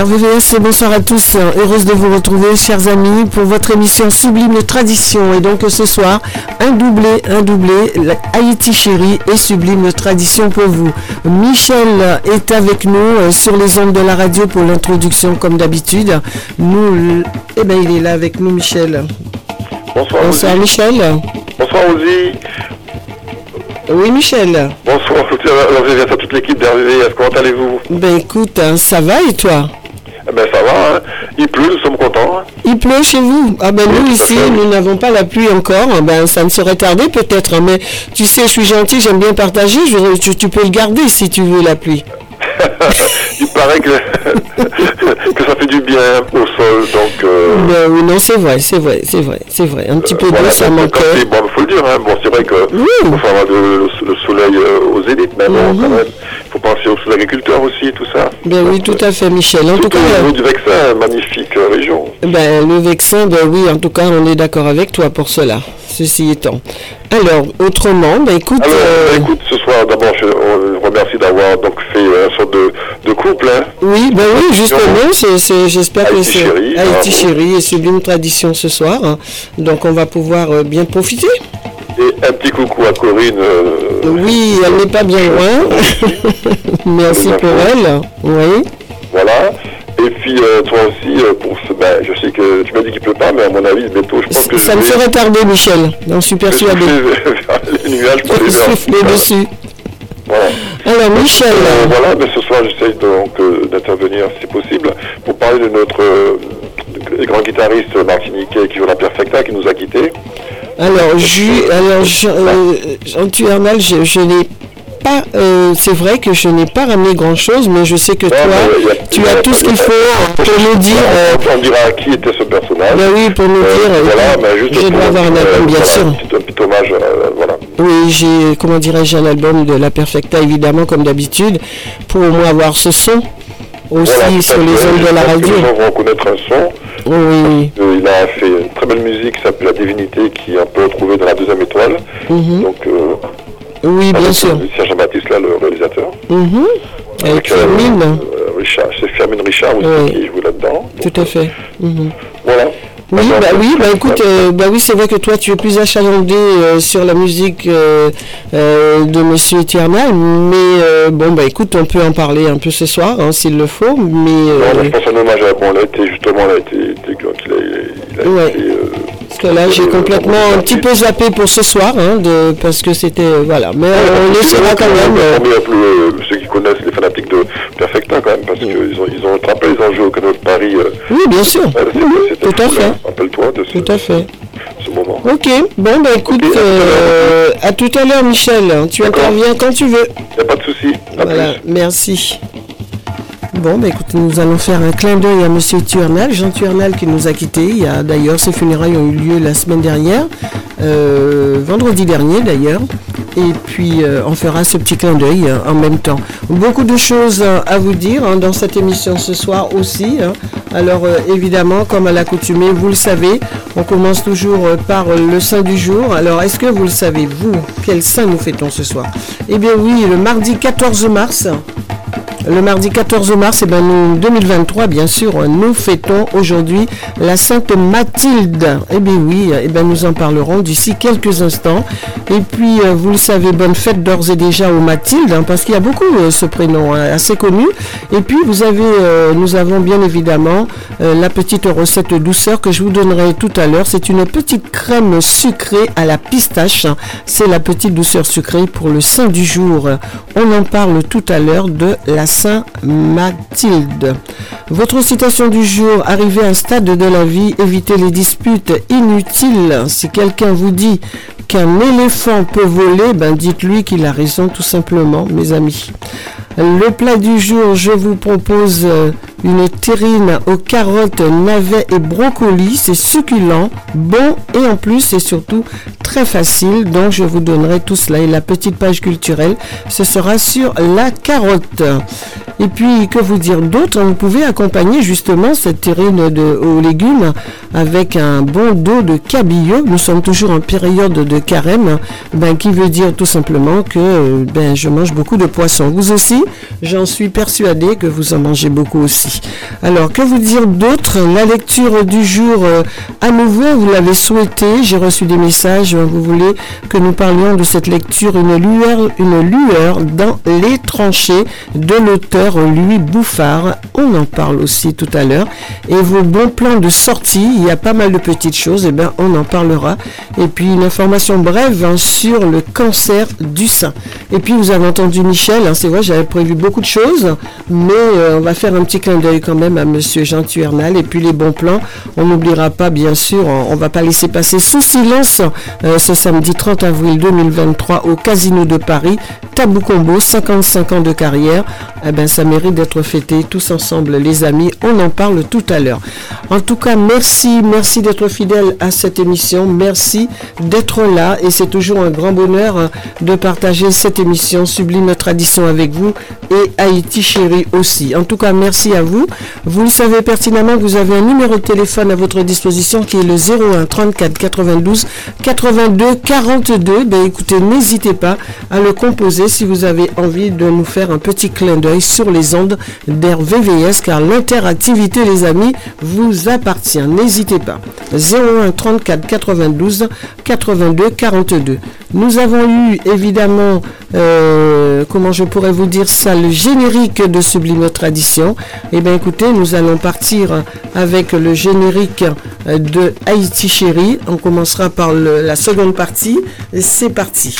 RVVS, bonsoir à tous. Heureuse de vous retrouver, chers amis, pour votre émission Sublime Tradition. Et donc ce soir, un doublé, un doublé, Haïti chérie et Sublime Tradition pour vous. Michel est avec nous euh, sur les ondes de la radio pour l'introduction, comme d'habitude. Nous, eh ben, il est là avec nous, Michel. Bonsoir. Bonsoir, Michel. Bonsoir, Ozzy. Oui, Michel. Bonsoir, à toute l'équipe d'RVVS. Comment allez-vous? Ben écoute, hein, ça va et toi eh ben ça va, hein. Il pleut, nous sommes contents. Hein. Il pleut chez vous Ah ben nous ici, nous n'avons pas la pluie encore. Ben ça ne serait tardé peut-être, mais tu sais, je suis gentil, j'aime bien partager. tu peux le garder si tu veux la pluie. il paraît que, que ça fait du bien au sol, donc... Euh, ben oui, non, c'est vrai, c'est vrai, c'est vrai, c'est vrai. Un petit peu euh, d'eau, ça manque. Bon, il faut le dire, hein. bon, c'est vrai que oui. faut avoir le, soleil euh, aux élites, mais bon, quand mhm. même, faut penser aux agriculteurs aussi, tout ça. Ben oui, tout à fait, Michel. En tout, cas... Au niveau du Vexin, magnifique région. Ben, le Vexin, ben oui, en tout cas, on est d'accord avec toi pour cela ceci étant. Alors, autrement, bah, écoute... Alors, bah, écoute, ce soir, d'abord, je remercie d'avoir donc fait un sorte de, de couple. Hein. Oui, ben oui, justement, c'est, j'espère que c'est Haïti Chérie et Sublime Tradition ce soir. Hein. Donc, on va pouvoir euh, bien profiter. Et un petit coucou à Corinne. Euh, oui, elle n'est pas bien loin. Merci pour elle. Oui. Voilà. Et puis euh, toi aussi, euh, pour ce, ben, je sais que tu m'as dit qu'il pleut pas, mais à mon avis, bientôt, je pense que ça me ferait tarder, Michel. J'en suis persuadé. les nuages pour les souffler dessus. Voilà. Alors Michel. Euh, voilà, mais ce soir j'essaye donc d'intervenir si possible pour parler de notre grand guitariste martiniquais qui joue la Perfecta qui nous a quittés. Alors, je, alors Jean Tuernal, je, je n'ai pas, euh, c'est vrai que je n'ai pas ramené grand chose, mais je sais que toi, tu as tout ce qu'il faut pour nous dire. on dira qui était ce personnage. Ben oui, pour nous euh, dire. Voilà, mais juste je dois avoir un album, bien sûr. Un petit, hommage, euh, voilà. Oui, j'ai, comment dirais-je, un album de La Perfecta, évidemment, comme d'habitude, pour au moins avoir ce son aussi sur les ondes de la radio. Les gens vont reconnaître un son. Oui. il a fait une très belle musique qui s'appelle La Divinité, qui est un peu retrouvée dans la deuxième étoile. Mhm. Donc, oui, bien sûr. C'est Jean-Baptiste là, le réalisateur. Mhm. Avec, euh, euh, Richard, c'est Firmin Richard aussi qui joue là-dedans. Tout à fait. Mhm. Voilà. Oui, bah, oui, bah écoute, euh, bah oui, c'est vrai que toi tu es plus achalandé sur la musique de Monsieur Eternal, mais bon, bah écoute, on peut en parler un peu ce soir, hein, s'il le faut, mais... non, je pense un hommage à bon, là, justement, là, il a, il a, été, parce que là, j'ai complètement un petit peu zappé pour ce soir, hein, de, parce que c'était. Euh, voilà. Mais on laissera quand même. Euh, ceux qui connaissent les fanatiques de Perfecta, quand même, parce qu'ils ont, ils ont attrapé, ont joué au Canot de Paris. Euh, oui, bien sûr. tout à fait. Rappelle-toi de ce, tout à fait. ce moment. Ok, bon, bah écoute, à tout à l'heure, Michel. Tu interviens quand tu veux. Il n'y a pas de souci. Voilà, merci. Bon, bah écoutez, nous allons faire un clin d'œil à M. Tuernal, Jean Tuernal qui nous a quittés. Il y a d'ailleurs, ses funérailles ont eu lieu la semaine dernière, euh, vendredi dernier d'ailleurs. Et puis, euh, on fera ce petit clin d'œil euh, en même temps. Beaucoup de choses à vous dire hein, dans cette émission ce soir aussi. Hein. Alors, évidemment, comme à l'accoutumée, vous le savez, on commence toujours par le saint du jour. Alors, est-ce que vous le savez, vous, quel saint nous fêtons ce soir? Eh bien oui, le mardi 14 mars. Le mardi 14 mars, et eh ben, nous, 2023, bien sûr, nous fêtons aujourd'hui la Sainte Mathilde. Eh bien oui, eh ben, nous en parlerons d'ici quelques instants. Et puis, euh, vous le savez, bonne fête d'ores et déjà aux Mathilde, hein, parce qu'il y a beaucoup euh, ce prénom hein, assez connu. Et puis, vous avez, euh, nous avons bien évidemment la petite recette douceur que je vous donnerai tout à l'heure. C'est une petite crème sucrée à la pistache. C'est la petite douceur sucrée pour le sein du jour. On en parle tout à l'heure de la Saint-Mathilde. Votre citation du jour, arrivé à un stade de la vie, évitez les disputes inutiles. Si quelqu'un vous dit qu'un éléphant peut voler, ben dites-lui qu'il a raison tout simplement, mes amis. Le plat du jour, je vous propose euh, une terrine aux carottes, navets et brocolis. C'est succulent, bon et en plus c'est surtout très facile. Donc je vous donnerai tout cela. Et la petite page culturelle, ce sera sur la carotte. Et puis, que vous dire d'autre? Vous pouvez accompagner justement cette terrine de, aux légumes avec un bon dos de cabillaud. Nous sommes toujours en période de carême, ben, qui veut dire tout simplement que ben, je mange beaucoup de poissons. Vous aussi J'en suis persuadée que vous en mangez beaucoup aussi. Alors, que vous dire d'autre? La lecture du jour, euh, à nouveau, vous l'avez souhaité. J'ai reçu des messages. Vous voulez que nous parlions de cette lecture, une lueur, une lueur dans les tranchées de l'auteur Louis Bouffard. On en parle aussi tout à l'heure. Et vos bons plans de sortie, il y a pas mal de petites choses. Et eh bien, on en parlera. Et puis, une information brève hein, sur le cancer du sein. Et puis, vous avez entendu Michel. Hein, c'est vrai, j'avais prévu beaucoup de choses. Mais euh, on va faire un petit clin d'œil quand même à Monsieur Jean Tuernal. Et puis, les bons plans, on n'oubliera pas, bien sûr, on, ne va pas laisser passer sous silence euh, ce samedi 30 avril 2023 au Casino de Paris. Tabou Combo, 55 ans de carrière. Eh ben, ça mérite d'être fêté tous ensemble, les amis. On en parle tout à l'heure. En tout cas, merci, merci d'être fidèle à cette émission. Merci d'être là. Et c'est toujours un grand bonheur euh, de partager cette émission Sublime Tradition avec vous et Haïti Chérie aussi. En tout cas, merci à vous. Vous le savez pertinemment, vous avez un numéro de téléphone à votre disposition qui est le 01 34 92 82 42. Ben écoutez, n'hésitez pas à le composer si vous avez envie de nous faire un petit clin d'œil sur les ondes d'RVVS car l'interactivité, les amis, vous appartient. N'hésitez pas. 01 34 92 82 42. Nous avons eu évidemment, euh, comment je pourrais vous dire ça, le générique de Sublime Tradition. Eh bien écoutez, nous allons partir avec le générique de Haïti Chérie. On commencera par la seconde partie. C'est parti.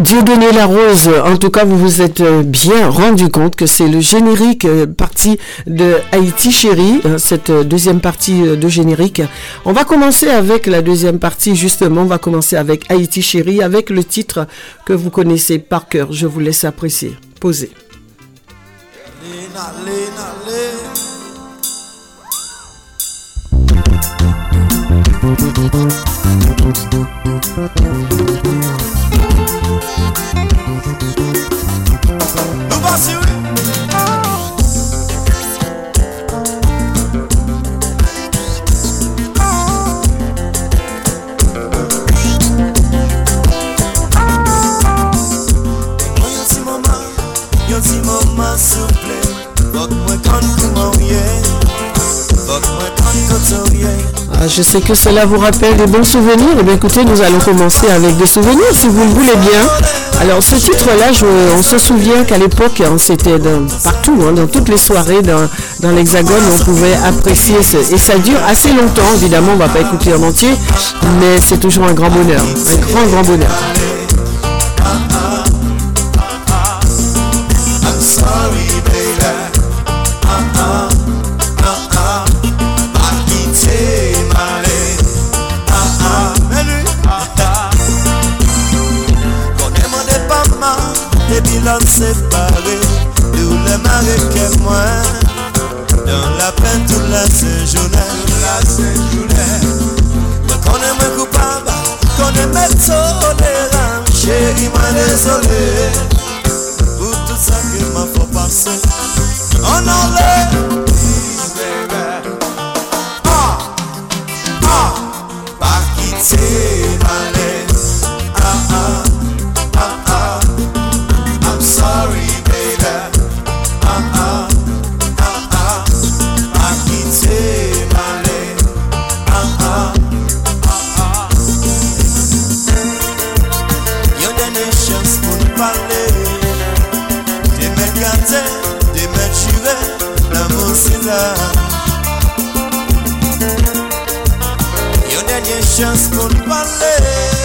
Dieudonné Larose, en tout cas, vous vous êtes euh, bien rendu compte que c'est le générique euh, partie de Haïti Chérie, hein, cette euh, deuxième partie de générique. On va commencer avec la deuxième partie, justement, on va commencer avec Haïti Chérie, avec le titre que vous connaissez par cœur. Je vous laisse apprécier. Posez. Ti mouman souple Vok mwen kon kouman ye Vok mwen Ah, je sais que cela vous rappelle des bons souvenirs. Eh bien écoutez, nous allons commencer avec des souvenirs si vous le voulez bien. Alors ce titre-là, on se souvient qu'à l'époque, hein, c'était partout, hein, dans toutes les soirées dans, dans l'Hexagone, on pouvait apprécier et ça dure assez longtemps. Évidemment, on ne va pas écouter en entier, mais c'est toujours un grand bonheur, un grand grand bonheur. Maris que moi, dans la peine toute la séjournée, la séjournée. Mais qu'on est moins coupable, qu'on est même tolérant, chérie, moi désolé, pour tout ça que m'a fait passer, on enlève. Ah, ah, just pour parler.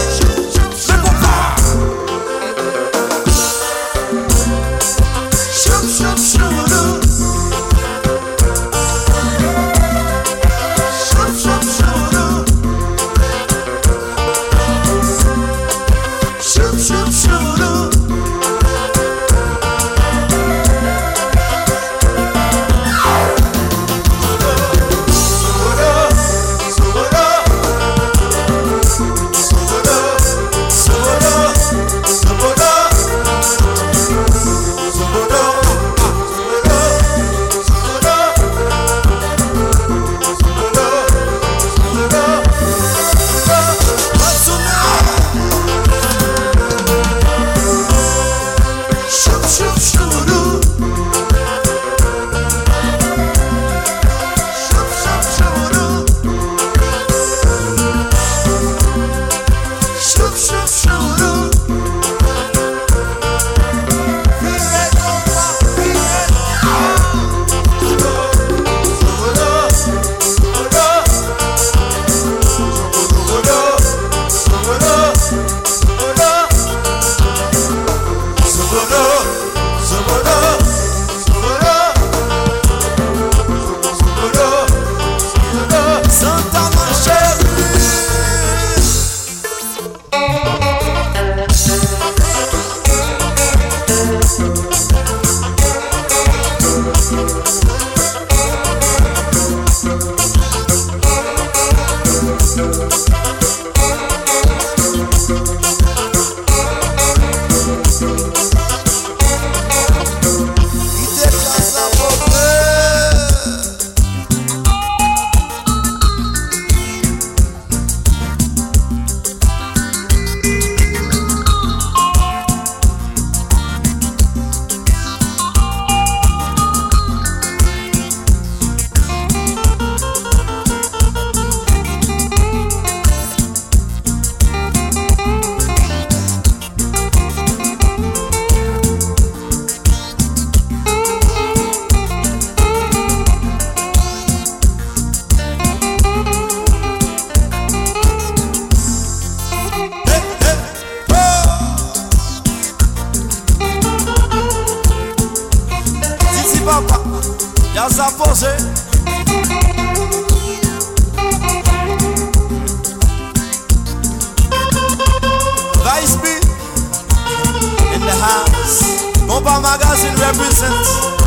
Opa Magazine represents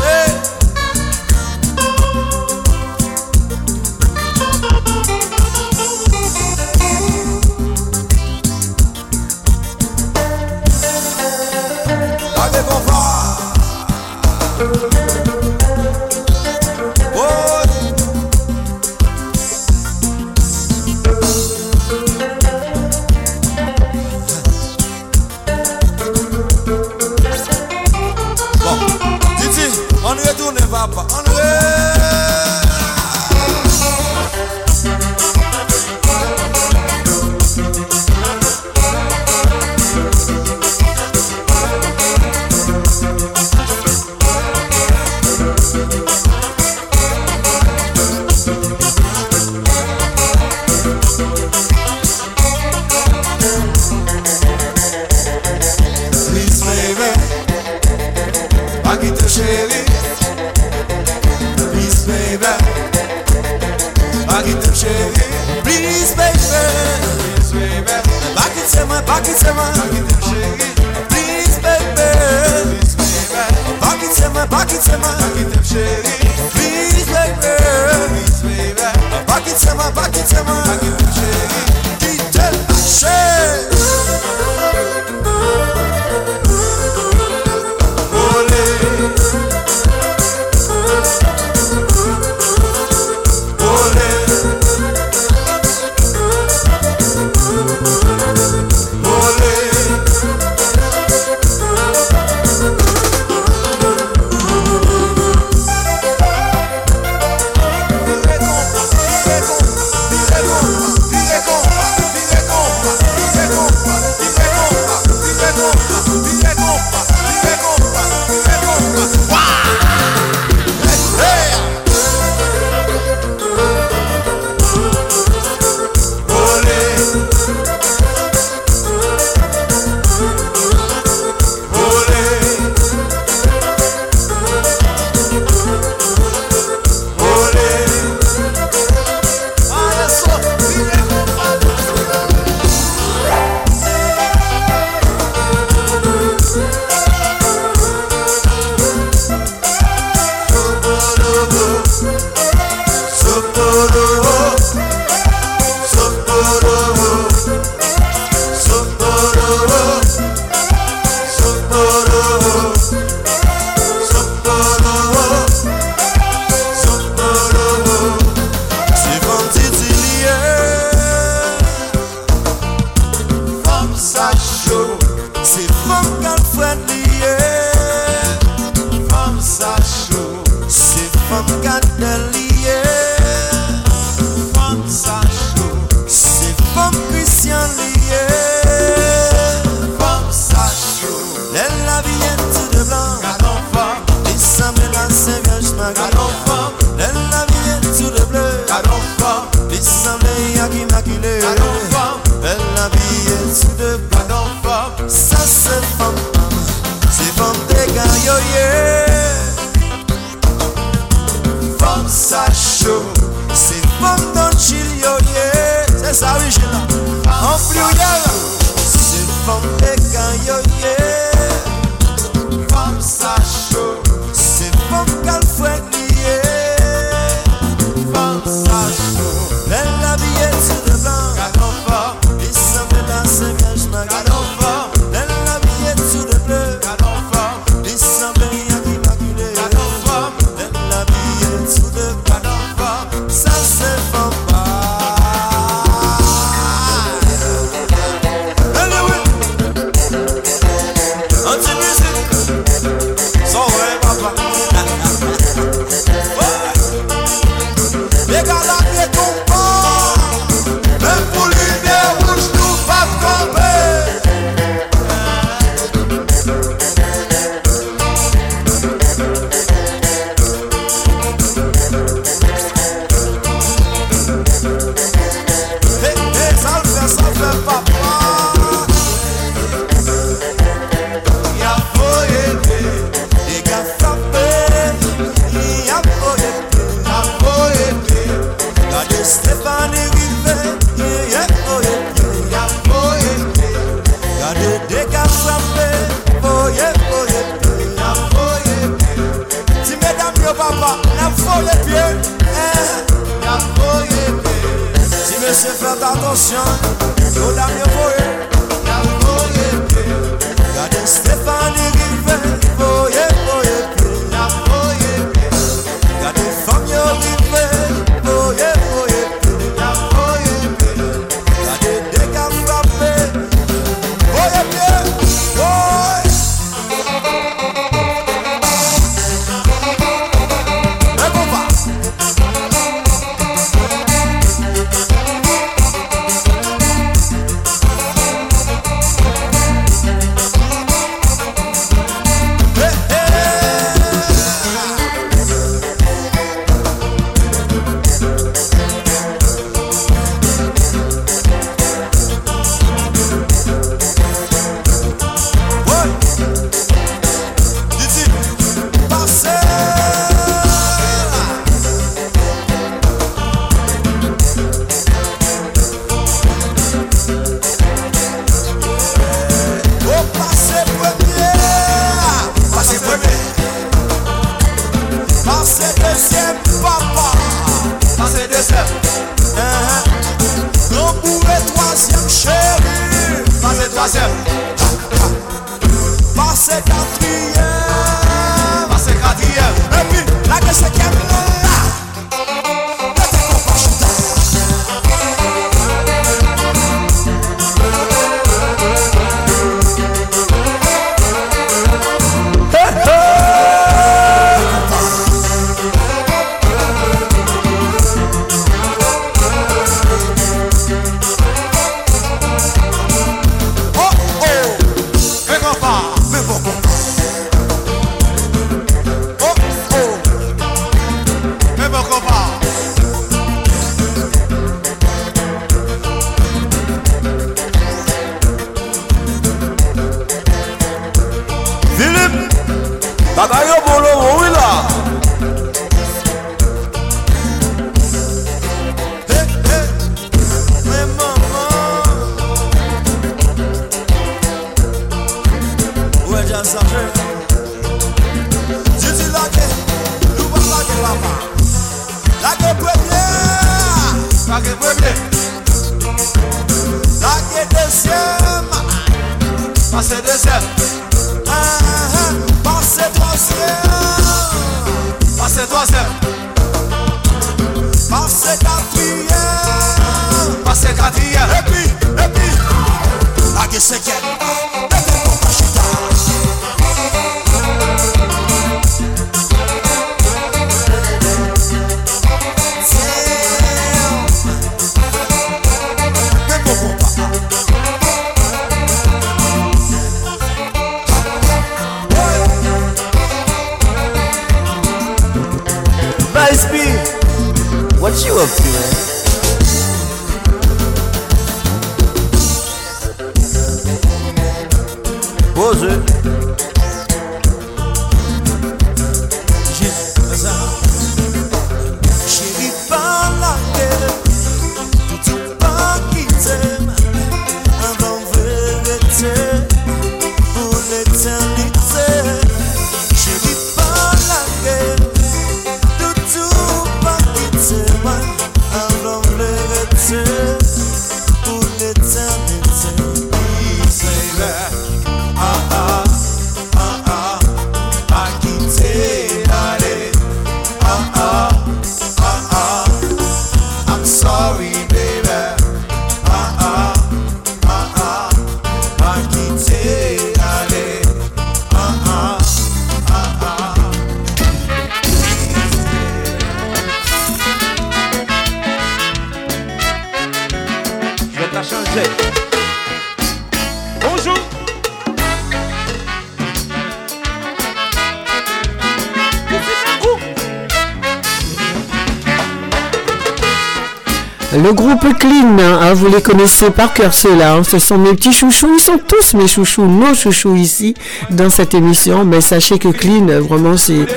vous les connaissez par cœur ceux-là, hein. ce sont mes petits chouchous, ils sont tous mes chouchous, nos chouchous ici dans cette émission, mais sachez que Clean, vraiment c'est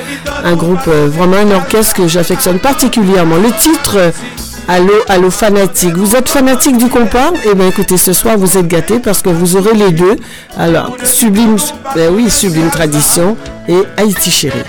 un groupe, euh, vraiment un orchestre que j'affectionne particulièrement. Le titre Allô, allô, fanatique. Vous êtes fanatique du compas? Eh bien, écoutez, ce soir, vous êtes gâtés parce que vous aurez les deux. Alors, Sublime, ben oui, Sublime Tradition et Haïti Chérie.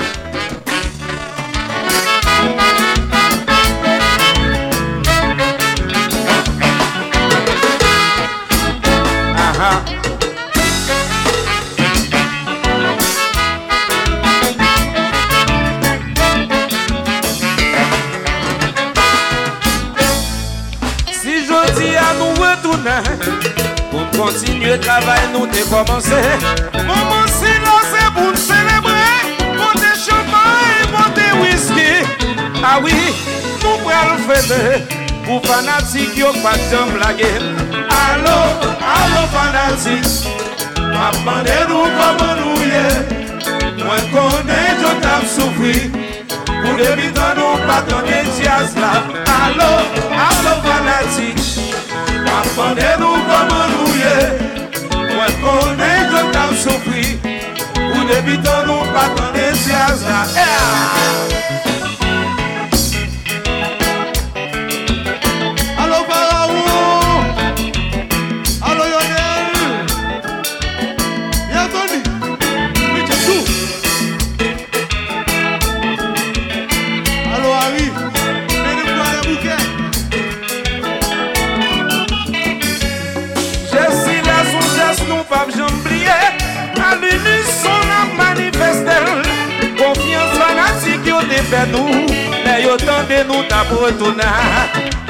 travay nou te komanse Mouman si la se pou n'selebre Monte chanman e monte whisky Awi, nou pral fete Pou fanatik yo kwa jom lage Alo, alo fanatik Mapande nou koman nou ye Mwen konen yo tap soufri Pou debitan nou patan de jazz la Alo, alo fanatik Mapande nou koman nou ye mwen konen yo tam soufri Ou debitan nou patan de siyaz la. Lè yo tande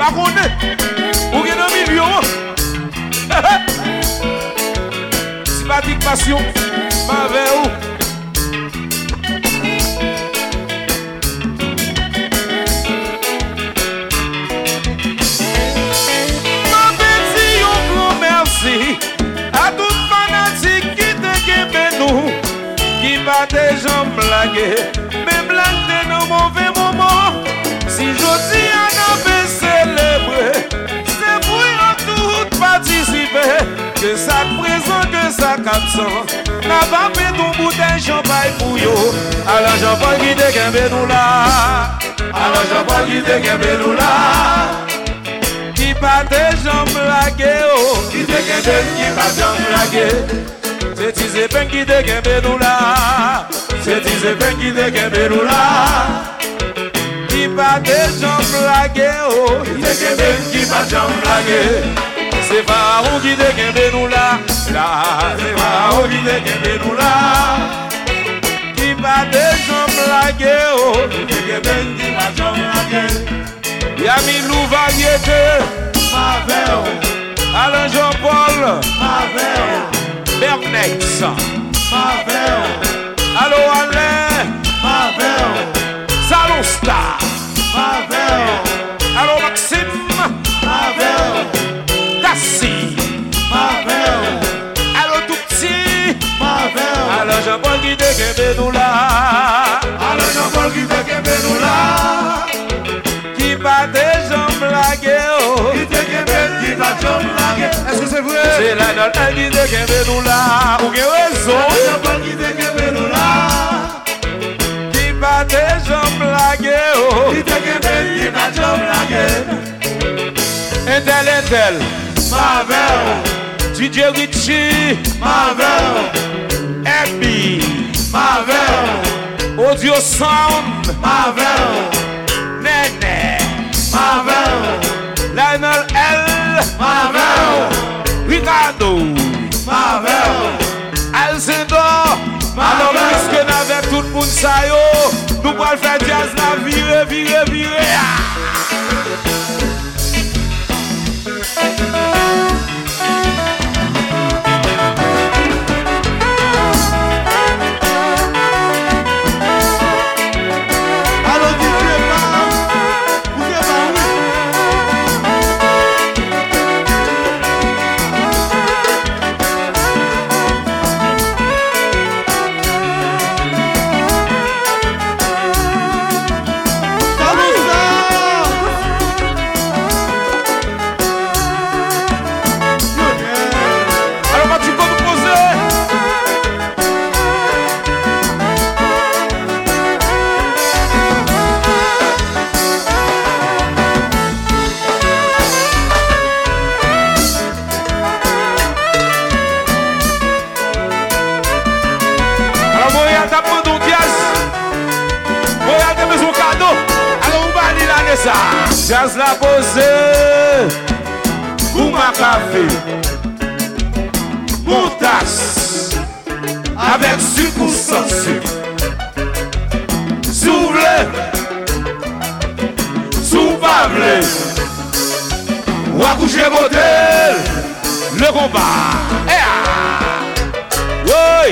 Par contre Ou bien un million Sympathique passion Ma vers où Mwen beti yon gro mersi A tout fanatik ki te sa kapsan Na pa pe ton bouten chanpay pou yo. Ala chanpay ki te kembe nou la Ala chanpay ki te kembe nou la Ki pa te chanp lage yo Ki te kembe, ki pa chanp lage Se ti se pen ki te kembe nou la Se ti se pen ki te kembe nou la Ki pa te chanp lage yo Ki te kembe, ki pa chanp lage Se pa ou ki de kembe nou la La, se pa ou ki de kembe nou la Ki pa de jom lage o oh, Ki kembe ndi ma jom lage Yami lou variete Ma ve o Alain Jean Paul Ma ve o Bernex Ma ve o Alo Alain Ma ve o Salon Star Ma ve o Alo Maxime Ma ve o nan pol ki te kembe nou la. Ale nan pol ki te kembe nou la. Ki pa te jom lage yo Ki te kembe, ki pa jom lage Eske se vwe? Se la nan pol ki te kembe nou la. Ou gen wezo Ale nan pol ki te kembe nou la. Ki pa te jom lage yo Ki te kembe, ki pa jom lage Entel, entel Mavel DJ Richie Marvel. Happy Marvel. Audio Sound Marvel. Nene Marvel. Lionel L Marvel. Ricardo Marvel. Alcindor Madame Miske nave tout moun sayo Nou pal fè jazz la vire vire vire Jazz la pose. Kouma kafe. Montas Avek suk ou san suk Sou vle Sou pa vle Wakouche model Le kombat Ea eh ah. Woy.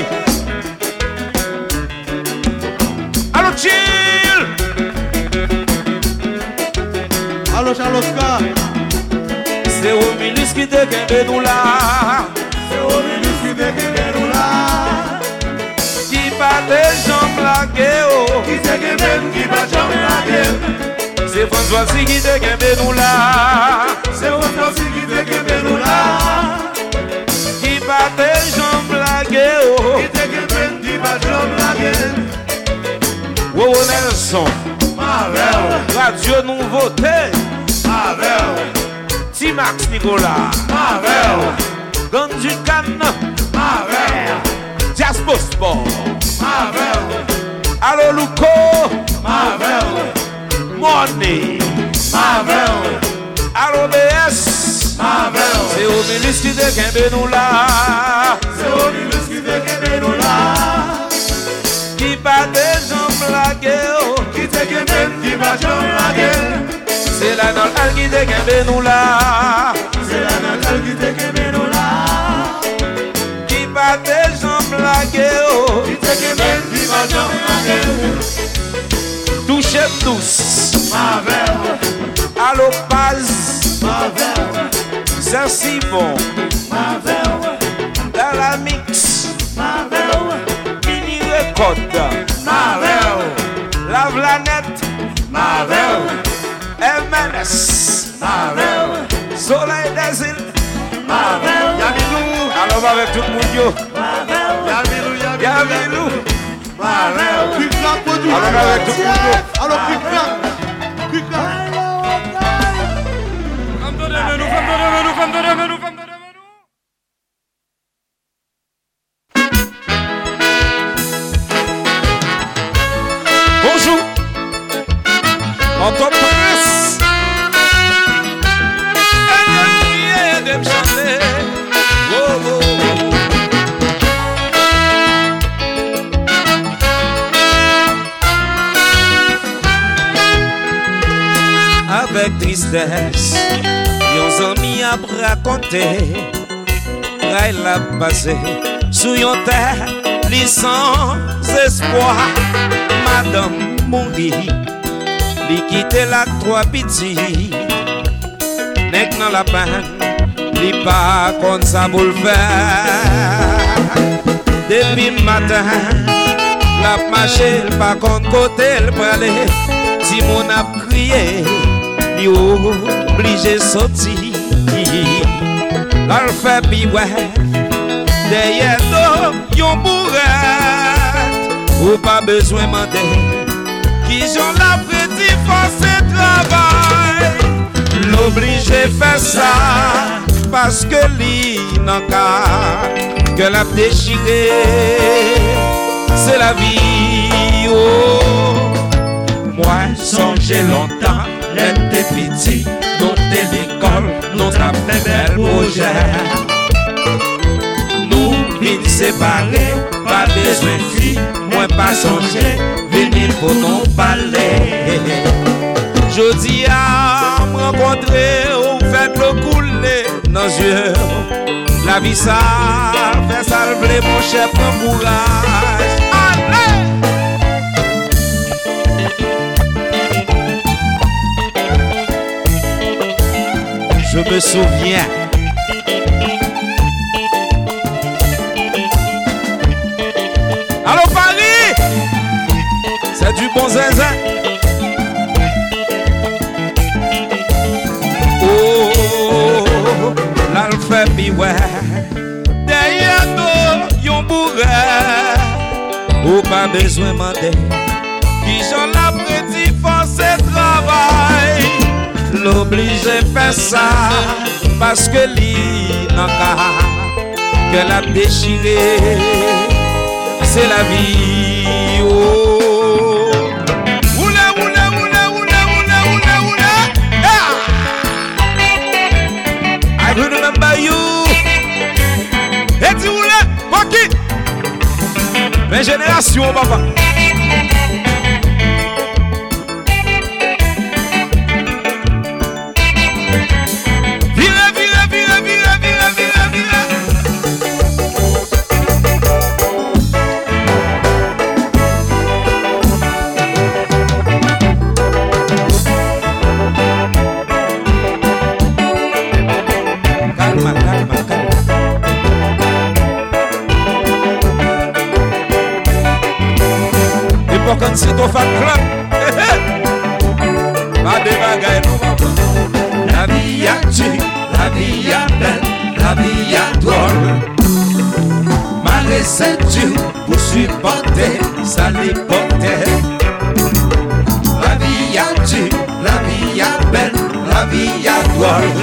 Alo chi Alo Charloska Se ou milis ki te kembe nou la Se ou milis ki te kembe nou la Ki pa te jom lage ou Ki te kembe nou ki pa jom lage Se François ki te kembe nou la Se François ki te kembe nou la Ki pa te jom lage ou Ki te kembe nou ki pa jom lage Ou ou Nelson. Avel Radio Nouveau T Avel T-Max Nicolas. Avel Gandu Cannes Avel Diaspo Sport. Avel Allo Luco Avel Money Avel Allo BS Avel Se o milis ki de kembe nou la Se o milis ki de kembe nou la Ki pa de jom la ge yo te kemen ki pa jom lage Se la nan al ki te kemen nou la. Se la nan al ki te kemen nou la. Ki pa te jom lage oh. Ki te kemen ki pa jom lage Touche tous. Mavel Alopaz Mavel Saint-Simon Mavel Dalamix Mavel Mini Record Mavel MNS Marvel, Soleil des îles Marvel, Yamilou, Alors avec tout le monde yo. Yamilou, Yamilou, Yamilou. Marvel, Quick Clap produit. Alors avec tout le monde yo. Alors Quick Clap, Quick Clap. Bonjour. Elle tristesse Yon zami ap rakonte Ray la pase Sou yon ter li sans espoi Madame mouri. Li kite la kwa piti Nek nan la pen Li pa kon sa bou l'fer Depi matin La mache l pa kon kote l prale Si moun ap kriye. li oblije soti Lal fe biwe Deye do yon bouret Ou pa bezwen mande Ki jon la preti fose travay. L'oblije fe sa Paske li nan ka Ke la dechire Se la vi yo oh. Mwen sonje lontan Lèm te piti, nou te likol, nou ta fè bel moujè Nou vin separe, pa bezwen fi, mwen pa sonje Vinil pou nou pale. Jodi a mwenkontre, ou fè blou koule nan zye. La vi sa, fè salvle, mwen chè pren kouraj Je me souviens. Allô Paris? C'est du bon zinzin. Oh L'alpha beware Derrière nous Yon bourré Ou pas besoin mandé l'oblije fè sa Paske li nan ka Ke la dechire Se la vi ou Mwen jenerasyon, papa. C'est ton fan club. Pas de non, La vie a tu, la vie a belle, la vie a drôle. Malgré cette tu pour supporter sa lipoter. La vie a tu, la vie a belle, la vie a drôle.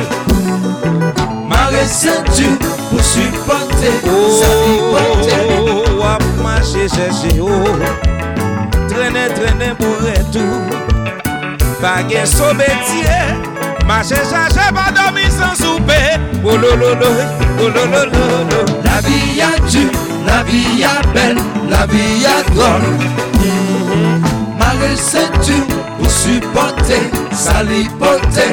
Malgré cette tu pour supporter sa lipoter. Oh, oh, marcher, chercher, oh. trene trene pou retou Page sobetye Mache chache pa domi san soupe Olololo, oh, olololo oh, La vi ya du, la vi ya bel, la vi ya drol mm-hmm. Mare se tu pou supporte, salipote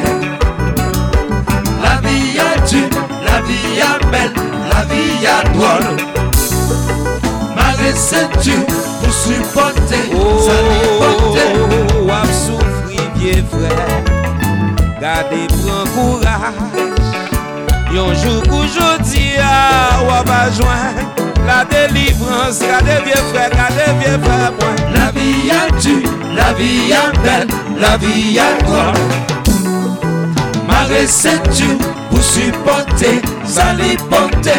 La vi ya du, la vi ya bel, la vi ya drol Mare se tu supporte, sa li pote Ou ap soufri bie vre Gade pran kouraj Yonjou kou jodi a ou ap ajwen La delivrans, gade vie vre, gade vie vre mwen La vi a tu, la vi a bel, la vi a gron Ma resetu pou supporte, sa li pote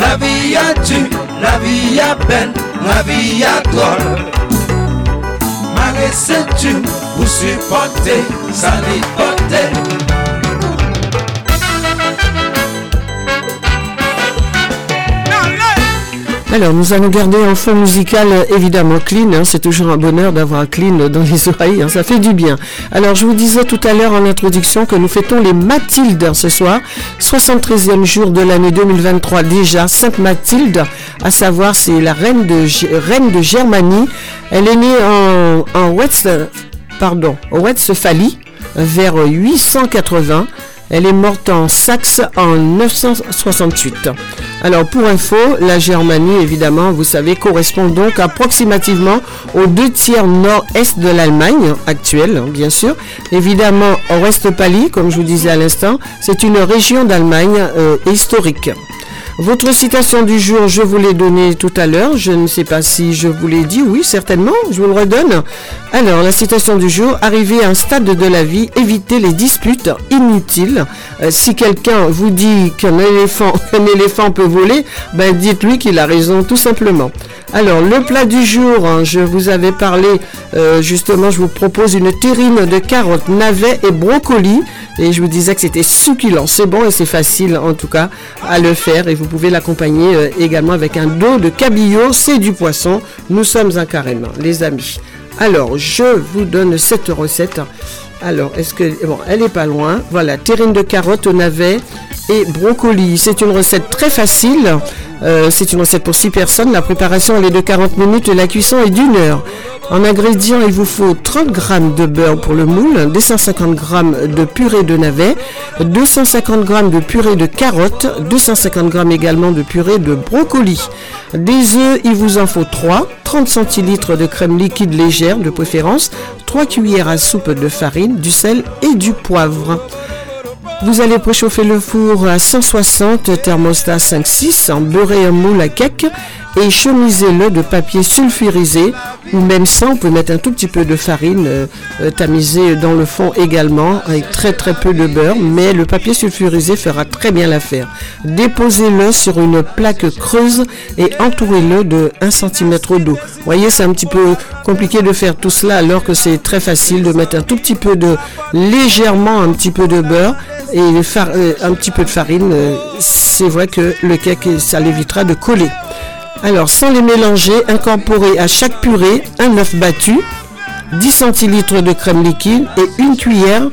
La vi a tu la vie a belle, la vie a drôle. Ma recette pour supporter, ça porter. Alors, nous allons garder un fond musical évidemment clean. Hein. c'est toujours un bonheur d'avoir clean dans les oreilles. Hein. ça fait du bien. Alors, je vous disais tout à l'heure en introduction que nous fêtons les Mathildes ce soir. 73e jour de l'année 2023 déjà. Sainte Mathilde, à savoir, c'est la reine de, Germanie. Elle est née en, en pardon, Westphalie vers 880. Elle est morte en Saxe en 968. Alors pour info, la Germanie, évidemment, vous savez, correspond donc approximativement aux deux tiers nord-est de l'Allemagne actuelle, bien sûr. Évidemment, Westphalie, comme je vous disais à l'instant, c'est une région d'Allemagne euh, historique. Votre citation du jour, je vous l'ai donnée tout à l'heure. Je ne sais pas si je vous l'ai dit. Oui, certainement. Je vous le redonne. Alors, la citation du jour. Arrivé à un stade de la vie, évitez les disputes inutiles. Euh, si quelqu'un vous dit qu'un éléphant, peut voler, ben dites-lui qu'il a raison, tout simplement. Alors, le plat du jour, hein, je vous avais parlé, euh, justement, je vous propose une terrine de carottes, navets et brocolis. Et je vous disais que c'était succulent. C'est bon et c'est facile, en tout cas, à le faire. Vous pouvez l'accompagner euh, également avec un dos de cabillaud. C'est du poisson. Nous sommes un carême, les amis. Alors, je vous donne cette recette. Alors, est-ce que... Bon, elle est pas loin. Voilà, terrine de carottes au navet et brocoli. C'est une recette très facile. Euh, c'est une recette pour 6 personnes. La préparation elle est de 40 minutes et la cuisson est d'une heure. En ingrédients, il vous faut 30 g de beurre pour le moule, 250 g de purée de navet, 250 g de purée de carottes, 250 g également de purée de brocoli. Des œufs, il vous en faut 3, 30 centilitres de crème liquide légère de préférence, 3 cuillères à soupe de farine, du sel et du poivre. Vous allez préchauffer le four à 160 thermostat 5-6 en beurrer un moule à cake et chemisez-le de papier sulfurisé ou même sans, vous pouvez mettre un tout petit peu de farine euh, euh, tamisée dans le fond également avec très très peu de beurre mais le papier sulfurisé fera très bien l'affaire. Déposez-le sur une plaque creuse et entourez-le de 1 cm d'eau. Voyez c'est un petit peu compliqué de faire tout cela alors que c'est très facile de mettre un tout petit peu de légèrement un petit peu de beurre et euh, un petit peu de farine, euh, c'est vrai que le cake, ça l'évitera de coller. Alors, sans les mélanger, incorporez à chaque purée un œuf battu, 10 centilitres de crème liquide et une cuillère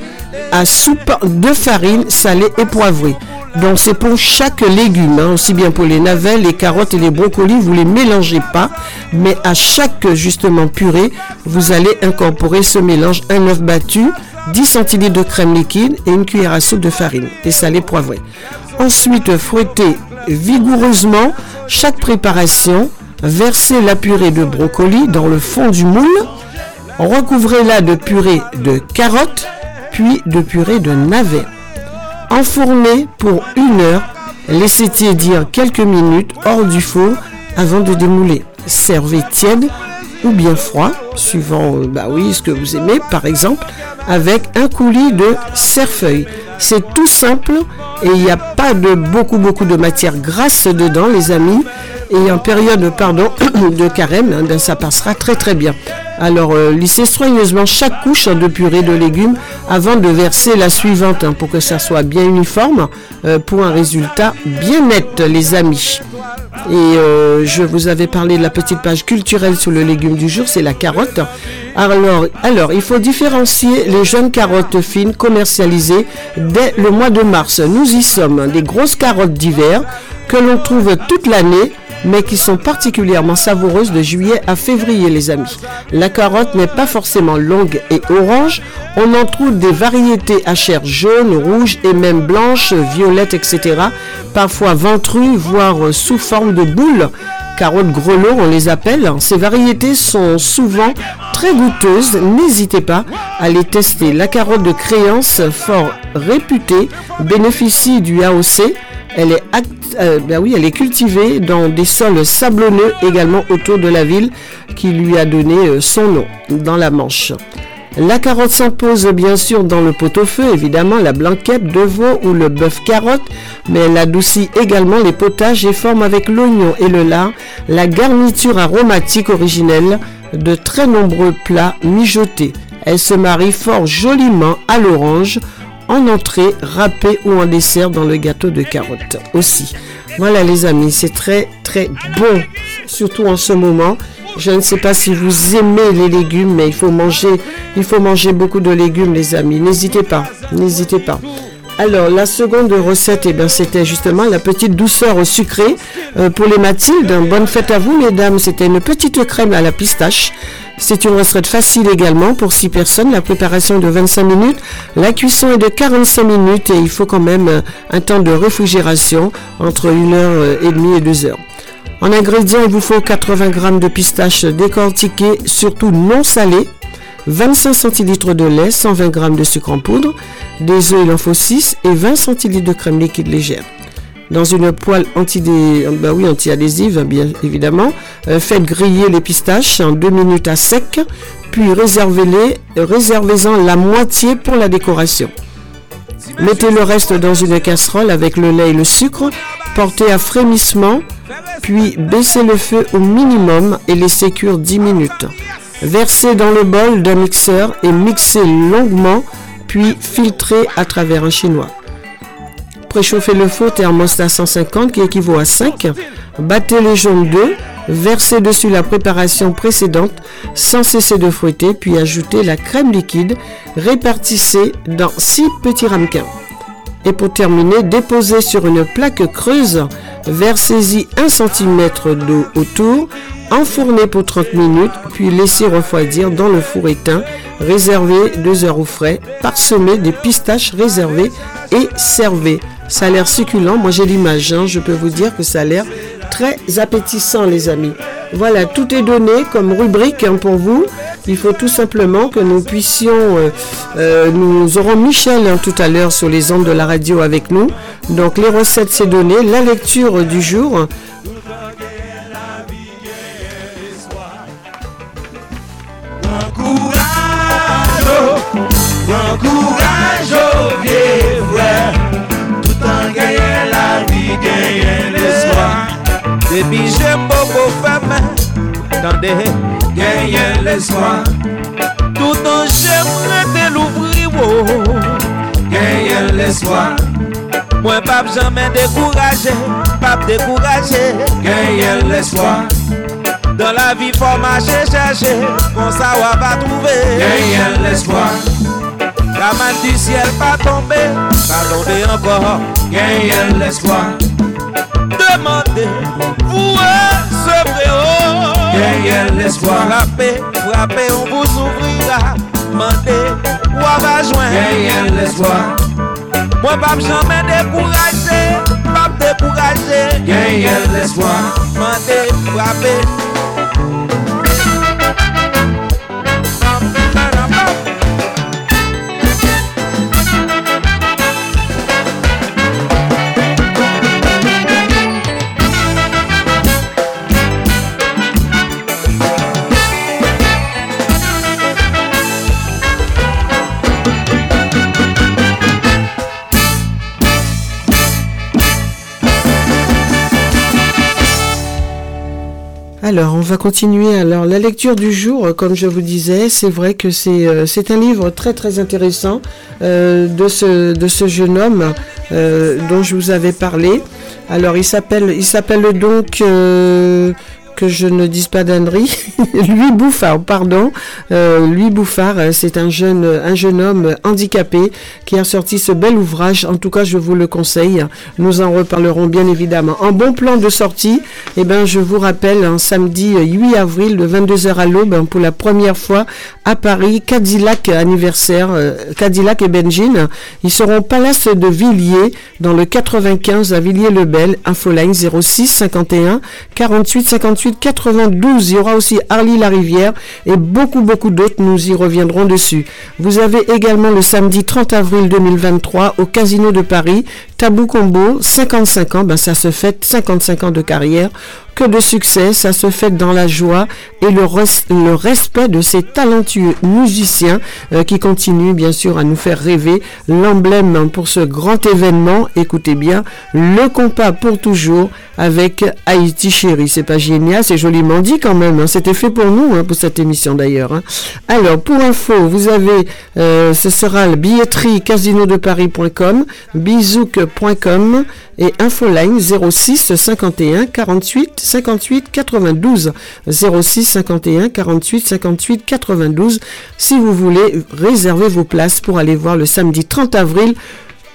à soupe de farine salée et poivrée. Donc c'est pour chaque légume, hein, aussi bien pour les navets, les carottes et les brocolis, vous les mélangez pas, mais à chaque justement purée, vous allez incorporer ce mélange, un œuf battu, 10 centilitres de crème liquide et une cuillère à soupe de farine et salé poivré. Ensuite, fouettez vigoureusement chaque préparation, versez la purée de brocoli dans le fond du moule, recouvrez-la de purée de carottes, puis de purée de navets. Enfournez pour une heure, laissez tiédir quelques minutes hors du four avant de démouler. Servez tiède ou bien froid, suivant euh, bah oui, ce que vous aimez, par exemple, avec un coulis de cerfeuil. C'est tout simple et il n'y a pas de beaucoup beaucoup de matière grasse dedans, les amis. Et en période pardon, de carême, hein, ben, ça passera très très bien. Alors, euh, lissez soigneusement chaque couche de purée de légumes avant de verser la suivante hein, pour que ça soit bien uniforme euh, pour un résultat bien net, les amis. Et euh, je vous avais parlé de la petite page culturelle sur le légume du jour, c'est la carotte. Alors, alors, il faut différencier les jeunes carottes fines commercialisées dès le mois de mars. Nous y sommes, des grosses carottes d'hiver que l'on trouve toute l'année mais qui sont particulièrement savoureuses de juillet à février, les amis. La carotte n'est pas forcément longue et orange. On en trouve des variétés à chair jaune, rouge et même blanche, violette, etc. Parfois ventrues, voire sous forme de boules. Carottes grelot, on les appelle. Ces variétés sont souvent très goûteuses. N'hésitez pas à les tester. La carotte de créance, fort réputée, bénéficie du AOC. Elle est euh, ben elle est cultivée dans des sols sablonneux également autour de la ville qui lui a donné euh, son nom dans la Manche. La carotte s'impose bien sûr dans le pot-au-feu, évidemment la blanquette de veau ou le bœuf carotte, mais elle adoucit également les potages et forme avec l'oignon et le lard la garniture aromatique originelle de très nombreux plats mijotés. Elle se marie fort joliment à l'orange, en entrée, râpé ou en dessert dans le gâteau de carotte aussi. Voilà les amis, c'est très très bon, surtout en ce moment. Je ne sais pas si vous aimez les légumes, mais il faut manger, il faut manger beaucoup de légumes les amis. N'hésitez pas, n'hésitez pas. Alors, la seconde recette, eh ben, c'était justement la petite douceur au sucré euh, pour les Mathildes. Bonne fête à vous, mesdames. C'était une petite crème à la pistache. C'est une recette facile également pour 6 personnes. La préparation est de 25 minutes. La cuisson est de 45 minutes et il faut quand même un temps de réfrigération entre 1 heure et demie et 2 heures. En ingrédients, il vous faut 80 g de pistaches décortiquées, surtout non salées. 25 centilitres de lait, 120 g de sucre en poudre, des œufs, il en faut 6 et 20 centilitres de crème liquide légère. Dans une poêle bah oui, anti-adhésive, bien évidemment, euh, faites griller les pistaches en 2 minutes à sec, puis réservez-les, réservez-en la moitié pour la décoration. Mettez le reste dans une casserole avec le lait et le sucre, portez à frémissement, puis baissez le feu au minimum et laissez cuire 10 minutes. Versez dans le bol d'un mixeur et mixez longuement, puis filtrez à travers un chinois. Préchauffez le four thermostat 150 qui équivaut à 5. Battez les jaunes d'œufs, versez dessus la préparation précédente sans cesser de fouetter, puis ajoutez la crème liquide, répartissez dans 6 petits ramequins. Et pour terminer, déposez sur une plaque creuse, versez-y 1 cm d'eau autour, enfournez pour 30 minutes, puis laissez refroidir dans le four éteint, réservé 2 heures au frais, parsemé des pistaches réservées et servez. Ça a l'air succulent, moi j'ai l'image, hein. je peux vous dire que ça a l'air très appétissant les amis. Voilà, tout est donné comme rubrique hein, pour vous. Il faut tout simplement que nous puissions, euh, euh, nous aurons Michel hein, tout à l'heure sur les ondes de la radio avec nous. Donc les recettes c'est donné, la lecture du jour. Vie, gagnant l'espoir. Depuis j'ai beaucoup fait, attendez, gagnant l'espoir. Tout en j'aimerais l'ouvrir, gagnant l'espoir. Moi, pas jamais découragé, pas découragé, gagnant l'espoir. Dans la vie, faut marcher, chercher, qu'on ça va trouver, gagnant l'espoir. La main du ciel pas tomber, Attendez encore, gagnez l'espoir. Demandez, vous ce préau. derrière l'espoir. Frappez, frappez, on vous ouvrira. Mandez, ou va joindre. Derrière l'espoir. Moi, pas jamais décourager, pas décourager. Derrière l'espoir. Mandez, frappez. Alors, on va continuer. Alors, la lecture du jour, comme je vous disais, c'est vrai que c'est euh, un livre très très intéressant euh, de, ce, de ce jeune homme euh, dont je vous avais parlé. Alors, il s'appelle il s'appelle donc que je ne dise pas d'annerie. Louis Bouffard, pardon. Euh, Louis Bouffard, euh, c'est un jeune, un jeune homme handicapé qui a sorti ce bel ouvrage. En tout cas, je vous le conseille. Nous en reparlerons bien évidemment. En bon plan de sortie, eh ben, je vous rappelle, un samedi 8 avril, de 22h à l'aube, pour la première fois à Paris, Cadillac anniversaire, euh, Cadillac et Benjin. Ils seront Palace de Villiers, dans le 95 à Villiers-le-Bel, infoline 06 51 48 58 92. Il y aura aussi Harley la Rivière et beaucoup beaucoup d'autres. Nous y reviendrons dessus. Vous avez également le samedi 30 avril 2023 au Casino de Paris Tabou Combo, 55 ans, ben ça se fait 55 ans de carrière que de succès, ça se fait dans la joie et le, le respect de ces talentueux musiciens euh, qui continuent bien sûr à nous faire rêver. L'emblème pour ce grand événement, écoutez bien, le compas pour toujours avec Haïti chérie. C'est pas génial, c'est joliment dit quand même. Hein. C'était fait pour nous, hein, pour cette émission d'ailleurs. Hein. Alors, pour info, vous avez, euh, ce sera le billetterie casinodeparis.com, et infoline 06 51 48 58 92 06 51 48 58 92 si vous voulez réserver vos places pour aller voir le samedi 30 avril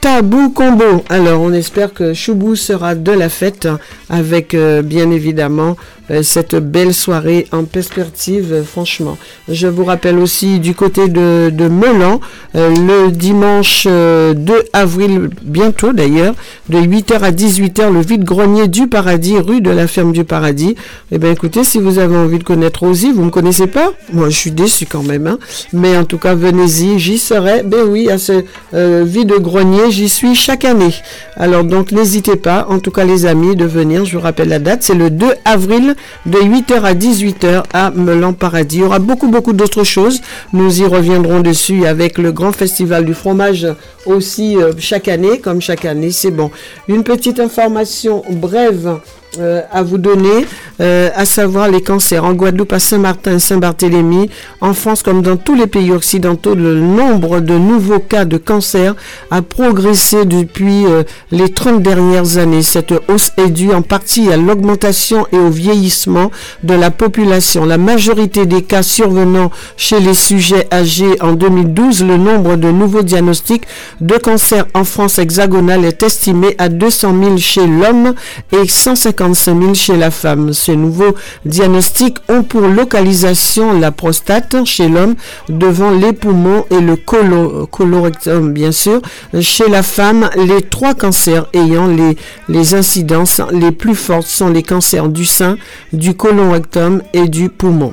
Tabou Combo. Alors, on espère que Choubou sera de la fête avec euh, bien évidemment cette belle soirée en perspective, euh, franchement. Je vous rappelle aussi du côté de, de Melan, le dimanche 2 avril, bientôt d'ailleurs, de 8h à 18h, le vide-grenier du paradis, rue de la ferme du paradis. Eh bien, écoutez, si vous avez envie de connaître Rosie, vous ne me connaissez pas? Moi, je suis déçu quand même. Hein. Mais en tout cas, venez-y, j'y serai. Ben oui, à ce vide-grenier j'y suis chaque année. Alors donc n'hésitez pas, en tout cas les amis, de venir. Je vous rappelle la date, c'est le 2 avril de 8h à 18h à Melan Paradis. Il y aura beaucoup beaucoup d'autres choses. Nous y reviendrons dessus avec le grand festival du fromage aussi euh, chaque année, comme chaque année, c'est bon. Une petite information brève euh, à vous donner, euh, à savoir les cancers en Guadeloupe, à Saint-Martin, Saint-Barthélemy, en France comme dans tous les pays occidentaux, le nombre de nouveaux cas de cancer a progressé depuis euh, les 30 dernières années. Cette hausse est due en partie à l'augmentation et au vieillissement de la population. La majorité des cas survenant chez les sujets âgés en 2012, le nombre de nouveaux diagnostics de cancer en France hexagonale est estimé à 200 000 chez l'homme et 150 55 000 chez la femme. Ces nouveaux diagnostics ont pour localisation la prostate chez l'homme, devant les poumons et le colorectum, bien sûr. Chez la femme, les trois cancers ayant les, les incidences les plus fortes sont les cancers du sein, du colorectum et du poumon.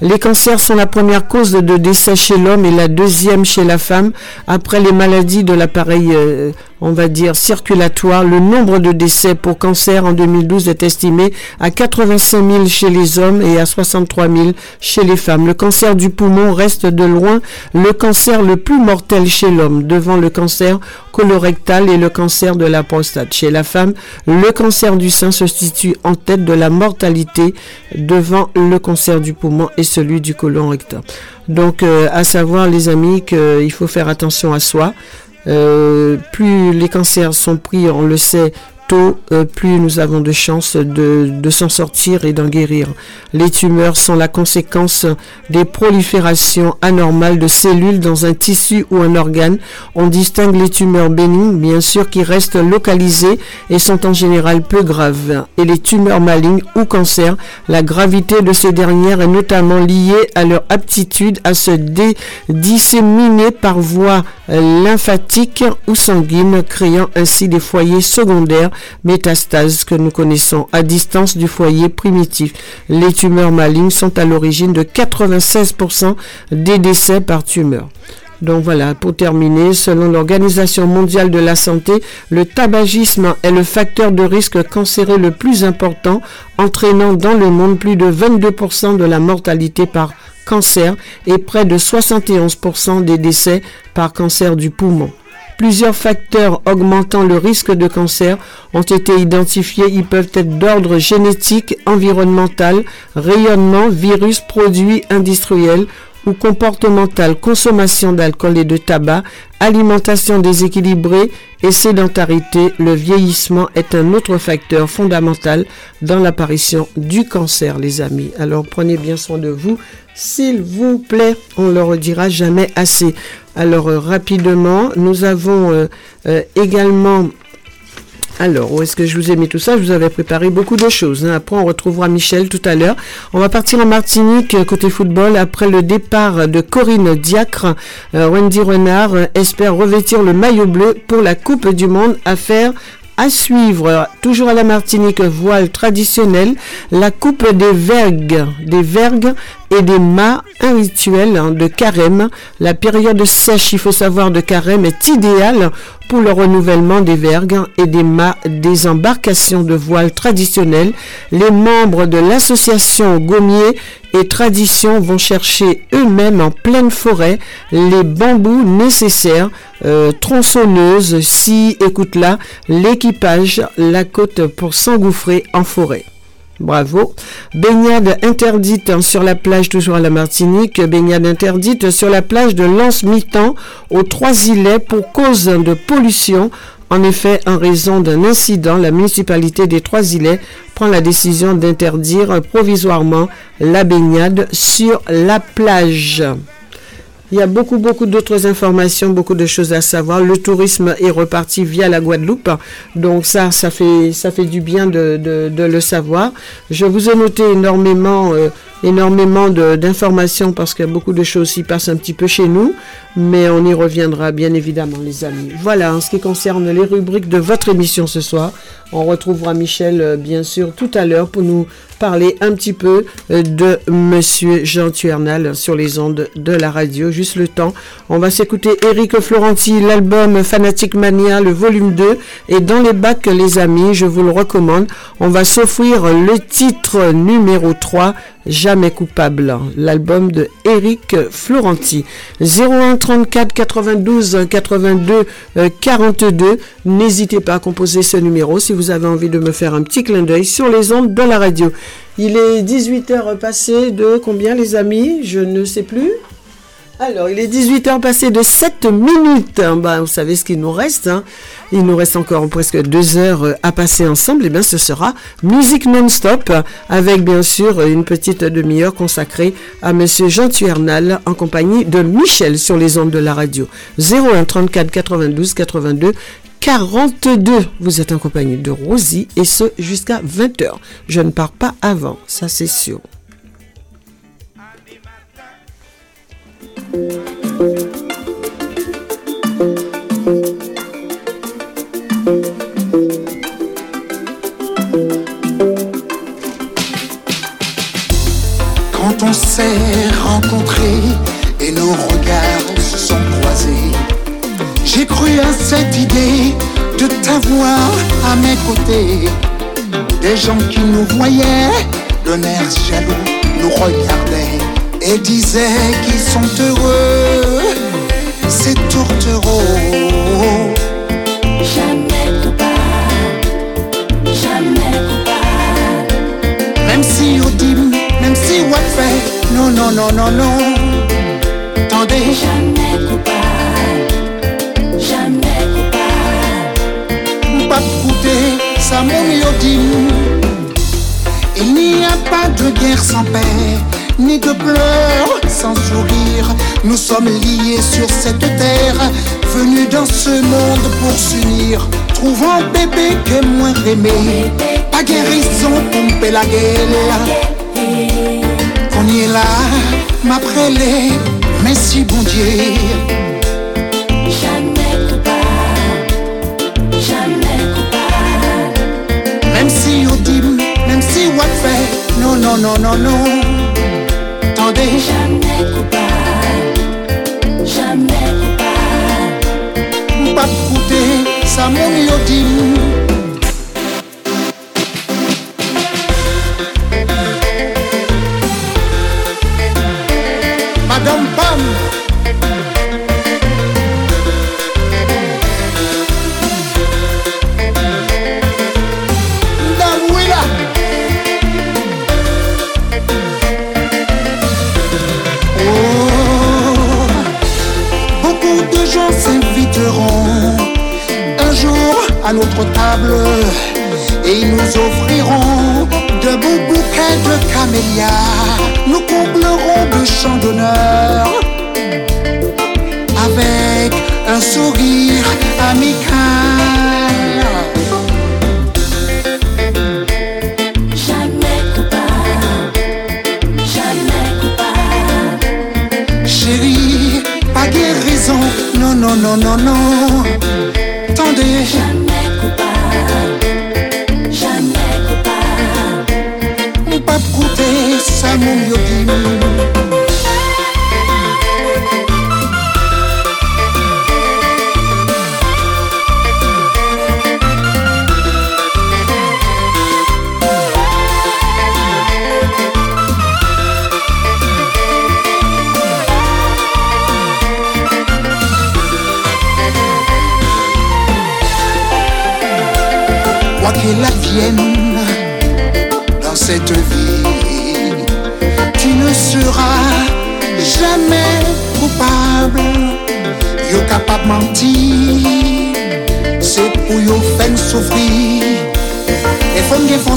Les cancers sont la première cause de décès chez l'homme et la deuxième chez la femme. Après les maladies de l'appareil euh, on va dire, circulatoire, le nombre de décès pour cancer en 2012 est estimé à 85 000 chez les hommes et à 63 000 chez les femmes. Le cancer du poumon reste de loin le cancer le plus mortel chez l'homme, devant le cancer colorectal et le cancer de la prostate. Chez la femme, le cancer du sein se situe en tête de la mortalité devant le cancer du poumon et celui du côlon rectal. Donc, euh, à savoir, les amis, qu'il faut faire attention à soi. Euh, plus les cancers sont pris, on le sait, tôt, euh, plus nous avons de chances de, de s'en sortir et d'en guérir. Les tumeurs sont la conséquence des proliférations anormales de cellules dans un tissu ou un organe. On distingue les tumeurs bénignes, bien sûr, qui restent localisées et sont en général peu graves. Et les tumeurs malignes ou cancers, la gravité de ces dernières est notamment liée à leur aptitude à se disséminer par voie lymphatique ou sanguine, créant ainsi des foyers secondaires métastases que nous connaissons à distance du foyer primitif. Les tumeurs malignes sont à l'origine de 96% des décès par tumeur. Donc voilà, pour terminer, selon l'Organisation mondiale de la santé, le tabagisme est le facteur de risque cancéreux le plus important, entraînant dans le monde plus de 22% de la mortalité par cancer et près de 71% des décès par cancer du poumon. Plusieurs facteurs augmentant le risque de cancer ont été identifiés. Ils peuvent être d'ordre génétique, environnemental, rayonnement, virus, produits industriels ou comportemental, consommation d'alcool et de tabac, alimentation déséquilibrée et sédentarité, le vieillissement est un autre facteur fondamental dans l'apparition du cancer, les amis. Alors prenez bien soin de vous, s'il vous plaît, on ne le redira jamais assez. Alors euh, rapidement, nous avons euh, euh, également alors, où est-ce que je vous ai mis tout ça? Je vous avais préparé beaucoup de choses. Hein. Après, on retrouvera Michel tout à l'heure. On va partir en Martinique côté football. Après le départ de Corinne Diacre, Wendy Renard espère revêtir le maillot bleu pour la Coupe du Monde à faire à suivre, toujours à la Martinique, voile traditionnel, la coupe des vergues, des vergues et des mâts, un hein, de carême. La période sèche, il faut savoir, de carême est idéale pour le renouvellement des vergues et des mâts des embarcations de voile traditionnelles. Les membres de l'association Gommier et Tradition vont chercher eux-mêmes en pleine forêt les bambous nécessaires, euh, tronçonneuses, si, écoute là, l'équipage, la côte pour s'engouffrer en forêt. Bravo. Baignade interdite sur la plage, toujours à la Martinique. Baignade interdite sur la plage de Lance-Mitan aux Trois Îlets pour cause de pollution. En effet, en raison d'un incident, la municipalité des Trois-Îlets prend la décision d'interdire provisoirement la baignade sur la plage. Il y a beaucoup, beaucoup d'autres informations, beaucoup de choses à savoir. Le tourisme est reparti via la Guadeloupe. Donc ça, ça fait, ça fait du bien de, le savoir. Je vous ai noté énormément, euh, énormément d'informations parce qu'il y a beaucoup de choses qui passent un petit peu chez nous. Mais on y reviendra bien évidemment, les amis. Voilà, en ce qui concerne les rubriques de votre émission ce soir. On retrouvera Michel, euh, bien sûr, tout à l'heure pour nous parler un petit peu euh, de Monsieur Jean Tuernal sur les ondes de la radio. Juste le temps. On va s'écouter Eric Florenti, l'album Fanatic Mania, le volume 2. Et dans les bacs, les amis, je vous le recommande. On va s'offrir le titre numéro 3, Jamais coupable, l'album de Eric Florenti. 01 34 92 82 42. N'hésitez pas à composer ce numéro si vous avez envie de me faire un petit clin d'œil sur les ondes de la radio. Il est 18h passé de combien les amis? Je ne sais plus. Alors, il est 18h passé de 7 minutes. Ben, vous savez ce qu'il nous reste. Hein. Il nous reste encore presque deux heures euh, à passer ensemble. Et eh bien, ce sera musique non-stop avec bien sûr une petite demi-heure consacrée à Monsieur Jean Tuernal en compagnie de Michel sur les ondes de la radio. 01 34 92 82 42. Vous êtes en compagnie de Rosie et ce jusqu'à 20h. Je ne pars pas avant, ça c'est sûr. Des gens qui nous voyaient air jaloux nous regardaient et disait qu'ils sont heureux, ces tourtereaux. Jamais coupables, jamais coupables. Même si Odim, même si Watfait, non, non, non, non, non. Attendez. Jamais coupable, jamais coupable. Pas de coûter, ça mon Odim. Il n'y a pas de guerre sans paix ni de pleurs, sans sourire. Nous sommes liés sur cette terre, venus dans ce monde pour s'unir. Trouvons bébé qui est moins aimé, pas guérison pour la gueule. Qu'on y est là, ma prélée, merci bon Dieu. Jamais coupable, jamais coupable. Même si on même si on fait, non, non, non, non, non. Jamais coupable Jamais coupable M'pap koute sa moun yo dim potable.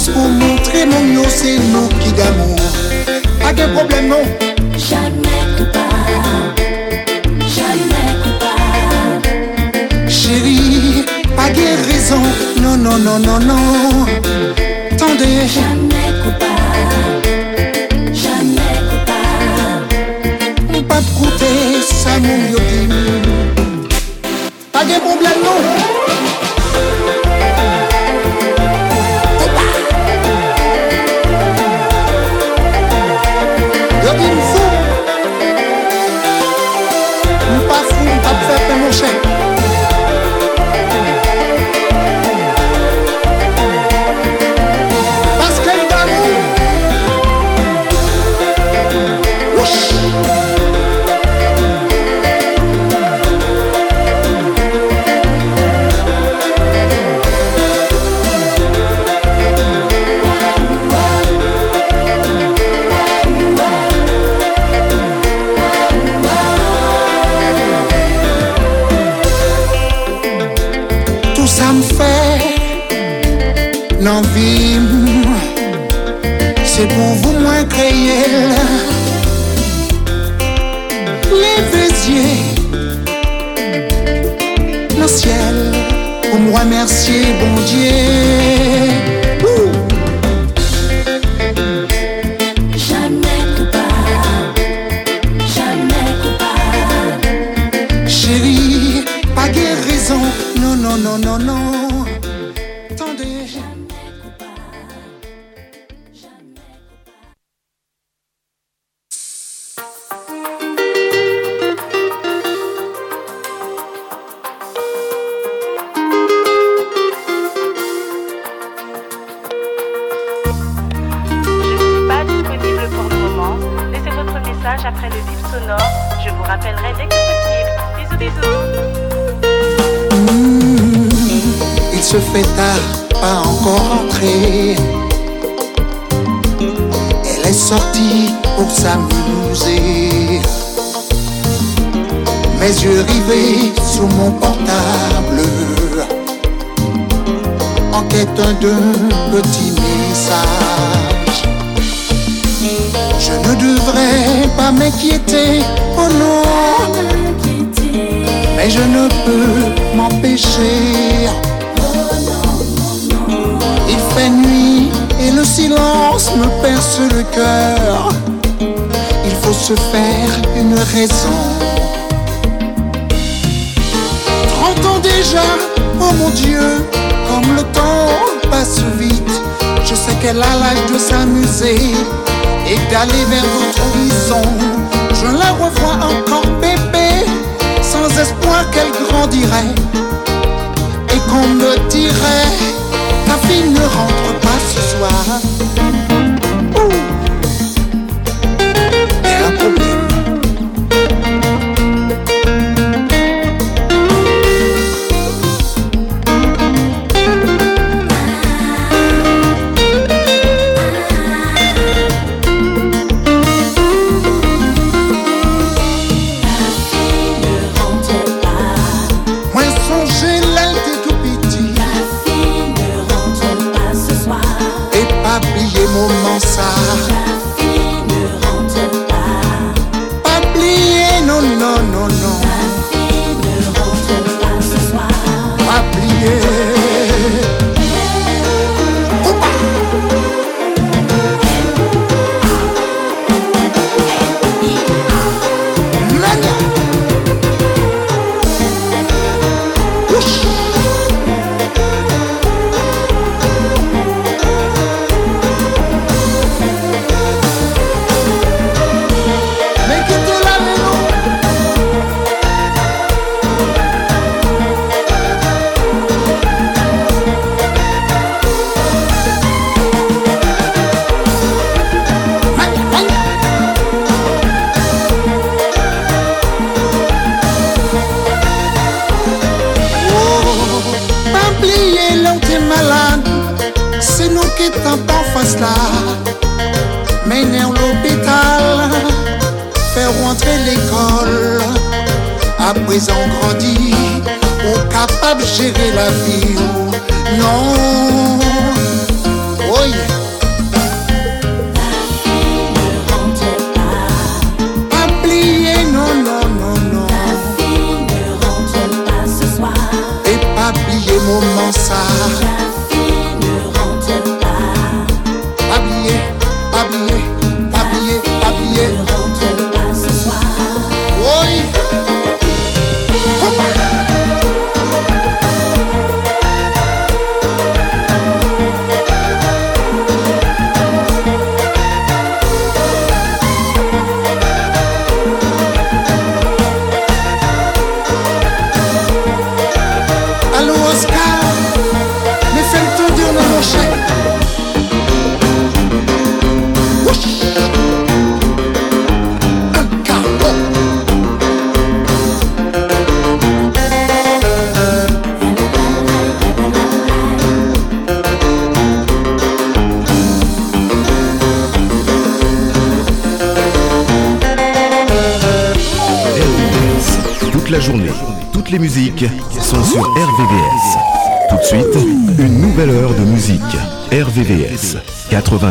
Pou moutre moun yo se nou ki d'amou Ake problème non. en quête d'un petits messages. Je ne devrais pas m'inquiéter, oh non, mais je ne peux m'empêcher. Il fait nuit et le silence me perce le cœur. Il faut se faire une raison. Trente ans déjà, oh mon Dieu, comme le temps passe vite, je sais qu'elle a l'âge de s'amuser et d'aller vers d'autres horizons. Je la revois encore bébé, sans espoir qu'elle grandirait. Et qu'on me dirait, ta fille ne rentre pas ce soir.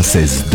96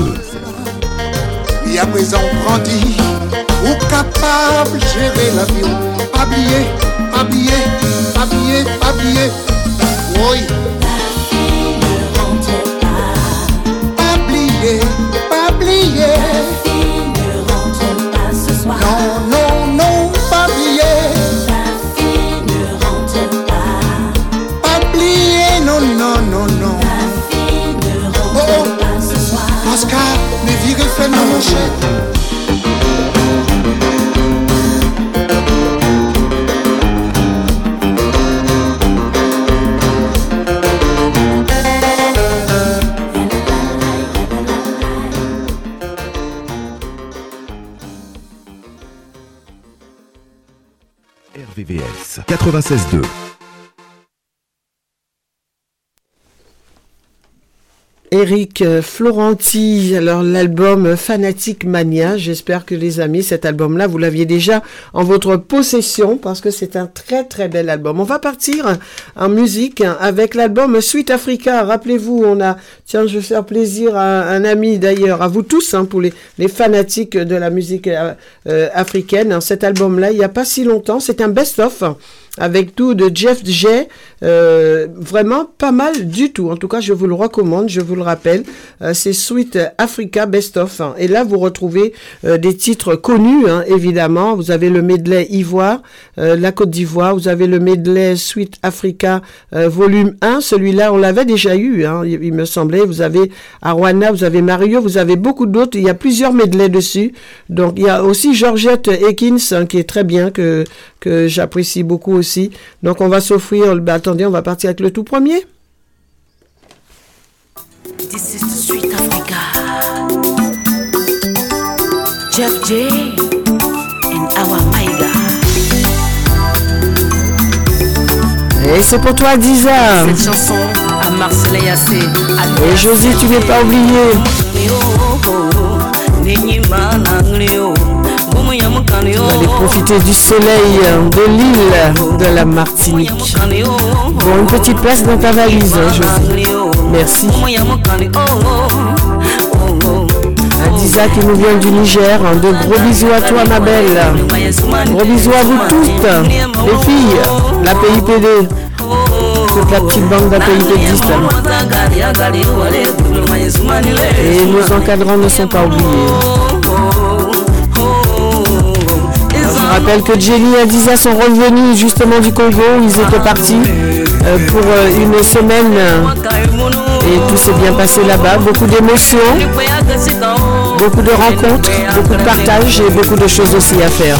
euh, Florenti. Alors l'album Fanatic Mania. J'espère que les amis, cet album-là, vous l'aviez déjà en votre possession parce que c'est un très très bel album. On va partir en musique avec l'album Sweet Africa. Rappelez-vous, on a, tiens, je vais faire plaisir à un ami d'ailleurs, à vous tous, hein, pour les, les fanatiques de la musique euh, euh, africaine. Cet album-là, il n'y a pas si longtemps, c'est un best-of avec tout de Jeff J. Euh, vraiment pas mal du tout. En tout cas, je vous le recommande, je vous le rappelle. Euh, c'est Sweet Africa Best of. hein. Et là, vous retrouvez euh, des titres connus, hein, évidemment. Vous avez le medley Ivoire, euh, la Côte d'Ivoire. Vous avez le medley Sweet Africa volume 1. Celui-là, on l'avait déjà eu, hein, il, me semblait. Vous avez Arwana, vous avez Mario, vous avez beaucoup d'autres. Il y a plusieurs medleys dessus. Donc, il y a aussi Georgette Ekins, qui est très bien, que, que j'apprécie beaucoup aussi. Donc, on va s'offrir, bah, attendez, on va partir avec le tout premier. This is the sweet Africa. Jeff J and our Maiga. Et c'est pour toi, Diza. Cette chanson à Marseille. Et Josie, tu n'es pas oublié. Vous allez profiter du soleil de l'île de la Martinique. Bon, une petite place dans ta valise, hein, Josie. Merci. Adiza qui nous vient du Niger. De gros bisous à toi, ma belle. Gros bisous à vous toutes, les filles, la PIPD. Toute la petite bande d'APIPDistes. Et nos encadrants ne sont pas oubliés. Rappelle que Jenny et Adiza sont revenus justement du Congo. Ils étaient partis euh, pour euh, une semaine et tout s'est bien passé là-bas. Beaucoup d'émotions, beaucoup de rencontres, beaucoup de partages et beaucoup de choses aussi à faire.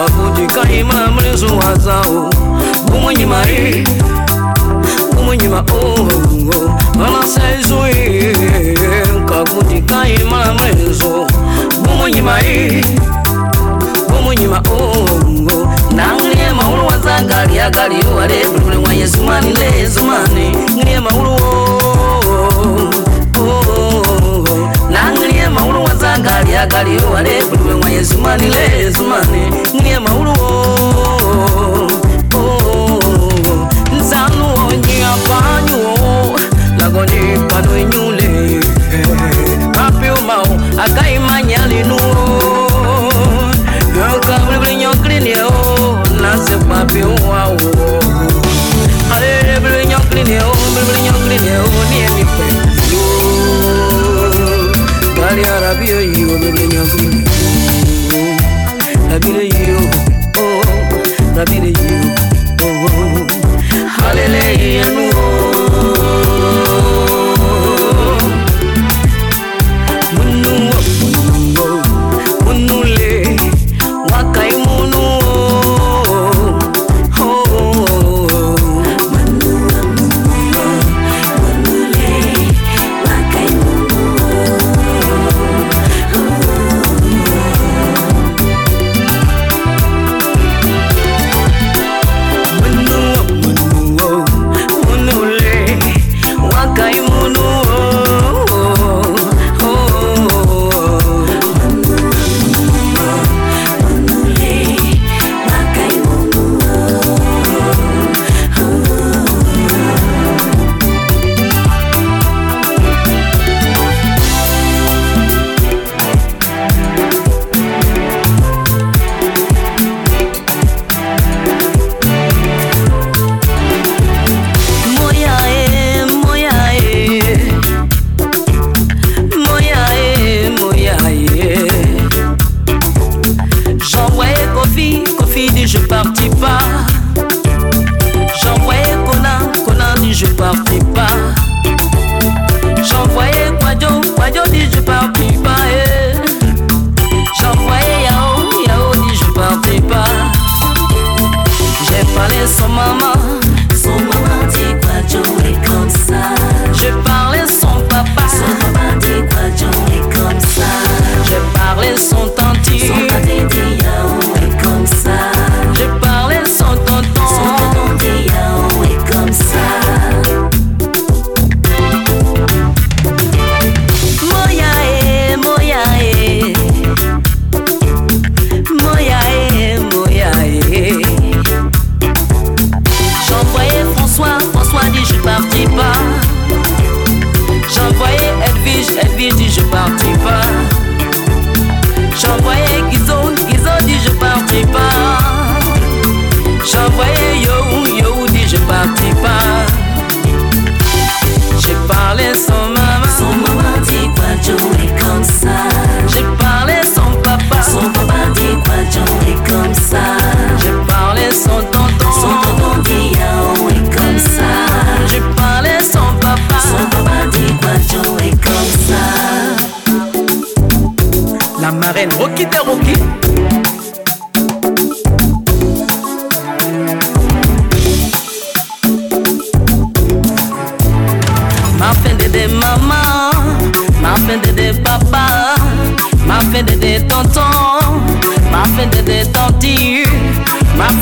bavudikaima mulenzi wazawo bumunyima e bumunyima o. Balasaizui kakudikaima mulenzo bumunyima e bumunyima o. Nangilie maulu wazagaliagaliowale bulibuli wa yezumani lezumani ngilie mauluwo ndakaliro ane kuti wemwa yezumanile yezumane ngine mauluwo nzanuwo nyiapanyuwo lakoni pano inyu arabio yo bulibulinyoklinio labile yo oh labile yo oh hallelujah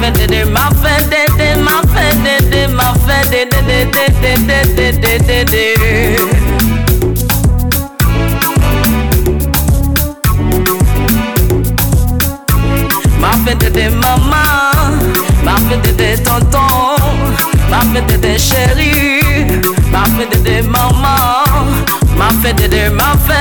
fait dédé, ma fait dédé, ma fait dédé, ma fait dédé, dédé, dédé, dédé. Ma fait dédé, maman, ma fait dédé, tonton, ma fait dédé, chérie, ma fait dédé, maman, ma fait dédé, ma fait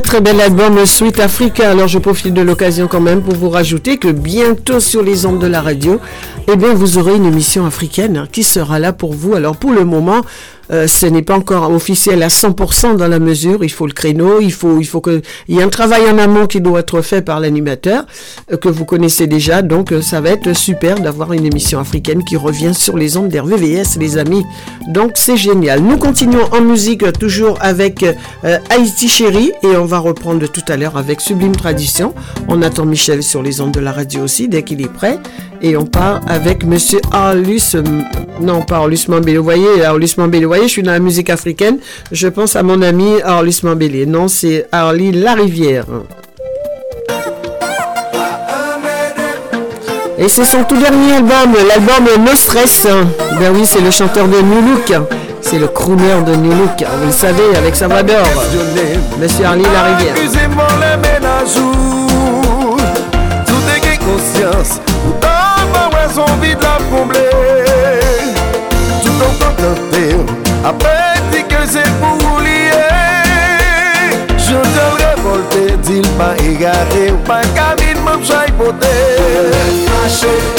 très bel album Sweet Africa. Alors, je profite de l'occasion quand même pour vous rajouter que bientôt sur les ondes de la radio, eh bien, vous aurez une émission africaine qui sera là pour vous. Alors, pour le moment, euh, ce n'est pas encore officiel à 100% dans la mesure. Il faut le créneau, il faut, il faut que, il y a un travail en amont qui doit être fait par l'animateur euh, que vous connaissez déjà. Donc, euh, ça va être super d'avoir une émission africaine qui revient sur les ondes d'RVVS, les amis. Donc, c'est génial. Nous continuons en musique toujours avec Haïti Chérie et on va reprendre tout à l'heure avec Sublime Tradition. On attend Michel sur les ondes de la radio aussi dès qu'il est prêt. Et on part avec Monsieur Arlus, non pas Arlus Mambélé, vous voyez, Arlus Mambélé, vous je suis dans la musique africaine, je pense à mon ami Arlus Mambélé. Non, c'est Arlie Larivière. Et c'est son tout dernier album, l'album No Stress. Ben oui, c'est le chanteur de New Look. C'est le crooner de New Look. Vous le savez, avec sa voix d'or. Monsieur Arlie Larivière. Conscience la combler Tout Après dit que c'est pour oublier Je te révolte, dis e pas égaré Pas camine, mon chai poté Maché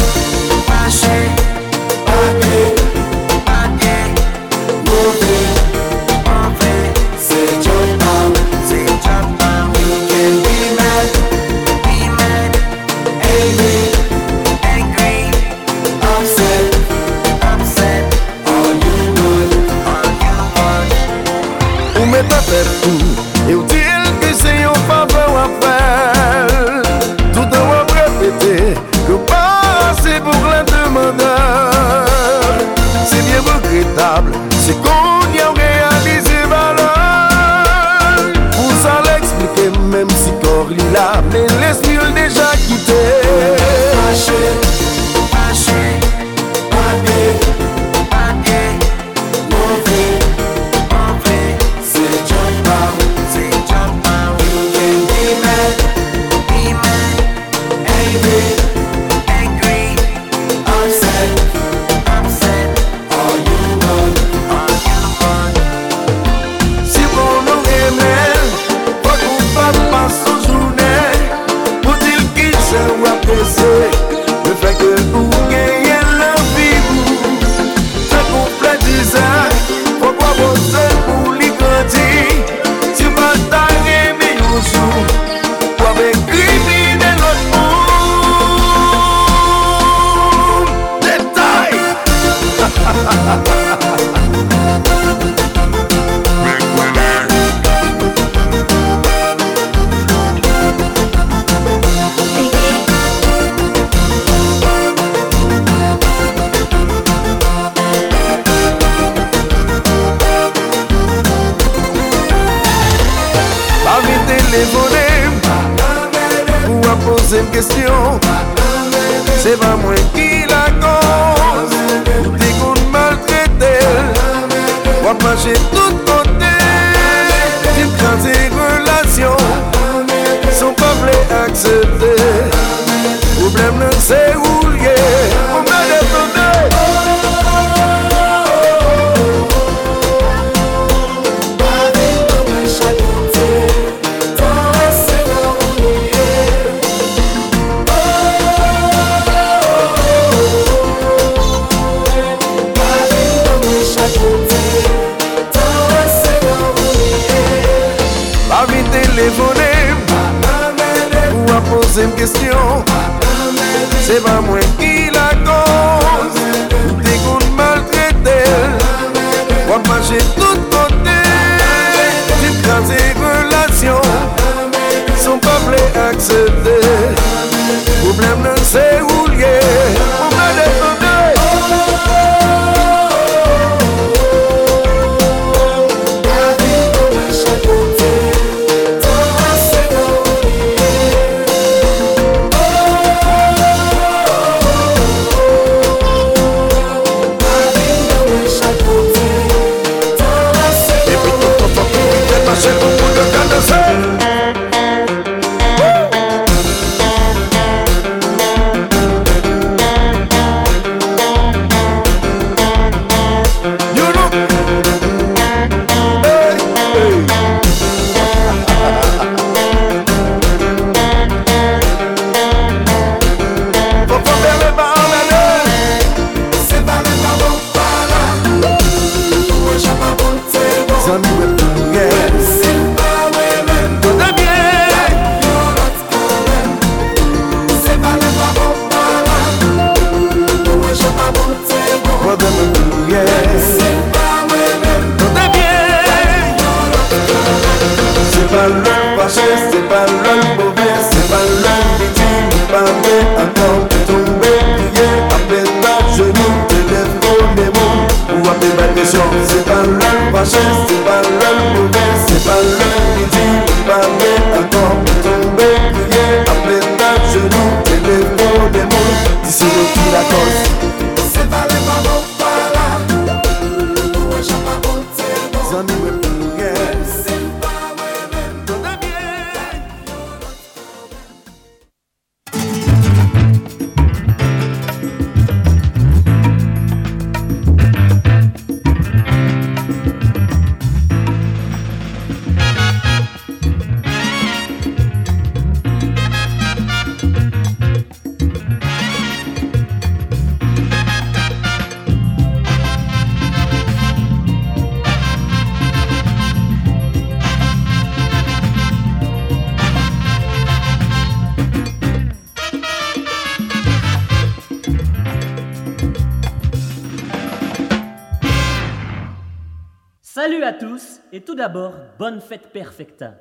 d'abord, bonne fête perfecta.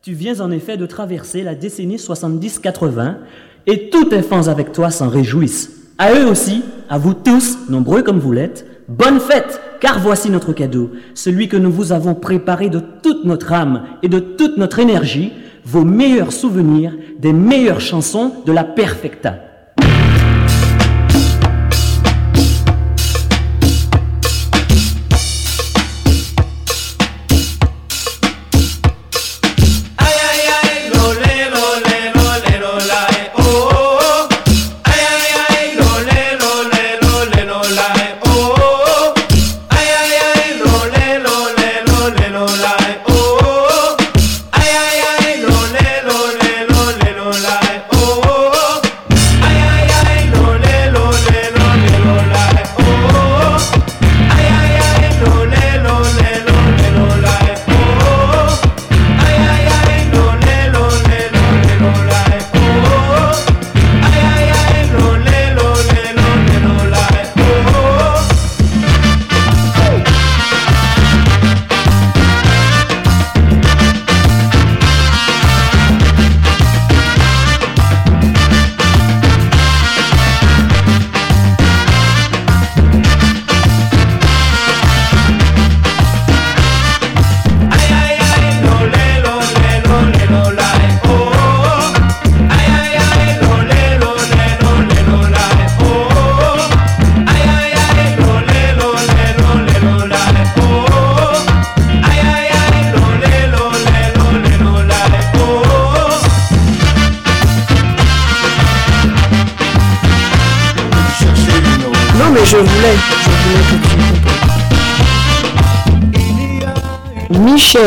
Tu viens en effet de traverser la décennie 70-80 et tous tes fans avec toi s'en réjouissent. À eux aussi, à vous tous, nombreux comme vous l'êtes, bonne fête, car voici notre cadeau, celui que nous vous avons préparé de toute notre âme et de toute notre énergie, vos meilleurs souvenirs des meilleures chansons de la perfecta.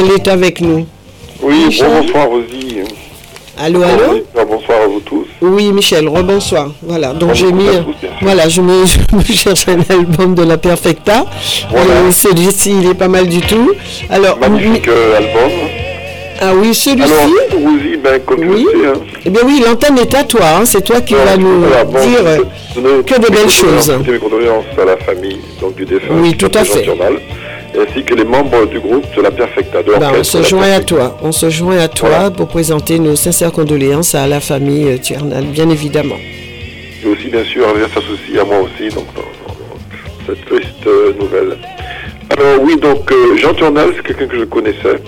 Michel est avec nous. Oui, bonsoir Rosie. Allô, allô Bonsoir à vous tous. Oui, Michel, rebonsoir. Voilà, donc j'ai mis, voilà, je, mets, je cherche un album de la Perfecta. Voilà. Euh, celui-ci, il est pas mal du tout. Alors, Magnifique euh, album. Ah oui, celui-ci Rosie, ben, comme Oui. sais, hein, Eh bien oui, l'antenne est à toi, hein, c'est toi qui vas nous voilà, bon, dire euh, je- je- que de belles choses. Mes condoléances à la famille donc, du défunt. Oui, tout à fait. Turnal, ainsi que les membres du groupe de la Perfecta. De Ben, on se joint à toi, on se joint à toi pour présenter nos sincères condoléances à la famille euh, Turnal, bien évidemment. Et aussi, bien sûr, elle s'associe à moi aussi, donc, dans, dans- dans cette triste euh, nouvelle. Alors, oui, donc, euh, Jean Turnal, c'est quelqu'un que je connaissais.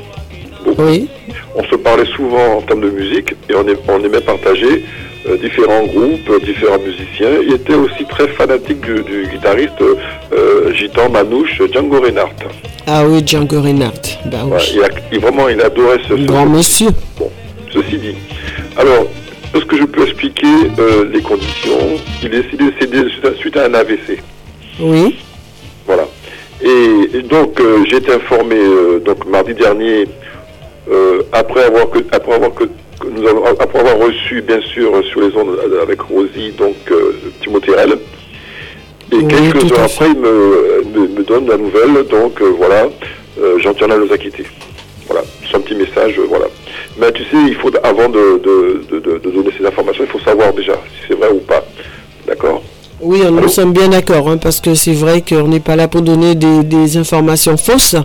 beaucoup. Oui. On se parlait souvent en termes de musique et on aimait partager euh, différents groupes, euh, différents musiciens. Il était aussi très fanatique du, du guitariste euh, gitan manouche Django Reinhardt. Ah oui, Django Reinhardt. Ben oui. Ouais, il a- il- vraiment, il adorait ce, ce Grand monsieur. Bon, ceci dit. Alors, est-ce que je peux expliquer euh, les conditions Il est décédé suite à, un AVC. Oui. Voilà. Et, donc, j'ai été informé donc mardi dernier, après avoir que, après avoir que nous avons, après avoir reçu bien sûr sur les ondes euh, avec Rosie donc euh, Timothée Rell. Et Oui, quelques heures après, il me, me, me donne la nouvelle. Donc euh, voilà, euh, Jean Turnal nous a quittés. Voilà, un petit message, euh, voilà. Mais tu sais, il faut avant de, de, de- de donner ces informations, il faut savoir déjà si c'est vrai ou pas. D'accord? Oui, nous sommes bien d'accord, hein, parce que c'est vrai qu'on n'est pas là pour donner des, informations fausses,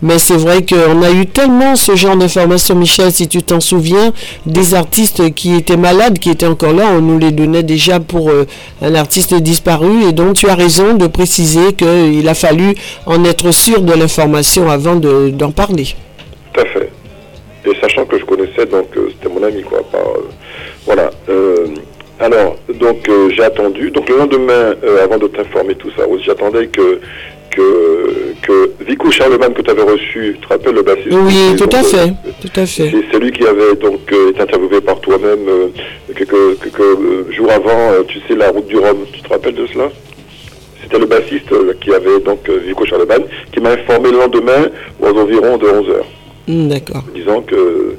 mais c'est vrai qu'on a eu tellement ce genre d'informations, Michel, si tu t'en souviens, des artistes qui étaient malades, qui étaient encore là, on nous les donnait déjà pour euh, un artiste disparu, et donc tu as raison de préciser qu'il a fallu en être sûr de l'information avant de- d'en parler. Tout à fait. Et sachant que je connaissais, donc euh, c'était mon ami, quoi. euh, voilà. Euh, alors, donc euh, j'ai attendu. Donc le lendemain, euh, avant de t'informer tout ça, j'attendais que que que Vico Charlemagne que tu avais reçu, tu te rappelles le bassiste Oui, tout donc, à euh, fait, tout à fait. C'est celui qui avait donc euh, été interviewé par toi-même euh, quelques, quelques euh, jours avant, euh, tu sais, la route du Rhum. Tu te rappelles de cela? C'était le bassiste euh, qui avait donc euh, Vico Charlemagne, qui m'a informé le lendemain aux environs de 11 heures Hmm, D'accord. disant que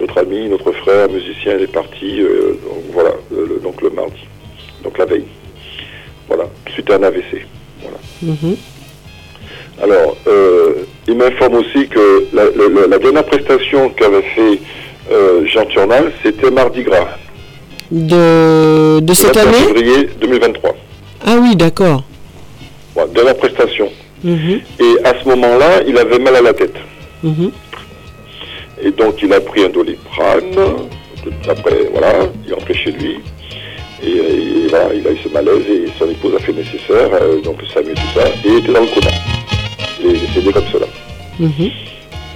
notre ami, notre frère musicien est parti, euh, donc voilà, le, donc le mardi, donc la veille. Voilà, suite à un AVC. Mhm. Alors, euh, il m'informe aussi que la, la- la- la dernière prestation qu'avait fait euh, Jean Turnal, c'était Mardi Gras, De, de cette 21 année février 2023. Ah oui, d'accord. Voilà, dernière prestation. Mhm, Et à ce moment-là, il avait mal à la tête. mhm. Et donc il a pris un doliprane. Après, voilà, il est rentré chez lui. Et, et voilà, il a eu ce malaise et son épouse a fait le nécessaire, euh, donc Samuel tout ça, et il était dans le coma. Il est décédé comme cela. Mhm.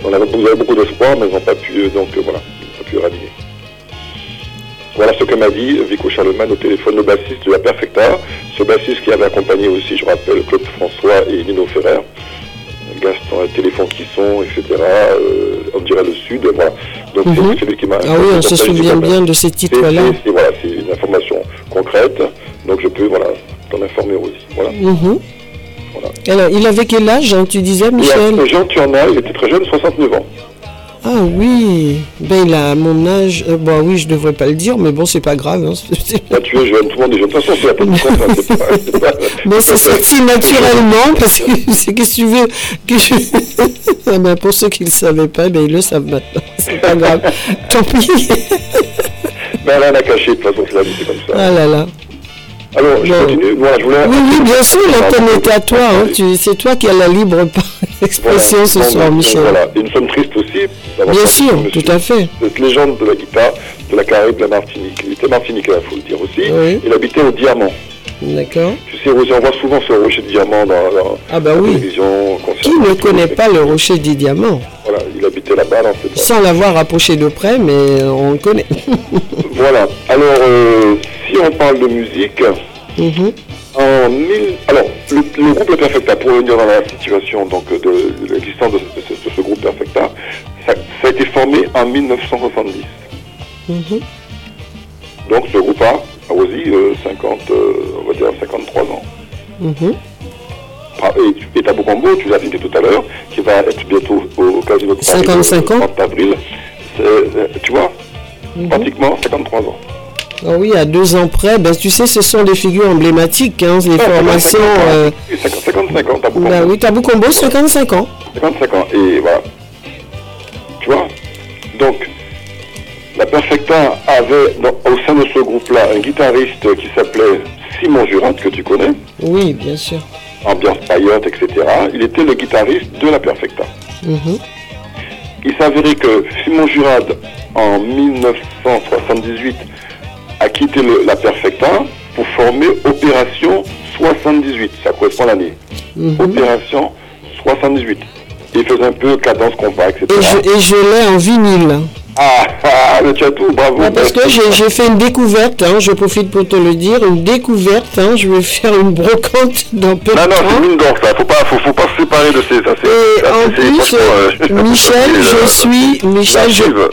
On avait, vous avez beaucoup d'espoir, mais ils n'ont pas pu, euh, donc euh, voilà, ils n'ont pas pu ranimer. Voilà ce que m'a dit Vico Charlemagne au téléphone, le bassiste de la Perfecta, ce bassiste qui avait accompagné aussi, je rappelle, Claude François et Nino Ferrer, Gaston, euh, Téléphone qui sont, etc., euh, on dirait le Sud, voilà. Donc Mhm. c'est celui qui m'a... Ah oui, on se souvient bien de ces titres-là. c'est- Voilà, une information concrète, donc je peux, voilà, t'en informer aussi. Voilà. Mhm. Alors, il avait quel âge, hein, tu disais, Et Michel à Jean Turnal, il était très jeune, 69 ans. Ah oui, ben il a mon âge. Euh, bon, oui, je devrais pas le dire, mais bon, c'est pas grave. hein. Là, tu es jeune, tout le monde. De toute façon, c'est la pas de pas- Mais c'est sorti naturellement parce que c'est qu'est-ce que tu veux que je... Ah ben, pour ceux qui ne le savaient pas, ben ils le savent maintenant. C'est pas grave. Tant pis. Mais rien à cacher, de toute façon, c'est la vie, c'est comme ça. Ah là là. Alors, je continue. Voilà, je voulais... Oui, oui, bien sûr, l'antenne est à toi. hein. Tu- C'est toi qui as la libre expression ce soir, Michel. Voilà, et nous sommes tristes aussi. Bien sûr, monsieur, tout à fait. Cette légende de la guitare, de la Caraïbe, de la Martinique. Il était Martiniquais, il faut le dire aussi. Oui. Il habitait au Diamant. D'accord. Tu sais, on voit souvent ce rocher de diamant dans, dans Ah bah la oui. télévision. Qui ne connaît pas le rocher des diamants? Voilà, il habitait là-bas, Sans l'avoir approché de près, mais on le connaît. Voilà. Alors, euh, si on parle de musique, Mhm. en mille... Alors, le, le groupe Perfecta, pour revenir dans la situation donc, de, de l'existence de, de ce, de ce groupe Perfecta, ça, ça a été formé en 1970. Mhm. Donc, ce groupe a aussi euh, 50, euh, on va dire 53 ans. Mhm. Ah, Et, et Tabou Combo, tu l'as cité tout à l'heure, qui va être bientôt au Casino de Paris 55 le ans. 30 avril. Euh, Tu vois, Mhm. pratiquement 53 ans. Ah oui, à deux ans près, ben, tu sais, ce sont des figures emblématiques, hein, les Ah, formations. 55 ans. euh, Oui, 55 ans, Tabou bah oui, Tabou Combo, 55 ans. 55 ans. Et voilà. Tu vois Donc, la Perfecta avait au sein de ce groupe-là un guitariste qui s'appelait Simon Jurat, que tu connais. Oui, bien sûr. Ambiance paillote, etc. Il était le guitariste de la Perfecta. Mhm. Il s'avérait que Simon Jurad, en 1978, a quitté la Perfecta pour former Opération 78. Ça correspond à l'année. Mhm. Opération 78. Il faisait un peu cadence combat, etc. Et je, et je l'ai en vinyle. Ah, ah, mais tu as tout, bravo. Ouais, parce que j'ai fait une découverte, hein, je profite pour te le dire, une découverte, hein, je vais faire une brocante dans peu de Non, non, temps. c'est mine d'or, ça. Faut pas, faut, faut pas se séparer de ces. Ça, c'est, Et ça, en plus, euh, Michel, je suis, Michel,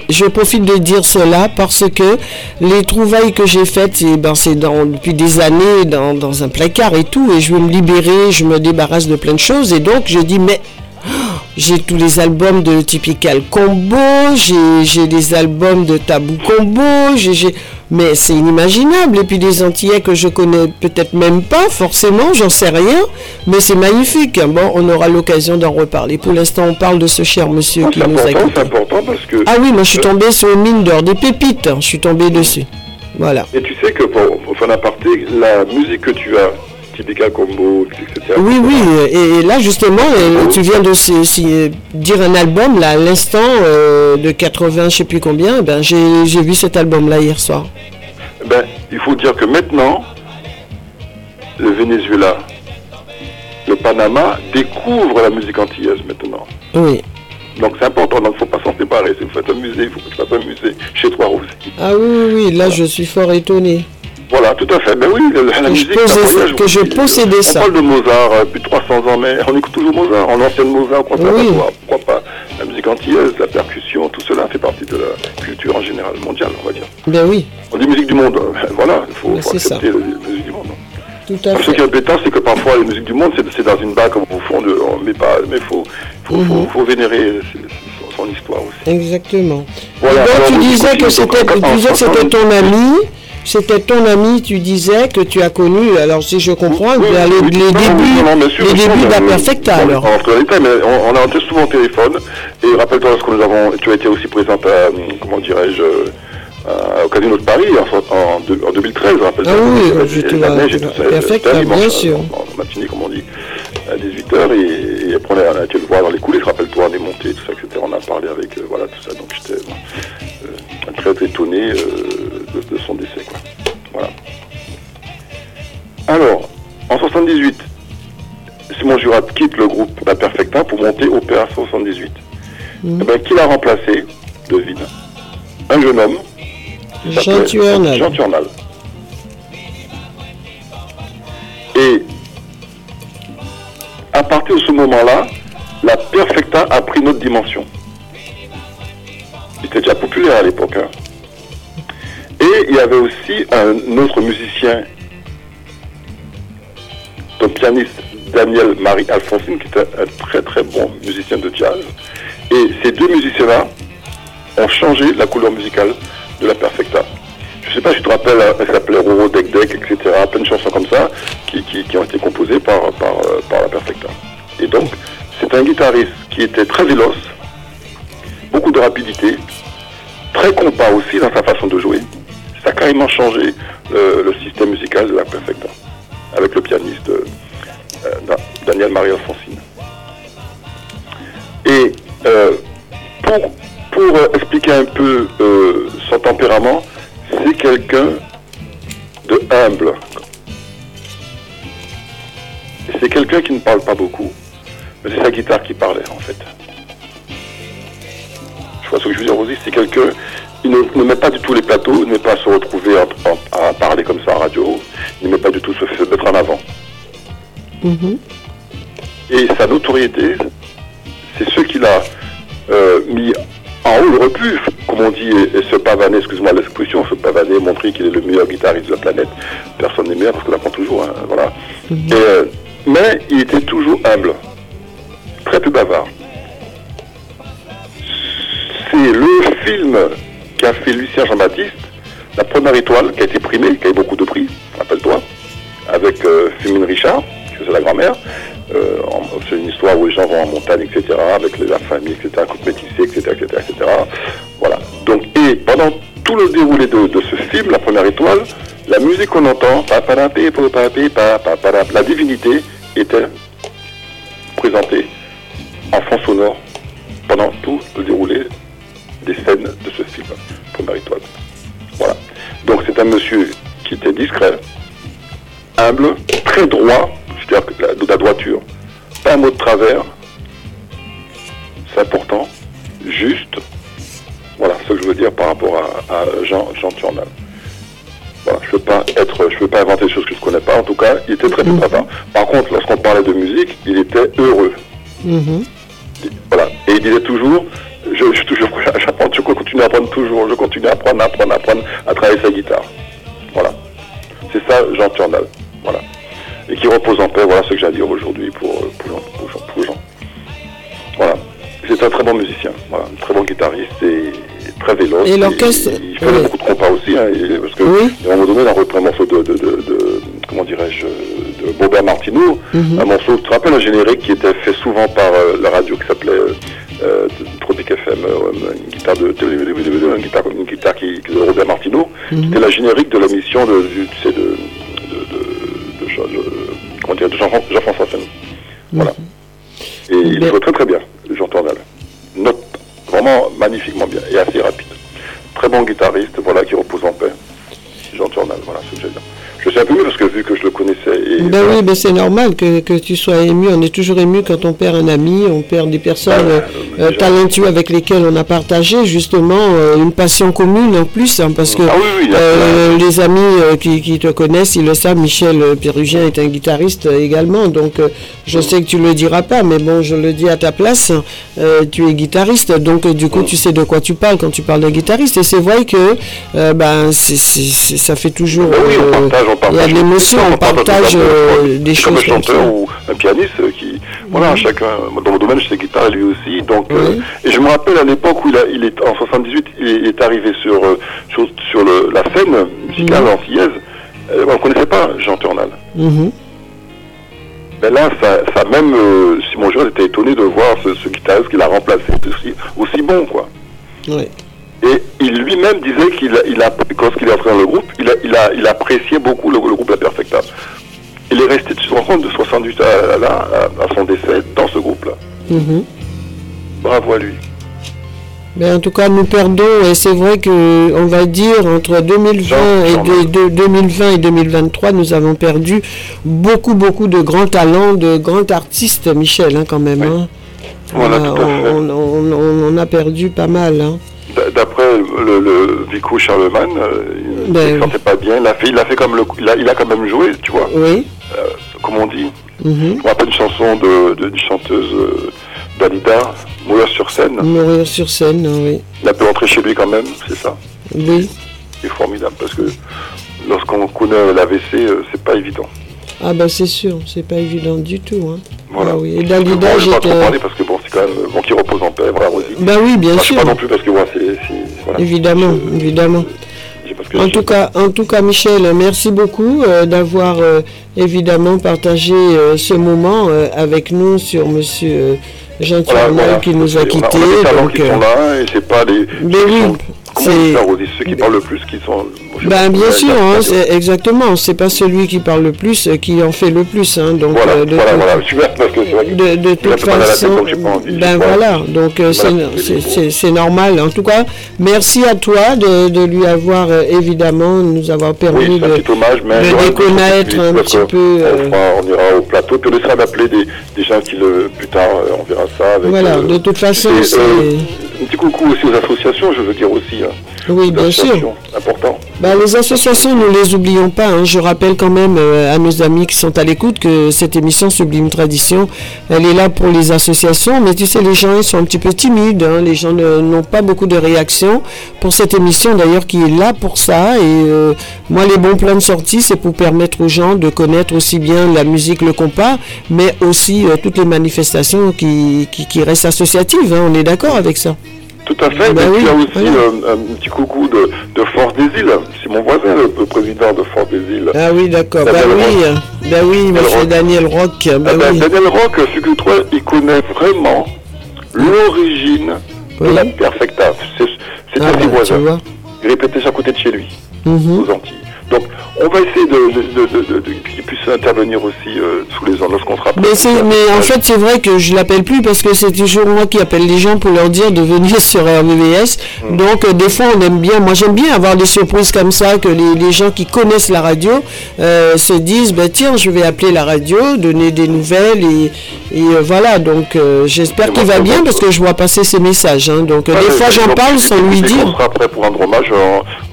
je, profite de dire cela parce que les trouvailles que j'ai faites, c'est ben, c'est dans, depuis des années dans, dans un placard et tout, et je veux me libérer, je me débarrasse de plein de choses, et donc je dis, mais j'ai tous les albums de Typical Combo, j'ai des albums de Tabou Combo, j'ai- mais c'est inimaginable. Et puis des Antillais que je connais peut-être même pas, forcément, j'en sais rien, mais c'est magnifique. Bon, on aura l'occasion d'en reparler. Pour l'instant, on parle de ce cher monsieur qui C'est nous a quittés. c'est important parce que. Ah oui, moi je suis tombé sur une mine d'or, des pépites, hein, je suis tombé dessus. Voilà. Et tu sais que pour, pour faire un aparté, la musique que tu as, Combo, etc. Oui, oui, et, et là justement, euh, tu viens de si- si- dire un album, là, à l'instant, euh, de 80, je sais plus combien, eh ben, j'ai vu cet album-là hier soir. Ben, il faut dire que maintenant, le Venezuela, le Panama découvrent la musique antillaise maintenant. Oui. Donc c'est important, donc il ne faut pas s'en séparer. Si vous faites un musée, il faut que tu fasses un musée chez toi aussi. Ah oui, oui, oui, là je suis fort étonné. Voilà, tout à fait. Ben oui, la, la Que je musique, posais- voyage que je possédais on ça. parle de Mozart, euh, plus de 300 ans, mais on écoute toujours Mozart, en ancienne Mozart, au conservatoire, pourquoi pas. La musique antillaise, la percussion, tout cela fait partie de la culture en général mondiale, on va dire. Ben oui, On dit musique du monde, euh, voilà, il faut, Ben, faut c'est ça. accepter la la musique du monde. tout à Ce fait. qui est embêtant, c'est que parfois les musiques du monde, c'est dans une bague au fond de. Mais pas. Mais faut, faut, Mhm. faut, faut vénérer son, son histoire aussi. Exactement. Voilà, donc alors, tu on disais que c'était ton ami. C'était ton ami, tu disais que tu as connu, alors si je comprends, Oui, les, oui, les débuts, non, non, sûr, les débuts de la Perfecta bon, alors. On mais on, on a été souvent au téléphone. Et rappelle-toi, lorsque nous avons, tu as été aussi présente à, comment dirais-je, euh, au Casino de Paris en, en, en 2013, rappelle-toi. Ah oui, j'étais la là. Perfecta, bien sûr. En, en matinée, comme on dit, à 18h. Et, et après, on a été le voir dans les coulisses, rappelle-toi, on est monté, tout ça, etc. On a parlé avec, euh, voilà, tout ça. Donc j'étais euh, très, très étonné euh, de, de son décès, quoi. Voilà. Alors, en 78, Simon Jurat quitte le groupe La Perfecta pour monter Opération 78. Eh ben, qui l'a remplacé Devine? Un jeune homme. Jean Tuernal. Et à partir de ce moment-là, la Perfecta a pris une autre dimension. Il était déjà populaire à l'époque. hein. Et il y avait aussi un autre musicien, ton pianiste Daniel Marie Alphonsine, qui était un très très bon musicien de jazz. Et ces deux musiciens-là ont changé la couleur musicale de la Perfecta. Je ne sais pas si tu te rappelles, hein, elle s'appelait Roro Dec Dec, etc. Plein de chansons comme ça qui, ont été composées par, par, euh, par la Perfecta. Et donc, c'est un guitariste qui était très véloce, beaucoup de rapidité, très compas aussi dans sa façon de jouer. Ça a carrément changé euh, le système musical de la Perfecta, avec le pianiste euh, euh, Da- Daniel Marie Alfonsine. Et pour, pour expliquer un peu son tempérament, c'est quelqu'un de humble. C'est quelqu'un qui ne parle pas beaucoup, mais c'est sa guitare qui parlait en fait. Je vois ce que je veux dire aussi, c'est quelqu'un, il ne, ne met pas du tout les plateaux, il ne met pas à se retrouver à parler comme ça en radio, il ne met pas du tout se se mettre en avant. Mhm. Et sa notoriété, c'est ce qu'il a euh, mis en haut, il aurait pu, comme on dit, et, et se pavaner, excuse-moi l'expression, se pavaner, montrer qu'il est le meilleur guitariste de la planète. Personne n'est meilleur parce qu'on apprend toujours, hein, voilà. Et, euh, mais il était toujours humble, très peu bavard. C'est le film qu'a fait Lucien Jean-Baptiste, La première étoile, qui a été primée, qui a eu beaucoup de prix, rappelle-toi, avec euh, Fémine Richard, qui faisait la grand-mère. Euh, c'est une histoire où les gens vont en montagne, etc., avec la famille, etc., couple etc., etc., etc. Voilà. Donc, et pendant tout le déroulé de, de ce film, La Première Étoile, la musique qu'on entend, la divinité était présentée en fond sonore pendant tout le déroulé des scènes de ce film, Première Étoile. Voilà. Donc c'est un monsieur qui était discret, humble, très droit, c'est-à-dire de la droiture, pas un mot de travers, c'est important, juste. Voilà ce que je veux dire par rapport à, Jean, Jean Turnal. Voilà, je ne veux pas être, je veux pas inventer des choses que je ne connais pas. En tout cas, il était très sympa. Par contre, lorsqu'on parlait de musique, il était heureux. Mhm. Voilà. Et il disait toujours, je, je, toujours, j'apprends, je continue à apprendre toujours, je continue à apprendre, à apprendre, à apprendre, à travailler sa guitare. Voilà. C'est ça, Jean Turnal. Voilà. Et qui repose en paix, voilà ce que j'ai à dire aujourd'hui pour, pour, pour, Jean. Voilà. C'est un très bon musicien, voilà, un très bon guitariste et, très véloce. Et l'orchestre Il faisait beaucoup de compas aussi, hein, parce que à un moment donné, il a repris un morceau de, de, de, comment dirais-je, de Bobert Martineau, Mhm. un morceau, tu te rappelles un générique qui était fait souvent par euh, la radio qui s'appelait euh, euh, Tropic FM, euh, une guitare de une guitare, une guitare qui, qui- de Robert Martineau, Mhm. c'était la générique de la mission de, tu sais, de, de, de, de Jean- de- de Jean-François Sen. Voilà. Et il jouait très très bien, Jean Tournal. Note vraiment magnifiquement bien et assez rapide. Très bon guitariste, voilà, qui repose en paix. Jean Tournal, voilà ce que j'ai dit. Je suis un peu mieux parce que vu que je le connaissais et Ben oui, ben c'est normal que, que tu sois ému. On est toujours ému quand on perd un ami, on perd des personnes euh, euh, talentueuses avec lesquelles on a partagé justement euh, une passion commune en plus, hein, parce que Ah oui, oui, euh, les amis euh, qui, qui te connaissent, ils le savent. Michel Pérugien est un guitariste également, donc je sais que tu le diras pas, mais bon, je le dis à ta place. euh, tu es guitariste, donc du coup, tu sais de quoi tu parles quand tu parles d'un guitariste. Et c'est vrai que ben ça fait toujours. Ben oui, on partage, on il y a partage. de l'émotion, on partage euh, des comme choses un comme ça. chanteur ou un pianiste qui, voilà, chacun, dans mon domaine, je sais guitare lui aussi. Donc, euh, et je me rappelle à l'époque où il, a, il est en 78, il est, arrivé sur euh, sur, sur le, la scène musicale antillaise. Euh, on ne connaissait pas Jean Turnal. Mais là, ça, ça même Simon Jones était étonné de voir ce, ce guitariste qu'il a remplacé aussi, aussi bon, quoi. Et il lui-même disait qu'il a, il a, lorsqu'il est entré dans le groupe, il, a, il, a, il appréciait beaucoup le, le groupe La Perfecta. Il est resté, rends compte, de 68 à, à, à son décès dans ce groupe-là. Mhm. Bravo à lui. Mais en tout cas, nous perdons, et c'est vrai que on va dire entre 2020 et, de- de- 2020 et 2023, nous avons perdu beaucoup, beaucoup de grands talents, de grands artistes, Michel, hein, quand même. hein. Voilà, on, a, tout à fait. on- on- on- on a perdu pas mal. hein. D'après le, le Vico Charlemagne, euh, il Ben ne se sentait pas bien. Il a, fait, il, a fait comme le, il, a, il a quand même joué, tu vois. Oui. Euh, comme on dit. Mhm. Je me rappelle une chanson de, chanteuse euh, Dalida, Mourir sur scène. Mourir sur scène, oui. Il a pu rentrer chez lui quand même, c'est ça? Oui. C'est formidable parce que lorsqu'on connaît l'AVC, euh, c'est pas évident. Ah ben c'est sûr, c'est pas évident du tout. Hein. Voilà. Ah oui. Et Bon, Dalida, je vais pas trop parler parce que bon, quand même bon qu'il repose en paix, voilà, Rosie. Ben oui, bien Enfin, je sais sûr. pas non plus parce que bon, c'est, c'est- voilà. Évidemment, évidemment. que En je- tout cas, en tout cas, Michel, merci beaucoup euh, d'avoir euh, évidemment partagé euh, ce moment euh, avec nous sur Monsieur euh, Jean Voilà, Tournal voilà. qui nous a quittés. Donc, qui euh, sont là et c'est pas les. Mais qui oui, Rosie Ceux qui parlent le plus, qui sont. Ben bien sûr, hein, exactement. C'est pas celui qui parle le plus euh, qui en fait le plus. Hein, donc Voilà, euh, de, voilà, toute- voilà. Super, parce que c'est vrai que. de, toute façon, donc j'ai pas envie, ben voilà. Donc euh, c'est- Voilà, normal. En tout cas, merci à toi de, de lui avoir euh, évidemment nous avoir permis Oui, c'est un de, petit hommage, mais de j'aurais pu déconnaître faire un petit peu. On, fera- on ira au plateau, on essaiera d'appeler des, des gens qui le. Plus tard, on verra ça. Avec, Voilà, de toute façon, c'est- un petit coucou aussi aux associations, je veux dire aussi. Hein. Oui, bien sûr. Important. Bah, les associations, ne les oublions pas. hein. Je rappelle quand même euh, à nos amis qui sont à l'écoute que cette émission Sublime Tradition, elle est là pour les associations. Mais tu sais, les gens ils sont un petit peu timides. hein. Les gens n'ont pas beaucoup de réactions pour cette émission, d'ailleurs, qui est là pour ça. Et euh, moi, les bons plans de sortie, c'est pour permettre aux gens de connaître aussi bien la musique, le compas, mais aussi euh, toutes les manifestations qui, qui, qui restent associatives. hein. On est d'accord avec ça? Tout à fait. Bah et oui, puis il y a aussi euh, un petit coucou de, de Force des Îles. C'est mon voisin, le, le président de Force des Îles. Ah oui, d'accord. Bah oui, euh, bah oui, monsieur. Daniel Rock. Bah Ah ben, oui. Daniel Rock, figure-toi, il connaît vraiment l'origine de la perfecta. C'est Ah un bah, des tu voisins. vois. Il répétait ça à côté de chez lui, Mhm. aux Antilles. Donc, on va essayer de, de, de, de- de- de- qu'il puisse intervenir aussi euh, sous les ondes lorsqu'on sera Mais, c'est- mais en fait, c'est vrai que je l'appelle plus parce que c'est toujours moi qui appelle les gens pour leur dire de venir sur RVVS. Mm. Donc, euh, des fois, on aime bien. Moi, j'aime bien avoir des surprises comme ça, que les, les gens qui connaissent la radio euh, se disent bah, tiens, je vais appeler la radio, donner des nouvelles. Et, et voilà. Donc, j'espère qu'il va bien parce que je vois passer ces messages. hein. Donc, des fois, j'en parle sans lui dire. sera prêt pour rendre hommage,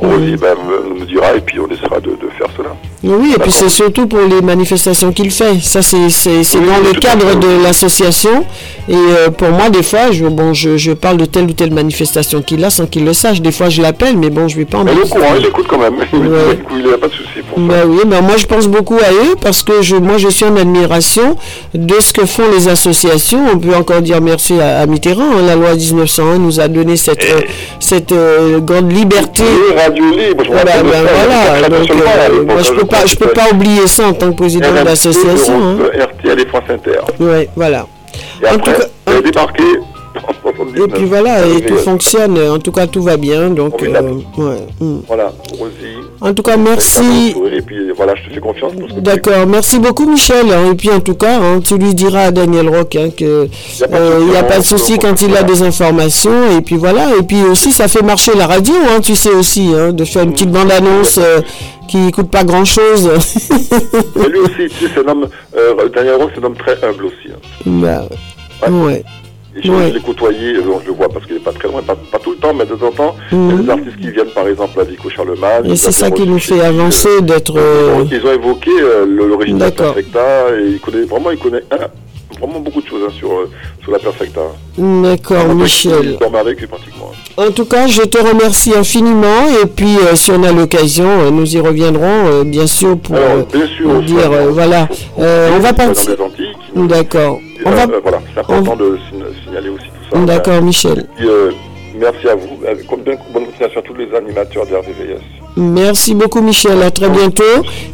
on, on dit, me, me dira et puis on de faire cela. Oui, et puis c'est surtout pour les manifestations qu'il fait. Ça, c'est Oui, dans le cadre de l'association. Et euh, pour moi, des fois, je, bon, je, je parle de telle ou telle manifestation qu'il a sans qu'il le sache. Des fois, je l'appelle, mais bon, je ne vais pas en Mais il est au manifester. courant, il écoute quand même. Ouais. il n'a pas de souci pour ça. Bah oui, bah moi je pense beaucoup à eux parce que je, moi je suis en admiration de ce que font les associations. On peut encore dire merci à, à Mitterrand. hein. La loi 1901 nous a donné cette, euh, cette euh, grande liberté. Radio Libre, je Bah, bah, voilà, donc, moi je peux pas, je peux pas oublier ça en tant que président de l'association. hein. RTL et France Inter. Ouais, voilà. Et En après, tout cas- débarqué en 79. Et puis voilà, et tout fonctionne, en tout cas tout va bien. Donc, euh, Formidable. ouais. mm. Voilà, Rosie. En tout cas, merci. Et puis voilà, je te fais confiance. D'accord, merci beaucoup Michel. hein. Et puis en tout cas, hein, tu lui diras à Daniel Rock hein, que euh, il souci, n'y a pas de on- souci on- quand il a des informations. Et puis voilà, et puis aussi ça fait marcher la radio, hein, tu sais aussi, hein, de faire une petite bande-annonce euh, qui coûte pas grand-chose. Et lui aussi, tu sais, c'est un homme, euh, Daniel Rock, c'est un homme très humble aussi. hein. bah, ouais. Et je, Ouais. je l'ai côtoyé, bon, je le vois parce qu'il n'est pas très loin, pas, pas tout le temps, mais de temps en temps, il y a Mhm. des artistes qui viennent par exemple à Vico Charlemagne. Et c'est ça qui nous fait lui, euh, avancer d'être. Ils euh, ont, ils ont évoqué euh, l'origine de. Perfecta et il connaît vraiment, il connaît hein, vraiment beaucoup de choses hein, sur, euh, sur la Perfecta. D'accord, Michel. Je dormais avec lui pratiquement. En tout cas, je te remercie infiniment. Et puis, euh, si on a l'occasion, euh, nous y reviendrons, euh, bien sûr, pour Alors, bien sûr, dire, voilà. Euh, on va partir. D'accord. On va. voilà, c'est important de sign- signaler aussi tout ça. D'accord, Michel. Et merci à vous. Comme- Bonne continuation à tous les animateurs de RVVS. Merci beaucoup, Michel. À très bientôt.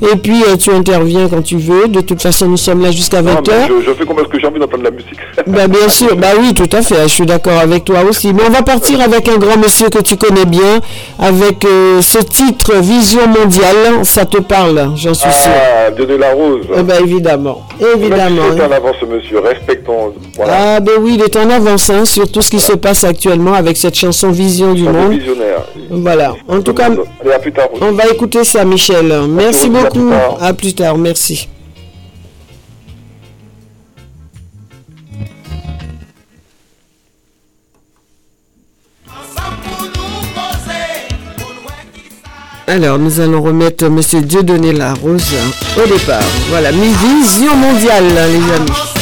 Et puis, euh, tu interviens quand tu veux. De toute façon, nous sommes là jusqu'à Non, 20h. mais je, je fais comme parce que j'ai envie d'entendre la musique. Bah, bien sûr, bah oui, tout à fait, je suis d'accord avec toi aussi. Mais on va partir avec un grand monsieur que tu connais bien, avec euh, ce titre Vision mondiale, ça te parle, j'en suis sûr. Ah, Dieu de la Rose. Eh ben évidemment, évidemment. Il est hein. en avant ce monsieur, respectons. Voilà. Ah ben oui, il est en avance hein, sur tout ce qui se passe actuellement avec cette chanson Vision du monde. visionnaire. Voilà, en tout cas, Allez, à plus tard. On va écouter ça, Michel. Merci beaucoup. À plus tard, merci. Alors, nous allons remettre Monsieur Dieudonné la rose au départ. Voilà, mi vision mondiale, hein, les amis.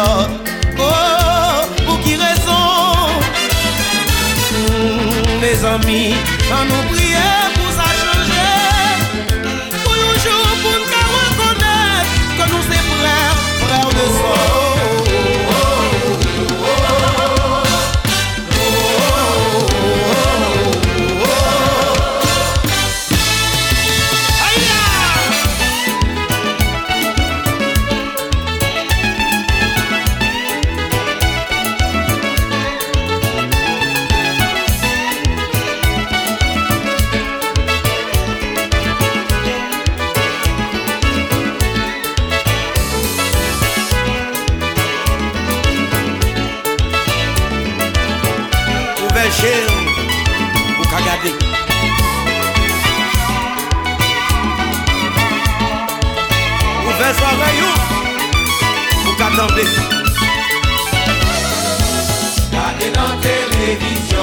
Oh, pour qui raison? Hmm, Mes amis, quand nous Tande Gade nan televizyon.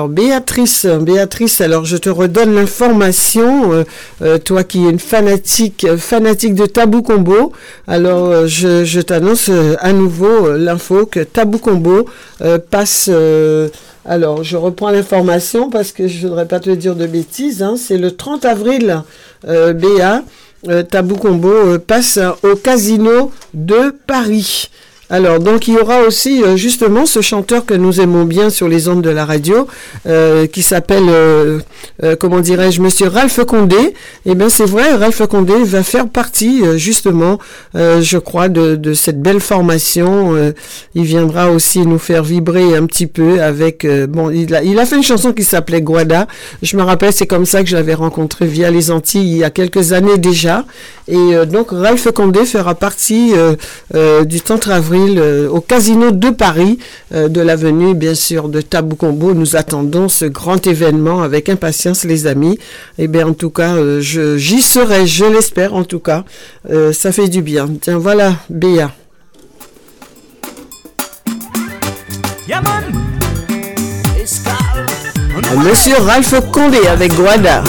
Alors Béatrice, Béatrice, alors je te redonne l'information, euh, euh, toi qui es une fanatique, fanatique de Tabou Combo. Alors euh, je, t'annonce à nouveau l'info que Tabou Combo passe. alors je reprends l'information parce que je voudrais pas te dire de bêtises. hein, C'est le 30 avril, Béa. Tabou Combo passe au Casino de Paris. Alors, donc, il y aura aussi euh, justement ce chanteur que nous aimons bien sur les ondes de la radio, euh, qui s'appelle, euh, comment dirais-je, Monsieur Ralph Condé. Eh bien, c'est vrai, Ralph Condé va faire partie justement, je crois, de, de cette belle formation. Il viendra aussi nous faire vibrer un petit peu avec. bon, il a, il a fait une chanson qui s'appelait Guada. Je me rappelle, c'est comme ça que je l'avais rencontré via les Antilles il y a quelques années déjà. Et euh, donc, Ralph Condé fera partie euh, euh, du 30 avril au Casino de Paris, de l'avenue, bien sûr, de Tabou Combo. Nous attendons ce grand événement avec impatience, les amis. Et bien, en tout cas, je- j'y serai, je l'espère, en tout cas. Ça fait du bien. Tiens, voilà, Béa. Monsieur Ralph Condé avec Guada.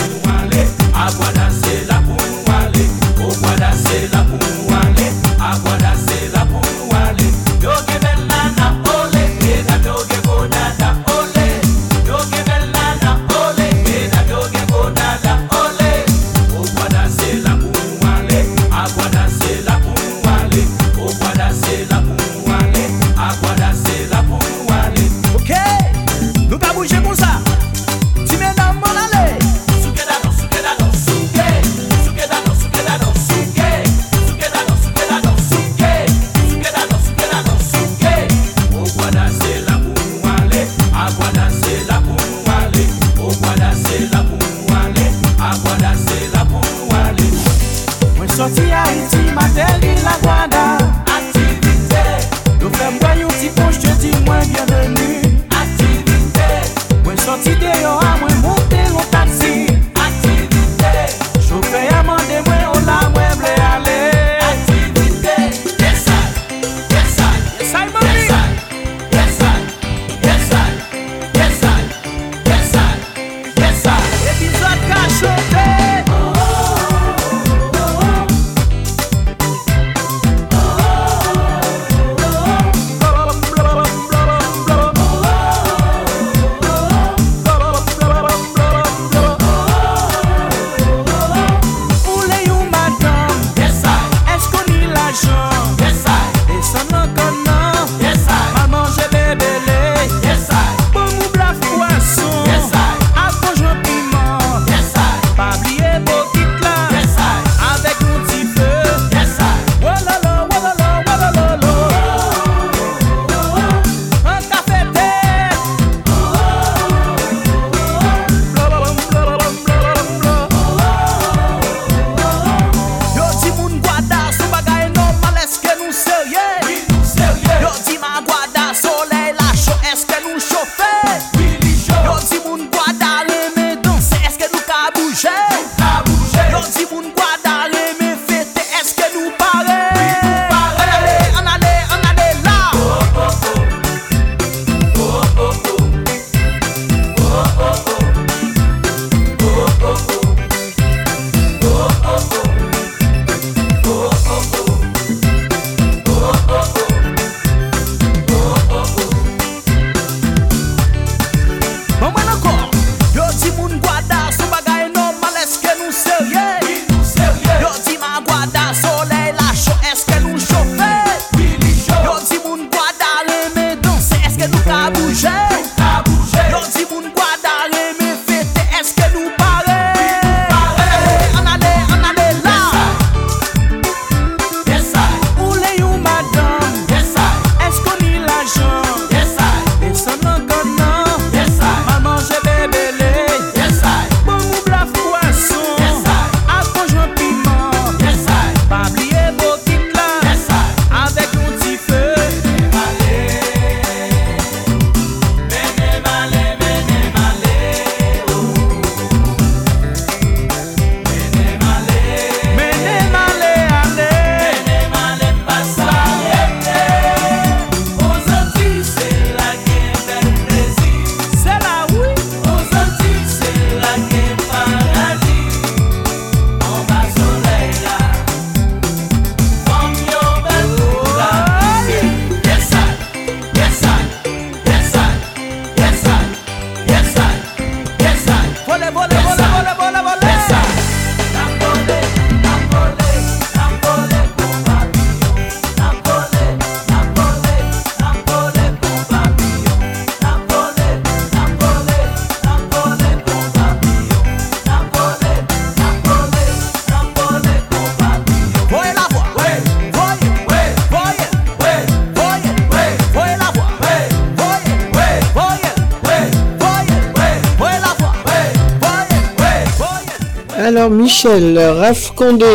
Michel, Raph Condé,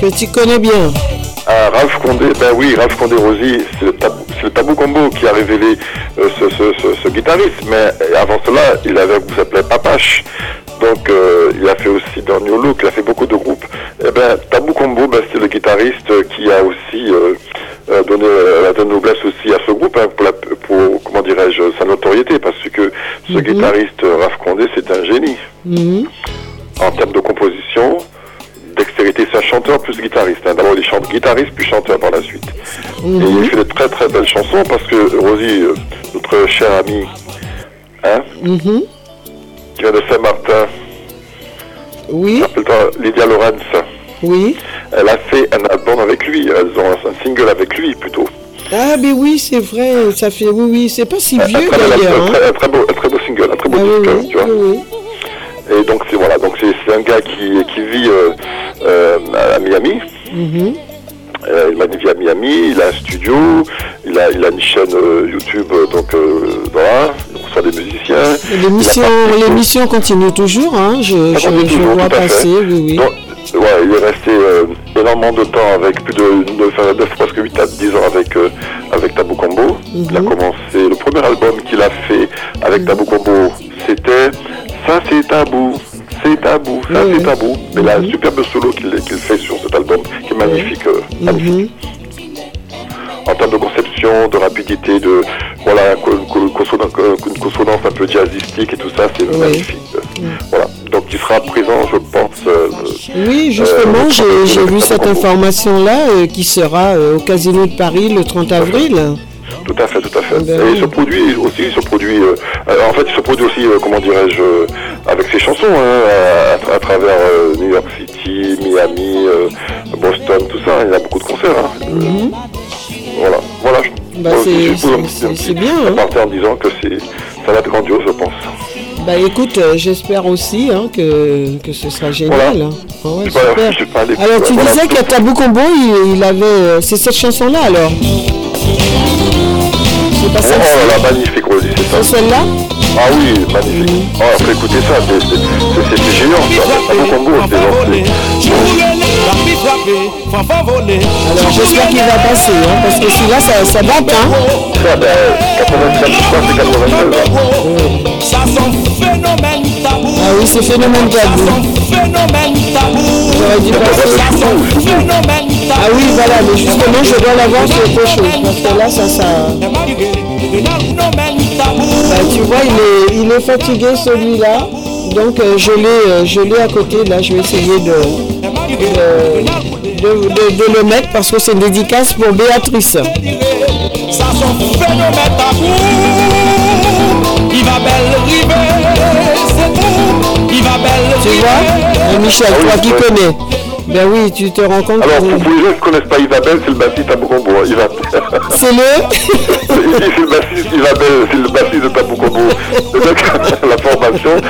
que tu connais bien. Ah, Ralph Condé, ben oui, Ralph Condé Rosy, c'est le, tabou, c'est le Tabou Combo qui a révélé euh, ce, ce- ce- ce guitariste. Mais avant cela, il avait un groupe qui s'appelait Papache. Donc, euh, il a fait aussi dans New Look, il a fait beaucoup de groupes. Eh ben, Tabou Combo, ben, c'est le guitariste qui a aussi euh, euh, donné euh, la donne noblesse aussi à ce groupe hein, pour, la- pour, comment dirais-je, sa notoriété, parce que ce guitariste euh, Ralph Condé, c'est un génie Mhm. Chanteur plus guitariste. hein. D'abord, il chante guitariste puis chanteur par la suite. Et il fait de très très belles chansons parce que Rosie, euh, notre chère amie, hein, Mhm. qui vient de Saint-Martin, Oui, appelle-toi Lydia Lorenz, oui. elle a fait un album avec lui. Elles ont un single avec lui plutôt. Ah, mais oui, c'est vrai, ça fait. Oui, oui, c'est pas si vieux d'ailleurs. un hein. très, beau, un très beau single, un très beau Ah, disque, oui, tu vois. oui, Et donc c'est voilà, donc c'est un gars qui, Miami. Mhm. Euh, il m'a dit via Miami, il a un studio, il a, il a une chaîne euh, YouTube, euh, donc euh, voilà, il reçoit des musiciens. L'émission, l'émission continue toujours, hein. Je, je, continue je vois à passer, oui, oui. Donc, ouais, il est resté énormément de temps avec plus de 9, 9 presque 8 à 10 ans avec, avec Tabou Combo. Il a Mhm. commencé, le premier album qu'il a fait avec Tabou Combo, c'était Ça c'est tabou, c'est tabou, ça Oui, c'est tabou. Mais il a un superbe solo qu'il fait sur cet album qui est magnifique. euh, Mhm. en termes de conception, de rapidité, de voilà, une, co- une consonance, une consonance un peu jazzistique et tout ça, c'est Oui. magnifique. Voilà. Donc il sera présent, je pense. euh, Oui, justement, euh, j'ai vu cette information-là euh, qui sera euh, au Casino de Paris le 30 avril. Tout à fait, tout à fait. Ben et oui. il se produit aussi, il se produit, euh, euh, en fait, il se produit aussi, euh, comment dirais-je, euh, avec ses chansons, hein, à, à travers New York City, Miami, Boston, tout ça. Il y a beaucoup de concerts. hein. Euh, Voilà, voilà. Mhm. Bah, c'est- bien, hein. en disant que c'est, ça va être grandiose, je pense. Bah écoute, euh, j'espère aussi hein, que, que ce sera génial. Voilà. hein. Ouais, super. Alors tu voilà, disais qu'à Tabou Combo, il, il avait... euh, c'est cette chanson-là alors C'est pas Oh, celle-ci oh là, magnifique, Rosie, c'est ça. C'est celle-là Ah oui, magnifique. Oh, après, écoutez ça, c'est, c'est, c'est, c'est géniant, ça. Tabou Combo, c'est gentil. Alors j'espère qu'il va passer, hein, parce que celui-là, ça, ça date. Hein. Ça, ben, 87, je crois que c'est 96. hein. Ça son phénomène tabou. Ah oui, c'est phénomène tabou. J'aurais dû passer. Ah oui, voilà, mais justement, je dois l'avoir sur autre chose, parce que là, ça, ça... Bah, tu vois, il est, il est fatigué celui-là, donc euh, je l'ai, euh, à côté. Là, je vais essayer de, de, le mettre parce que c'est une dédicace pour Béatrice. Ça phénomène tabou. Il va belle Tu vois, Michel, Ah oui, toi qui ouais. connais. Ben oui, tu te rends compte Alors, que pour, les gens qui ne connaissent pas Isabelle, c'est le bassiste à Bocombo. hein, Isabelle. c'est le. c'est le bassiste Isabelle, c'est le bassiste de Taboukombo. Donc, la formation.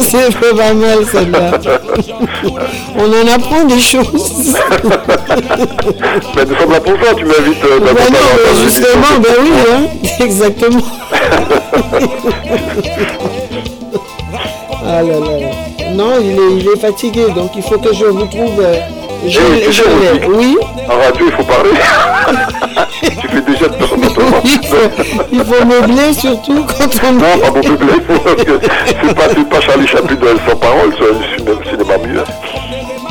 c'est pas mal celle-là. On en apprend des choses. Mais nous sommes là pour ça, tu m'invites euh, Ben non, justement, ben oui, hein, exactement. Ah là là là. Non, il est, il est fatigué, donc il faut que je vous trouve. euh, je Eh, tu je sais, l'ai. Rosie, Oui, En radio, il faut parler. tu fais déjà de temps en temps. il faut, meubler surtout quand on. Non, pas pour que c'est pas, pas Charlie Chaplin sans parole, c'est un cinéma, muet.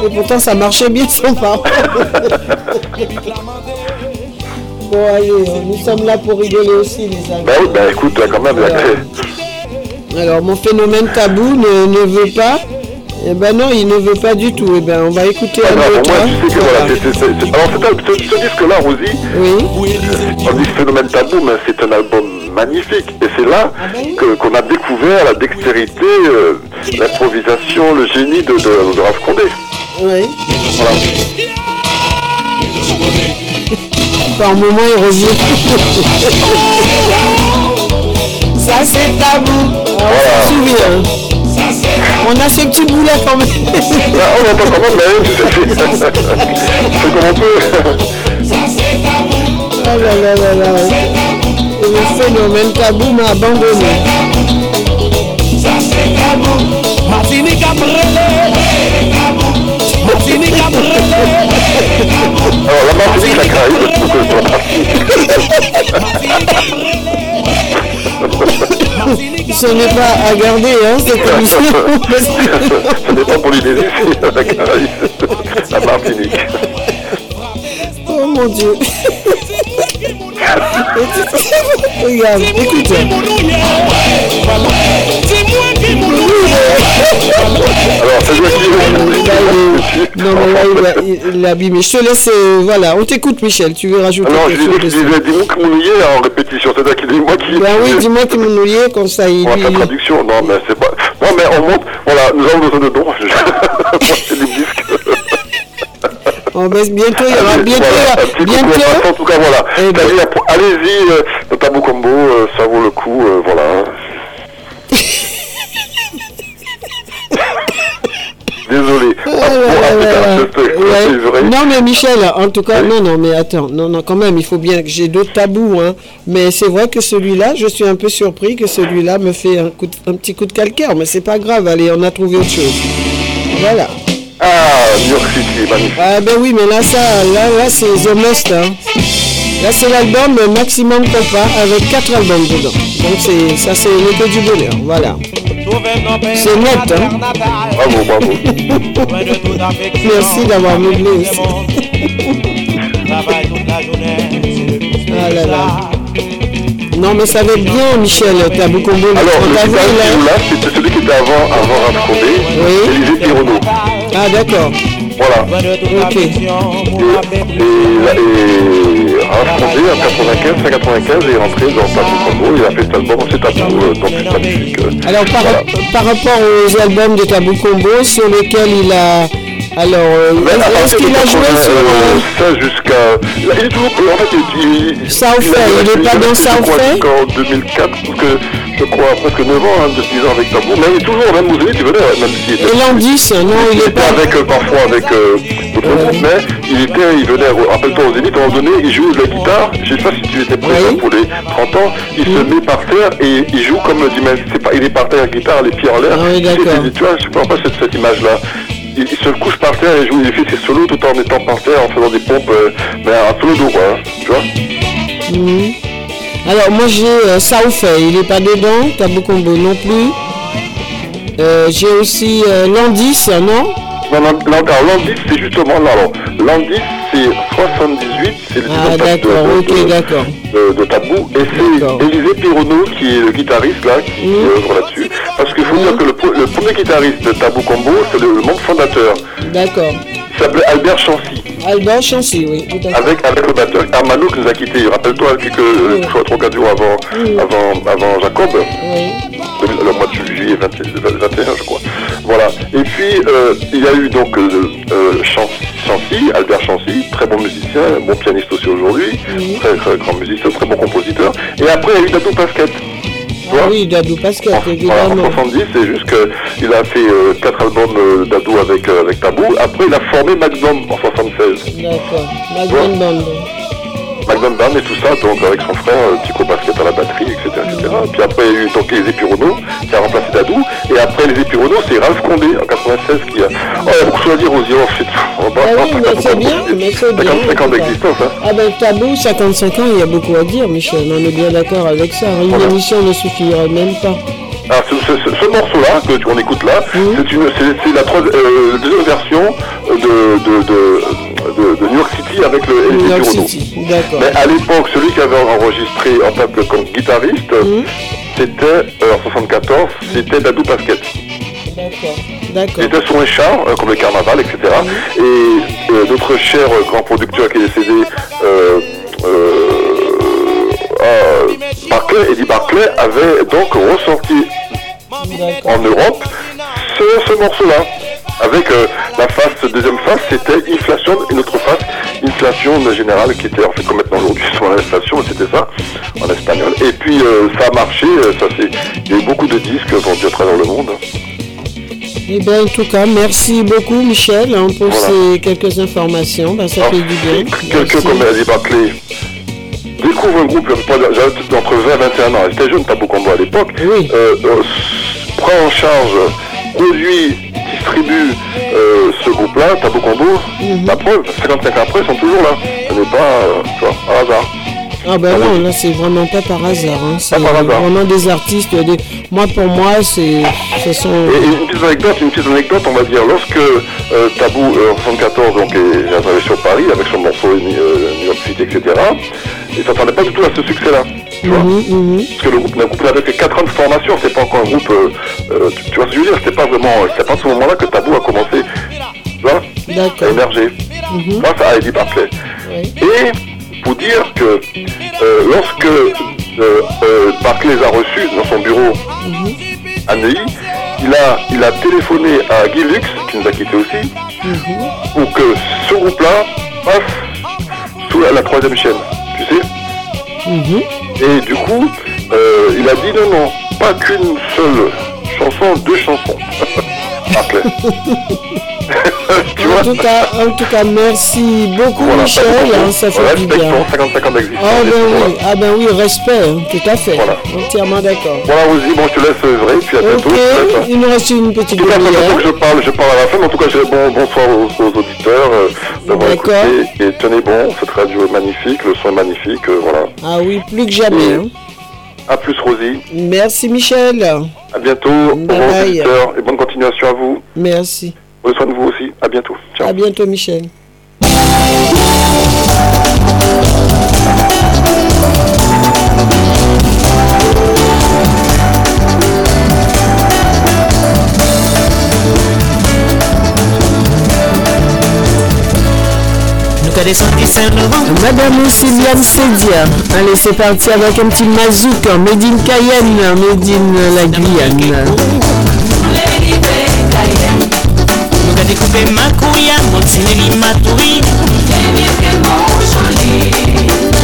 Et pourtant, ça marchait bien sans parole. bon, allez, euh, nous sommes là pour rigoler aussi, les amis. Ben oui, ben écoute, quand même. Alors, mon phénomène tabou ne, ne veut pas. Eh ben non, il ne veut pas du tout. Eh ben, on va écouter Pas un grave, autre. au moins, tu sais que voilà, c'est- c'est- c'est- c'est- alors c'est un- ce, ce disque-là, Rosie, Oui. on dit phénomène tabou, mais c'est un album magnifique. Et c'est là que- qu'on a découvert la dextérité, euh, l'improvisation, le génie de, de, de Raph Condé. Oui. Voilà. Par moment, il revient. Ça, c'est tabou. Ah, on s'en souvient. On a ce petit bout là quand même. Ah, on entend quand même, mais c'est c'est comme on peut. Ah là là là là. Le phénomène tabou m'a abandonné. Ça c'est tabou. Martinique a brûlé. Martinique a brûlé. Alors la Martinique, la Caraïbe, c'est Ce n'est pas à garder, hein, cette émission. Ce n'est pas Polynésie, c'est la Caraïbe, la Martinique. Oh mon Dieu. Regarde, écoute. Alors, c'est toi qui Non, mais là, il a, il- a abîmé. Je te laisse, euh, voilà, on t'écoute, Michel. Tu veux rajouter Non, je quelque chose disais, dis-moi que mon est en répétition, c'est-à-dire qu'il dit moi qui. Ben oui, dis-moi qui m'en oublié, comme ça, il On lui- faire traduction, non, mais c'est pas. Non, mais on monte, voilà, nous avons besoin de dons. C'est des disques. Oh, ben, bientôt, il y aura bientôt, voilà, coup bientôt. repassant, En tout cas, voilà. Eh ben. Allez-y, euh, le tabou combo, euh, ça vaut le coup, euh, voilà. Désolé. Non mais Michel, en tout cas, non, non, mais attends, non, non, quand même, il faut bien que j'ai d'autres tabous, hein. Mais c'est vrai que celui-là, je suis un peu surpris que celui-là me fait un, coup de- un petit coup de calcaire, mais c'est pas grave, allez, on a trouvé autre chose. Voilà. Ah, New York City, magnifique. Ah ben oui, mais là, ça, là, là, c'est The Must, hein. Là, c'est l'album Maximum Compas avec quatre albums dedans. Donc c'est, ça, c'est le que du bonheur, voilà. C'est net, hein. Bravo, bravo. Merci d'avoir meublé aussi. Ah là là. Non, mais ça va être bien, Michel, Tabou Combo. le Alors, 30 le guitariste là, c'était celui qui était avant, avant Raph Condé, Élisée Pironneau. Ah, d'accord. Voilà. Ok. Et, et, et Raph Condé, en 95, fin 95, est rentré dans Tabou Combo, il a fait cet album, c'est Tabou, euh, donc c'est magnifique. euh. Alors, par, par rapport aux albums de Tabou Combo, sur lesquels il a. Alors, euh, est-ce de qu'il a joué 80, sur. euh, euh, ça jusqu'à. Il est toujours. En fait, il. il South il a- il est pas dans Bay Jusqu'en 2004, parce que je crois presque 9 ans, hein, depuis 10 ans avec Tabou. Mais il est toujours, même aux Zénith, il venait, même s'il était. Et Landis, non, il est pas. avec, euh, parfois avec euh, mais il était, il venait, rappelle-toi aux Zénith, à un moment donné, il joue de la guitare, je sais pas si tu étais présent pour les 30 ans, il se met par terre et il joue comme dit, mais c'est pas, il est par terre guitare, les pieds en l'air. Tu vois, je sais pas pas cette, cette image-là. Il, il se couche par terre et joue, il fait ses solos tout en étant par terre, en faisant des pompes, euh, mais un solo d'eau, quoi, hein, tu vois. Alors, moi, j'ai euh, South Bay, il est pas dedans. Tabou Combo non plus. Euh, j'ai aussi Landis, non? Landis, c'est justement là, alors, Landis, c'est 78, c'est le Ah, d'accord, de- ok, de- d'accord. de, de Tabou. Et c'est Élisée Pironneau qui est le guitariste là qui œuvre là-dessus. Parce qu'il faut dire que le, pre- le premier guitariste de Tabou Combo c'est le, le membre fondateur. D'accord. il s'appelait Albert Chancy. Albert Chancy, oui, avec, avec le batteur Armano qui nous a quittés rappelle-toi quelques euh, trois trois quatre jours avant, avant, avant Jacob. Le, le mois de juillet 20 21 je crois voilà et puis euh, il y a eu donc euh, euh, Chancy, Albert Chancy très bon musicien bon pianiste aussi aujourd'hui très, très grand musicien très bon compositeur et après il y a eu Dadou Pasquette Ah oui, Dadou Pascal, voilà, évidemment. en 70, c'est juste qu'il a fait euh, quatre albums euh, d'ado avec, avec Tabou. Après, il a formé Magnum en 76. D'accord. Magnum. Magnum Band et tout ça, donc avec son frère euh, Tico Basket à la batterie, etc. etc. Puis après, il y a eu donc les Épirono qui a remplacé Dadou. Et après les Épirono, c'est Ralph Condé en 96 qui a. Oh, il y a beaucoup de choses à dire aux yeux, ensuite. On va Ah oui, mais c'est bien, mais c'est bien. 55 ans d'existence, hein. Ah ben Tabou, 55 ans, il y a beaucoup à dire, Michel. On est bien d'accord avec ça. Une émission ne suffirait même pas. Alors, ce, ce- ce- ce morceau-là que tu- on écoute là, c'est la, euh, la deuxième version de, de- de New York City avec le New. City, d'accord. Mais à l'époque, celui qui avait enregistré en tant que comme guitariste, c'était euh, en 74, c'était Dadou. D'accord. D'accord. C'était son échar, euh, comme le carnaval, etc. Et euh, notre cher euh, grand producteur qui est décédé, euh, Barclay, Eddie Barclay, avait donc ressorti en Europe ce, ce morceau-là. Avec euh, la face, deuxième face, c'était inflation, et notre face, inflation générale, qui était en fait comme maintenant aujourd'hui sur l'inflation, c'était ça, en espagnol. Et puis euh, ça a marché, euh, ça c'est, il y a eu beaucoup de disques vendus à travers le monde. Eh bien, en tout cas, merci beaucoup, Michel, hein, pour Voilà. ces quelques informations. Ben, ça fait du bien. Quelqu'un comme Eddie Barclay découvre un groupe, j'avais entre 20 et 21 ans, j'étais jeune, pas beaucoup à l'époque, euh, euh, prend en charge produit, distribue euh, ce groupe-là, Tabou Combo, la preuve, 55 ans après, ils sont toujours là. Ce n'est pas, euh, tu vois, par hasard. Ah ben non, là c'est vraiment pas par hasard. hein. C'est vraiment des artistes. Des... Moi pour moi, c'est, ce sont. Et une petite anecdote, une petite anecdote, on va dire, lorsque euh, Tabou euh, en 74 donc est arrivé sur Paris avec son morceau euh, New York City, etc. Il s'attendait pas du tout à ce succès-là. Tu vois Parce que le groupe, le groupe n'avait que 4 ans de formation, c'est pas encore un groupe. euh, euh, tu, tu vois ce que je veux dire C'était pas vraiment, c'était pas à ce moment-là que Tabou a commencé, tu vois, à émerger. Grâce à Eddie Barclay. Et pour dire que euh, lorsque euh, euh, Barclay les a reçus dans son bureau à Neuilly, il a, il a téléphoné à Guy Lux, qui nous a quittés aussi, pour que ce groupe-là passe sous la, la troisième chaîne, tu sais Et du coup, euh, il a dit non, non, pas qu'une seule chanson, deux chansons. En tout, cas, en tout cas, merci beaucoup Voilà, Michel, hein, ça fait du bien. Respectons 55 ans d'existence. Ah ben Voilà. oui, ah ben oui, respect, hein, tout à fait. Entièrement d'accord. Voilà, Rosie, bon, je te laisse œuvrer, puis à bientôt. Je hein. il nous reste une petite demi-heure. que je parle, je parle à la fin, mais en tout cas, bon, bonsoir aux, aux auditeurs euh, d'avoir écouté. Et tenez bon, cette radio est magnifique, le son est magnifique, euh, voilà. Ah oui, plus que jamais. hein. À plus, Rosie. Merci Michel. À bientôt. Au revoir, bye. auditeurs, et bonne continuation à vous. Merci. Prenez soin de vous aussi. À bientôt. Ciao. À bientôt Michel. Madame Sylviane Sédia. Allez, c'est parti avec un petit mazouk. Made in Cayenne, made in la Guyane. Nous qu'à découper ma couilla, mon cinéri ma tourie.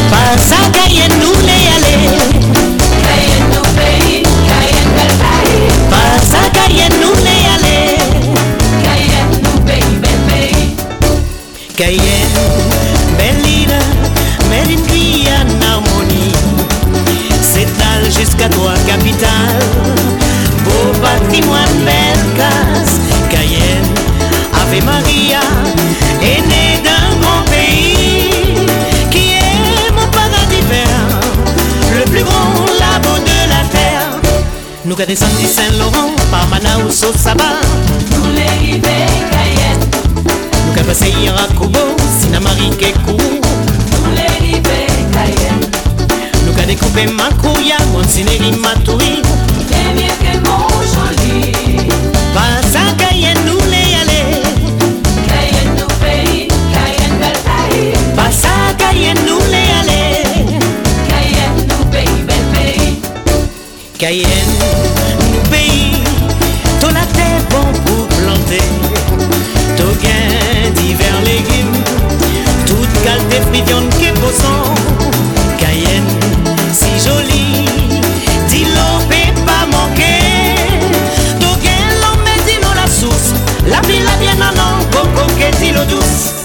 Pas ça Cayenne nous les aller. Pas ça Cayenne nous les. Cayenne, belle île, made in Guyane harmonie. S'étale jusqu'à toi, capitale. Beau patrimoine, belle. Cayenne, Ave Maria, est née d'un grand pays qui est mon paradis vert, le plus grand labo de la terre. Nous qu'à descendre Saint-Laurent, par Manaus au Sabah. Nous les Cayenne. Nous qu'à passer Kubo, Sinamari Kekou. Nous les Cayenne. Nous qu'à découper ma couilla, mon cinéri ma tourie. Bien mieux que mon joli. Cayenne, nous les. Cayenne, nous pays, bel pays. Cayenne, nous pays, la terre bon pour planter. Gain divers légumes, toute qualité fruits viande qui. Cayenne, si jolie, dis l'eau pas manquer. Ton gain l'homme la source, la ville la bien en an, coco que dis l'eau douce?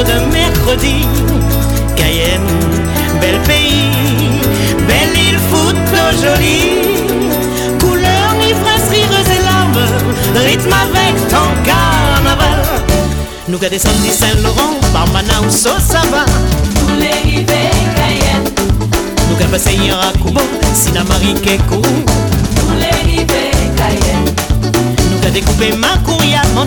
D'un mercredi. Cayenne, bel pays, belle île photo jolie. Couleur, ivresse, rires et larmes, rythme avec ton carnaval. Nous qu'à descendre Saint-Laurent, par Manaus au Saba. Nous les rivets Cayenne. Nous qu'à passer à Kubo, Sinamari Kekou. Nous les rivets Cayenne. Nous qu'à découper ma couilla, mon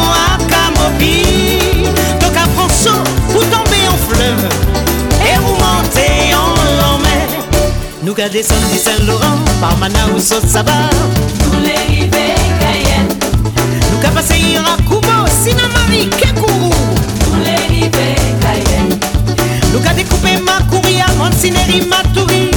Nou ka descendre Saint-Laurent Par Mana ou Sot-Saba Nou le rive Cayenne Nou ka pase Irakouba Sinamari, Kekourou Nou le rive Cayenne Nou ka Matouri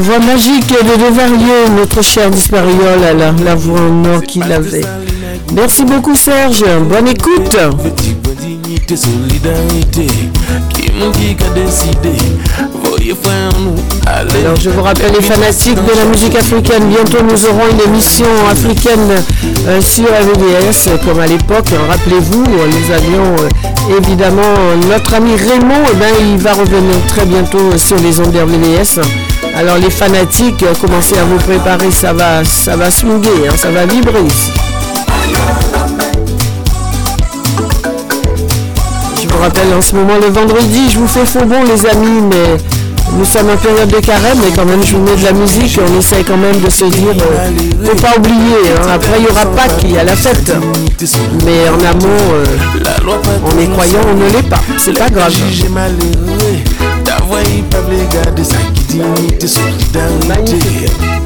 La voix magique de Devarieux, notre cher Dispariol, la, la voix en or qu'il avait. Merci beaucoup Serge, bonne écoute. dignité, solidarité. Qui décidé? Alors je vous rappelle les fanatiques de la musique africaine, bientôt nous aurons une émission africaine euh, sur RVDS comme à l'époque, rappelez-vous, nous avions euh, évidemment notre ami Raymond, eh ben, il va revenir très bientôt sur les ondes RVDS. Alors les fanatiques, euh, commencez à vous préparer, ça va, ça va hein, ça va vibrer ici. Je vous rappelle en ce moment le vendredi, je vous fais faux bon les amis, mais nous sommes en période de carême, mais quand même je vous mets de la musique, on essaie quand même de se dire, euh, faut pas oublier, hein. après il y aura Pâques, il y a la fête, mais en amont, euh, on est croyant, on ne l'est pas, c'est pas grave. Malheureux. Ta voix, ils peuvent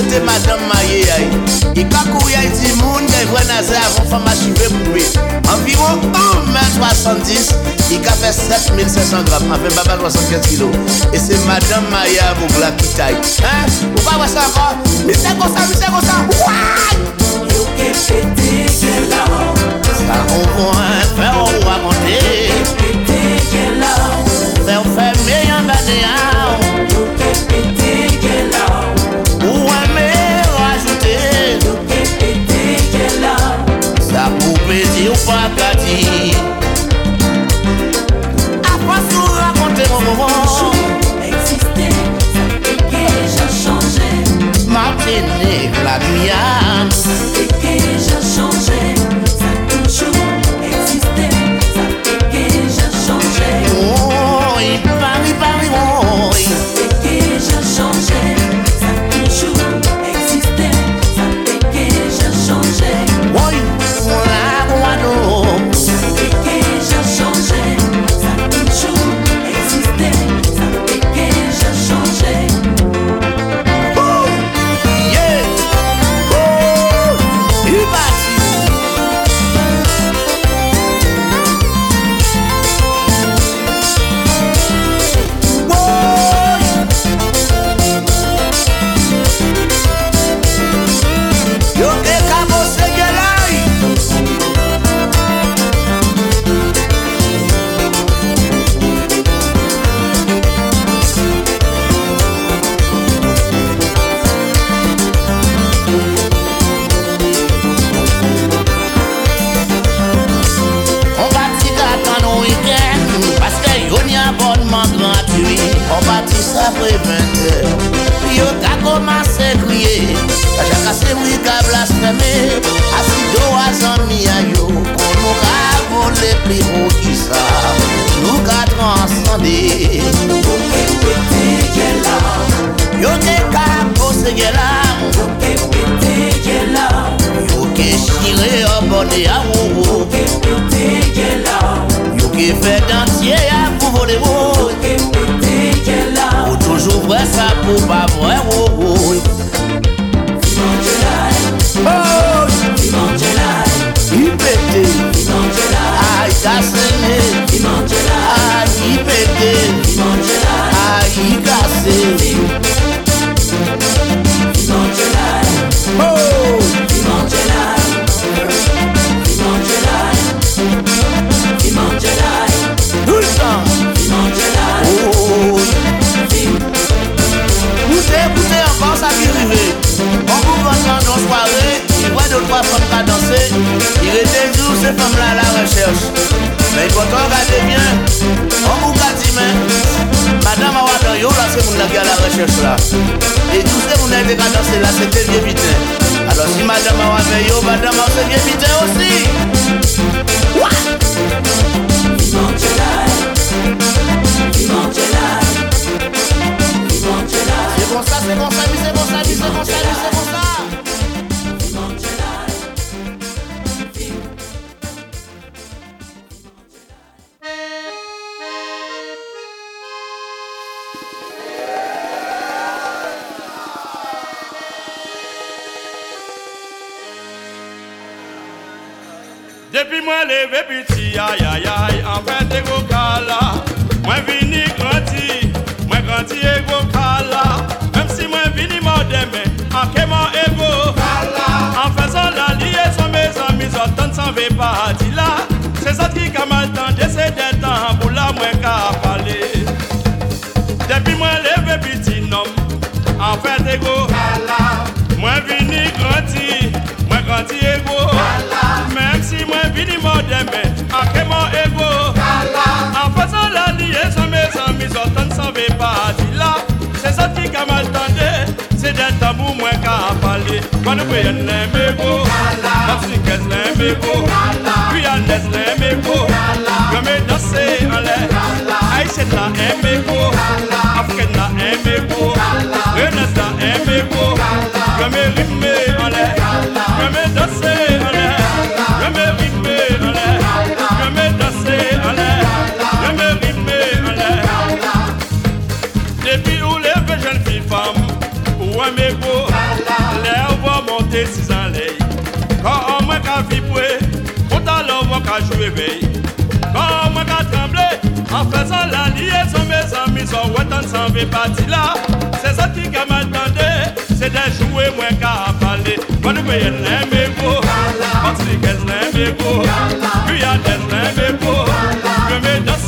sete madame maye ay I kakou yay di moun Gay vwe naze avon fama chive poupe Environ 1m70 I ka fe 7500 gram Ape baba 75 kilo E se madame maye avon gla ki tay Ou pa wese ankon Mi se konsan, mi se konsan Yo ke pete gen la Sa konpon Fè ou wakonte Ke pete gen la Fè ou fè me yon bade an yeah. Qui danser. Il était toujours ces femmes-là à la recherche. Mais il faut regarder bien. On vous dit, mais Madame Awa yo là c'est mon qui à la recherche là. Et tous ces gens qui ont dansé là, c'était bien vite. Alors si Madame Awa yo, Madame Awa c'est bien vite aussi. What? C'est bon ça, c'est bon ça, c'est bon ça, c'est bon ça, c'est bon ça. pepiti, ayayay, anpente go kala Mwen vini granti, mwen granti e go kala Mem si mwen vini modeme, ankeman e go kala Anfezan la liye son me zan, mi zotan san ve pati la Se zot ki kamal tan, dese den tan, pou la mwen ka pale Depi mwen leve piti nom, anpente go moderne, en quémant ego. En faisant la liaison, mes amis, autant s'en va pas dit là. C'est ça qui a mal tendu, c'est des tabous moins qu'à parler. Veille. Quand on trembler, en faisant la liaison, mes amis, sont ouais, s'en va partir là. C'est ça qui m'a demandé, c'est de jouer moins qu'à parler. Quand nous des me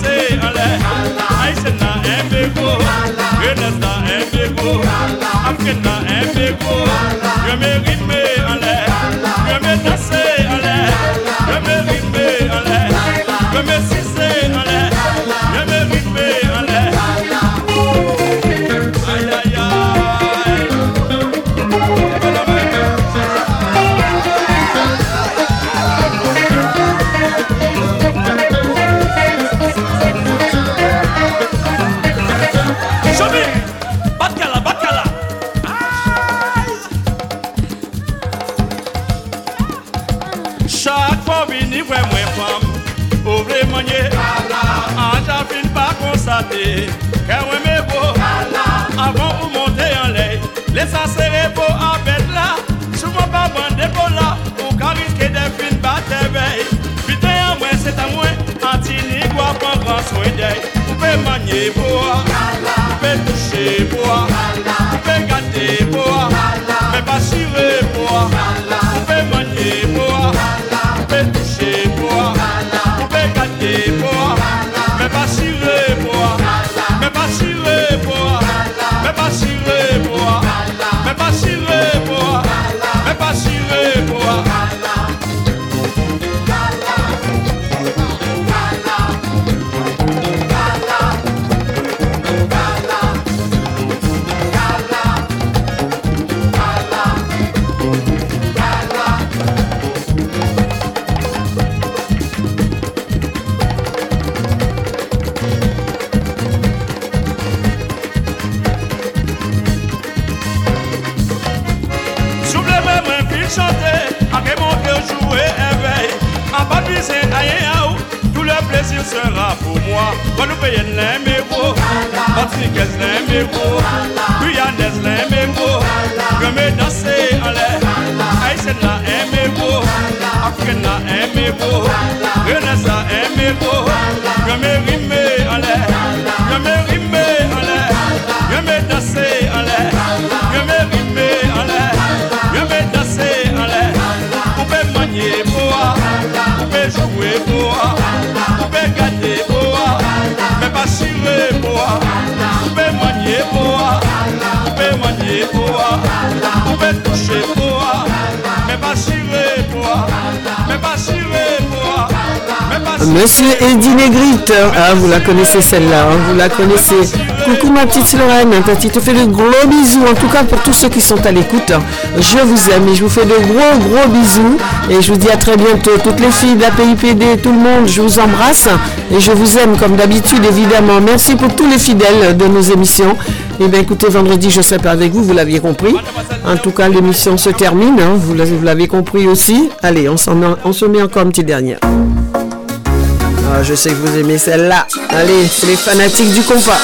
Monsieur Eddie Négrite, ah, vous la connaissez celle-là, hein, vous la connaissez. Coucou ma petite Lorraine, Tati te fait de gros bisous, en tout cas pour tous ceux qui sont à l'écoute. Je vous aime et je vous fais de gros gros bisous et je vous dis à très bientôt. Toutes les filles de la PIPD, tout le monde, je vous embrasse et je vous aime comme d'habitude évidemment. Merci pour tous les fidèles de nos émissions. Et bien écoutez, vendredi je serai pas avec vous, vous l'aviez compris. En tout cas l'émission se termine, hein, vous l'avez- compris aussi. Allez, on, on se met encore une petite dernière. Ah, je sais que vous aimez celle-là. Allez, c'est les fanatiques du compas.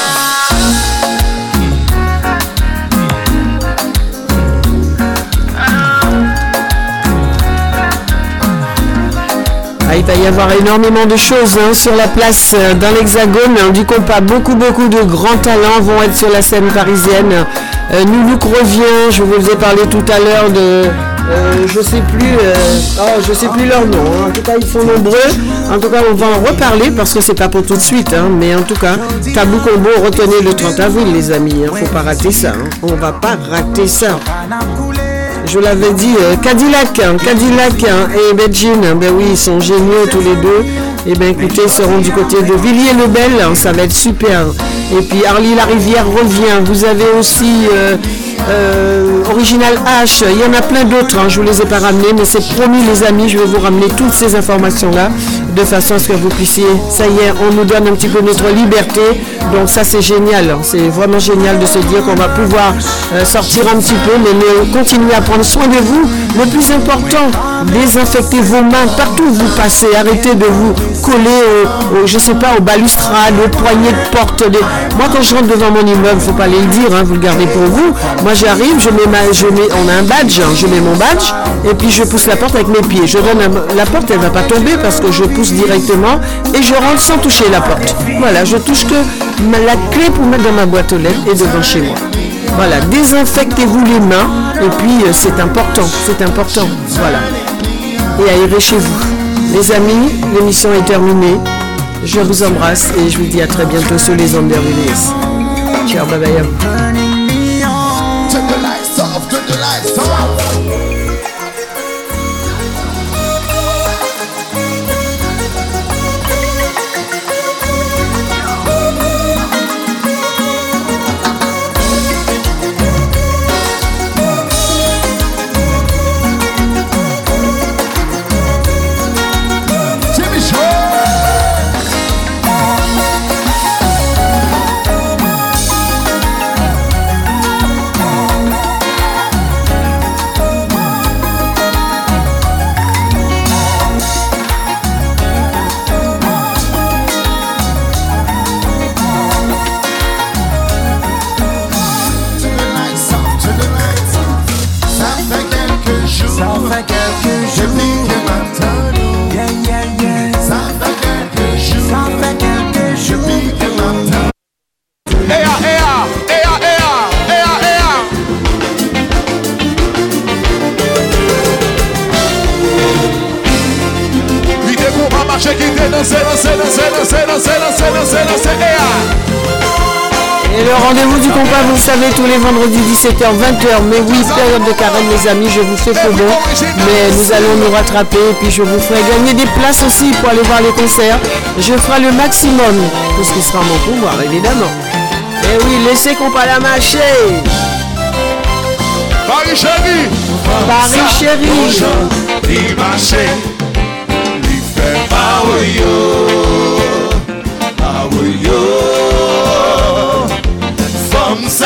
Ah, il va y avoir énormément de choses hein, sur la place euh, dans l'Hexagone hein, du compas. Beaucoup, beaucoup de grands talents vont être sur la scène parisienne. Euh, Noulouk revient, je vous ai parlé tout à l'heure de... euh, je sais plus, euh, oh, je sais plus leur nom. hein. En tout cas, ils sont nombreux. En tout cas, on va en reparler parce que c'est pas pour tout de suite. hein. Mais en tout cas, Tabou Combo, retenez le 30 avril, les amis. hein. Faut pas rater ça. hein. On va pas rater ça. Je l'avais dit, euh, Cadillac, Cadillac et hein, ben oui, ils sont géniaux tous les deux. Et ben écoutez, ils seront du côté de Villiers-le-Bel, ça va être super. Et puis Harley la Rivière revient. Vous avez aussi euh, Original H, il y en a plein d'autres, hein, je ne vous les ai pas ramenés, mais c'est promis les amis, je vais vous ramener toutes ces informations-là, de façon à ce que vous puissiez, ça y est, on nous donne un petit peu notre liberté, donc ça c'est génial, hein. c'est vraiment génial de se dire qu'on va pouvoir euh, sortir un petit peu, mais continuez à prendre soin de vous. Le plus important, désinfectez vos mains partout où vous passez, arrêtez de vous coller au, je sais pas, aux balustrades, aux poignées de porte. Moi quand je rentre devant mon immeuble, faut pas aller le dire, hein, vous le gardez pour vous. Moi j'arrive, je mets ma, je mets, on a un badge, hein, je mets mon badge, et puis je pousse la porte avec mes pieds. Je donne la porte, elle va pas tomber parce que je pousse directement et je rentre sans toucher la porte. Voilà, je touche que la clé pour mettre dans ma boîte aux lettres et devant chez moi. Voilà, désinfectez-vous les mains et puis euh, c'est important, c'est important. Voilà. Et aérez chez vous. Les amis, l'émission est terminée. Je vous embrasse et je vous dis à très bientôt sur les ondes d'RVVS. Ciao, bye bye vous le savez, tous les vendredis 17h, 20h. Mais oui, période de carême, les amis, je vous fais faux bon. Mais nous allons nous rattraper et puis je vous ferai gagner des places aussi pour aller voir les concerts. Je ferai le maximum, tout ce qui sera mon pouvoir, évidemment. Et oui, laissez la marcher. Paris chéri. Paris chéri. Li marché, li fait paouyo, paouyo. Femme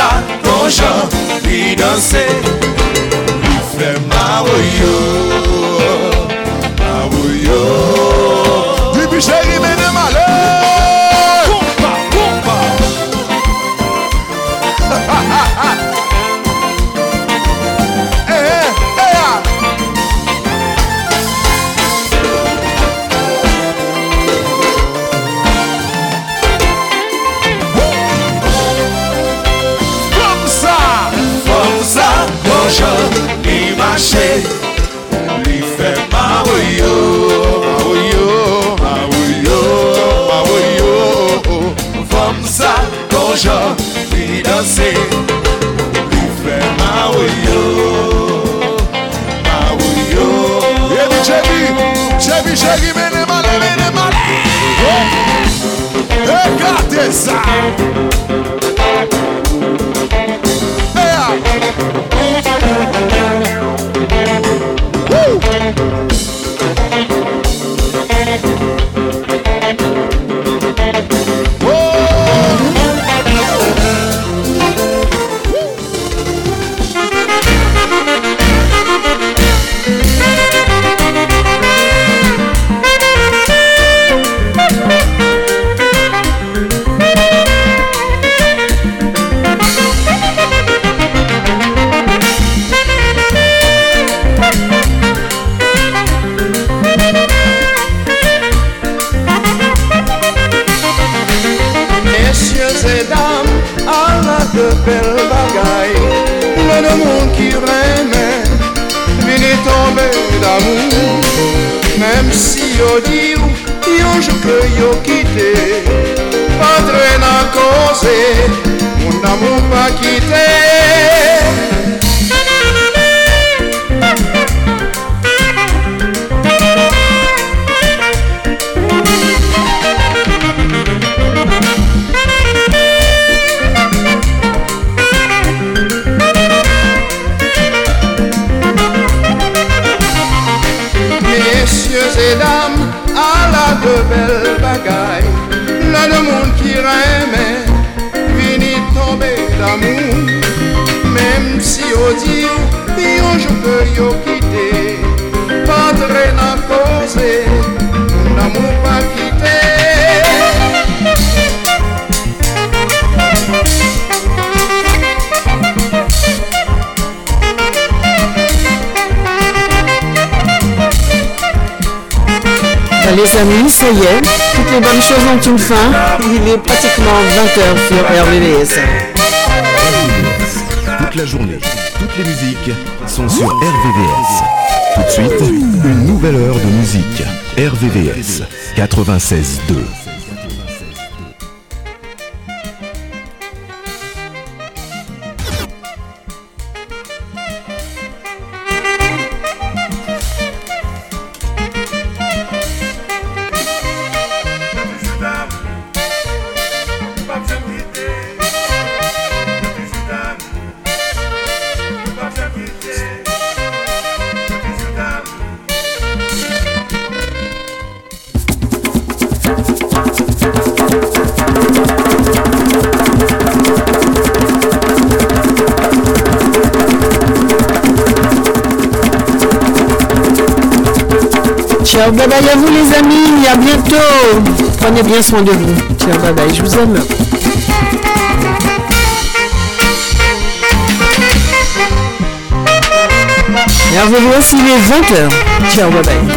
la plonjan Li danse Li fè mawoyo Mawoyo Li bi chèri me jan Li danse Li fè ma ou yo Ma ou yo eh, Ebi chebi Chebi chegi mene male mene male E eh, gade sa les amis, ça y est, toutes les bonnes choses ont une fin. Il est pratiquement 20h sur RVVS. Toute la journée, toutes les musiques sont sur RVVS. Tout de suite, une nouvelle heure de musique. RVVS 96.2. Prenez bien soin de vous. Ciao, bye bye, je vous aime. Et revenez s'il est 20h. Ciao, bye bye.